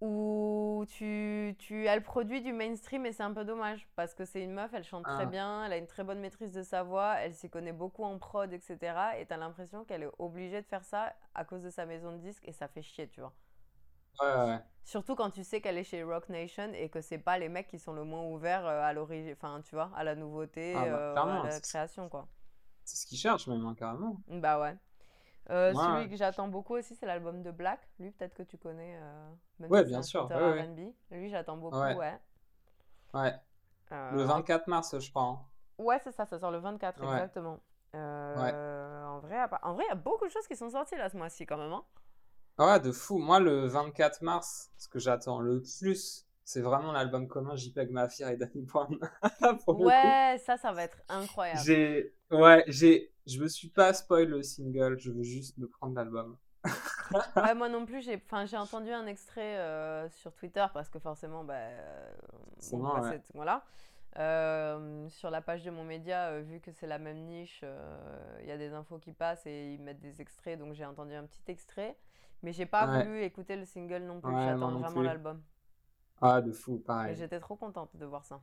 où tu, tu as le produit du mainstream et c'est un peu dommage parce que c'est une meuf, elle chante très Ah. bien, elle a une très bonne maîtrise de sa voix, elle s'y connaît beaucoup en prod, etc. Et tu as l'impression qu'elle est obligée de faire ça à cause de sa maison de disques et ça fait chier, tu vois. Ouais, ouais, ouais. Surtout quand tu sais qu'elle est chez Rock Nation et que c'est pas les mecs qui sont le moins ouverts euh, à l'origine, enfin tu vois, à la nouveauté, Ah bah, euh, à la création quoi. C'est ce qu'ils cherchent, même, hein, carrément. Bah ouais. Euh, Ouais, celui que j'attends beaucoup aussi, c'est l'album de Black. Lui, peut-être que tu connais. euh, même Ouais, si bien sûr, ouais. Lui, j'attends beaucoup, Ouais. Euh, Le 24 mars, je crois. hein. Ouais, c'est ça, ça sort le 24, Ouais. exactement. Euh, En vrai, en vrai, il y a beaucoup de choses qui sont sorties là ce mois-ci quand même. hein. Ouais, de fou. Moi, le 24 mars, ce que j'attends le plus, c'est vraiment l'album commun JPEG Mafia et Danny Brown. Ouais, ça, ça va être incroyable. J'ai, ouais, j'ai, je me suis pas spoil le single, je veux juste me prendre l'album. Ouais, moi non plus, j'ai enfin, j'ai entendu un extrait euh, sur Twitter parce que forcément, bah, euh, C'est bon, ouais. voilà. Euh, sur la page de mon média, euh, vu que c'est la même niche, il y a des infos qui passent et ils mettent des extraits, donc j'ai entendu un petit extrait. Mais j'ai pas Ouais. voulu écouter le single non plus, j'attends non vraiment l'album. Ah, de fou, Et pareil. j'étais trop contente de voir ça.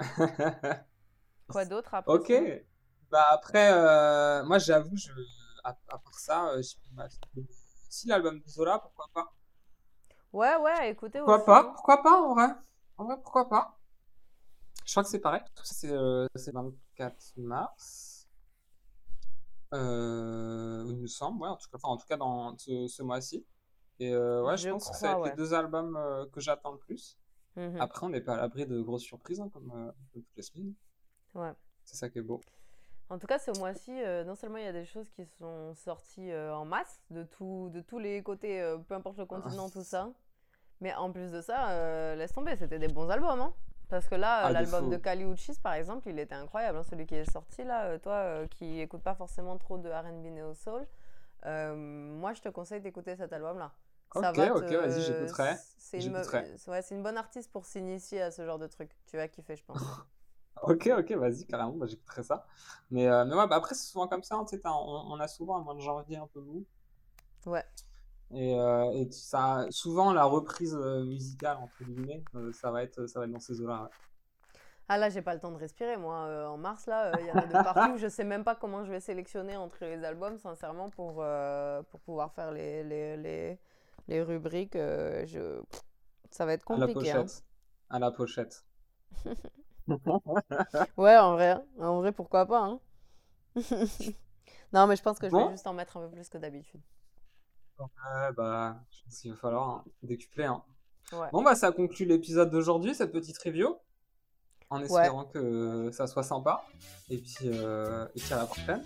Quoi d'autre après Ok. Bah après, euh, moi j'avoue, je, à, à part ça, euh. Si l'album de Zola, pourquoi pas? Ouais, ouais, écoutez Pourquoi aussi. pas? hein. Pourquoi pas en vrai? En vrai, pourquoi pas? Je crois que c'est pareil. C'est euh, c'est 24 mars. Euh, il me semble, ouais, en tout cas, enfin, en tout cas dans ce, ce mois-ci. Et euh, ouais, je Je pense que ça va être les deux albums euh, que j'attends le plus. Mhm. Après, on n'est pas à l'abri de grosses surprises, hein, comme, euh, comme toutes les semaines. Ouais. C'est ça qui est beau. En tout cas, ce mois-ci, euh, non seulement il y a des choses qui sont sorties euh, en masse, de, tout, de tous les côtés, euh, peu importe le continent, tout ça, mais en plus de ça, laisse tomber, c'était des bons albums. Hein Parce que là, Ah, l'album de Kali Uchis, par exemple, il était incroyable. hein, celui qui est sorti là, toi qui écoutes pas forcément trop de RB Neo Soul, moi je te conseille d'écouter cet album-là. Ça Ok, ok, vas-y, j'écouterai. C'est une, me- J'écouterai. ouais, c'est une bonne artiste pour s'initier à ce genre de truc. Tu vas kiffer, je pense. Ok, ok, vas-y, carrément, bah, j'écouterai ça. Mais, euh, mais ouais, bah, après, c'est souvent comme ça, hein, tu sais, t'as- on, on a souvent un mois de janvier un peu mou. Ouais. Et, euh, et ça, souvent, la reprise euh, musicale, entre guillemets, euh, ça va être, ça va être dans ces eaux-là. Ah là, j'ai pas le temps de respirer, moi. Euh, en mars, là, il y en a de partout. Je sais même pas comment je vais sélectionner entre les albums, sincèrement, pour, euh, pour pouvoir faire les, les, les, les rubriques. euh, je... Ça va être À la compliqué. hein. pochette. À la pochette. Ouais, en vrai. En vrai, pourquoi pas. hein. non, mais je pense que je vais juste en mettre un peu plus que d'habitude. Ouais, bah, je pense qu'il va falloir hein, décupler. hein. Ouais. Bon, bah, ça conclut l'épisode d'aujourd'hui, cette petite review. En espérant que ça soit sympa. Et puis, euh, et puis à la prochaine.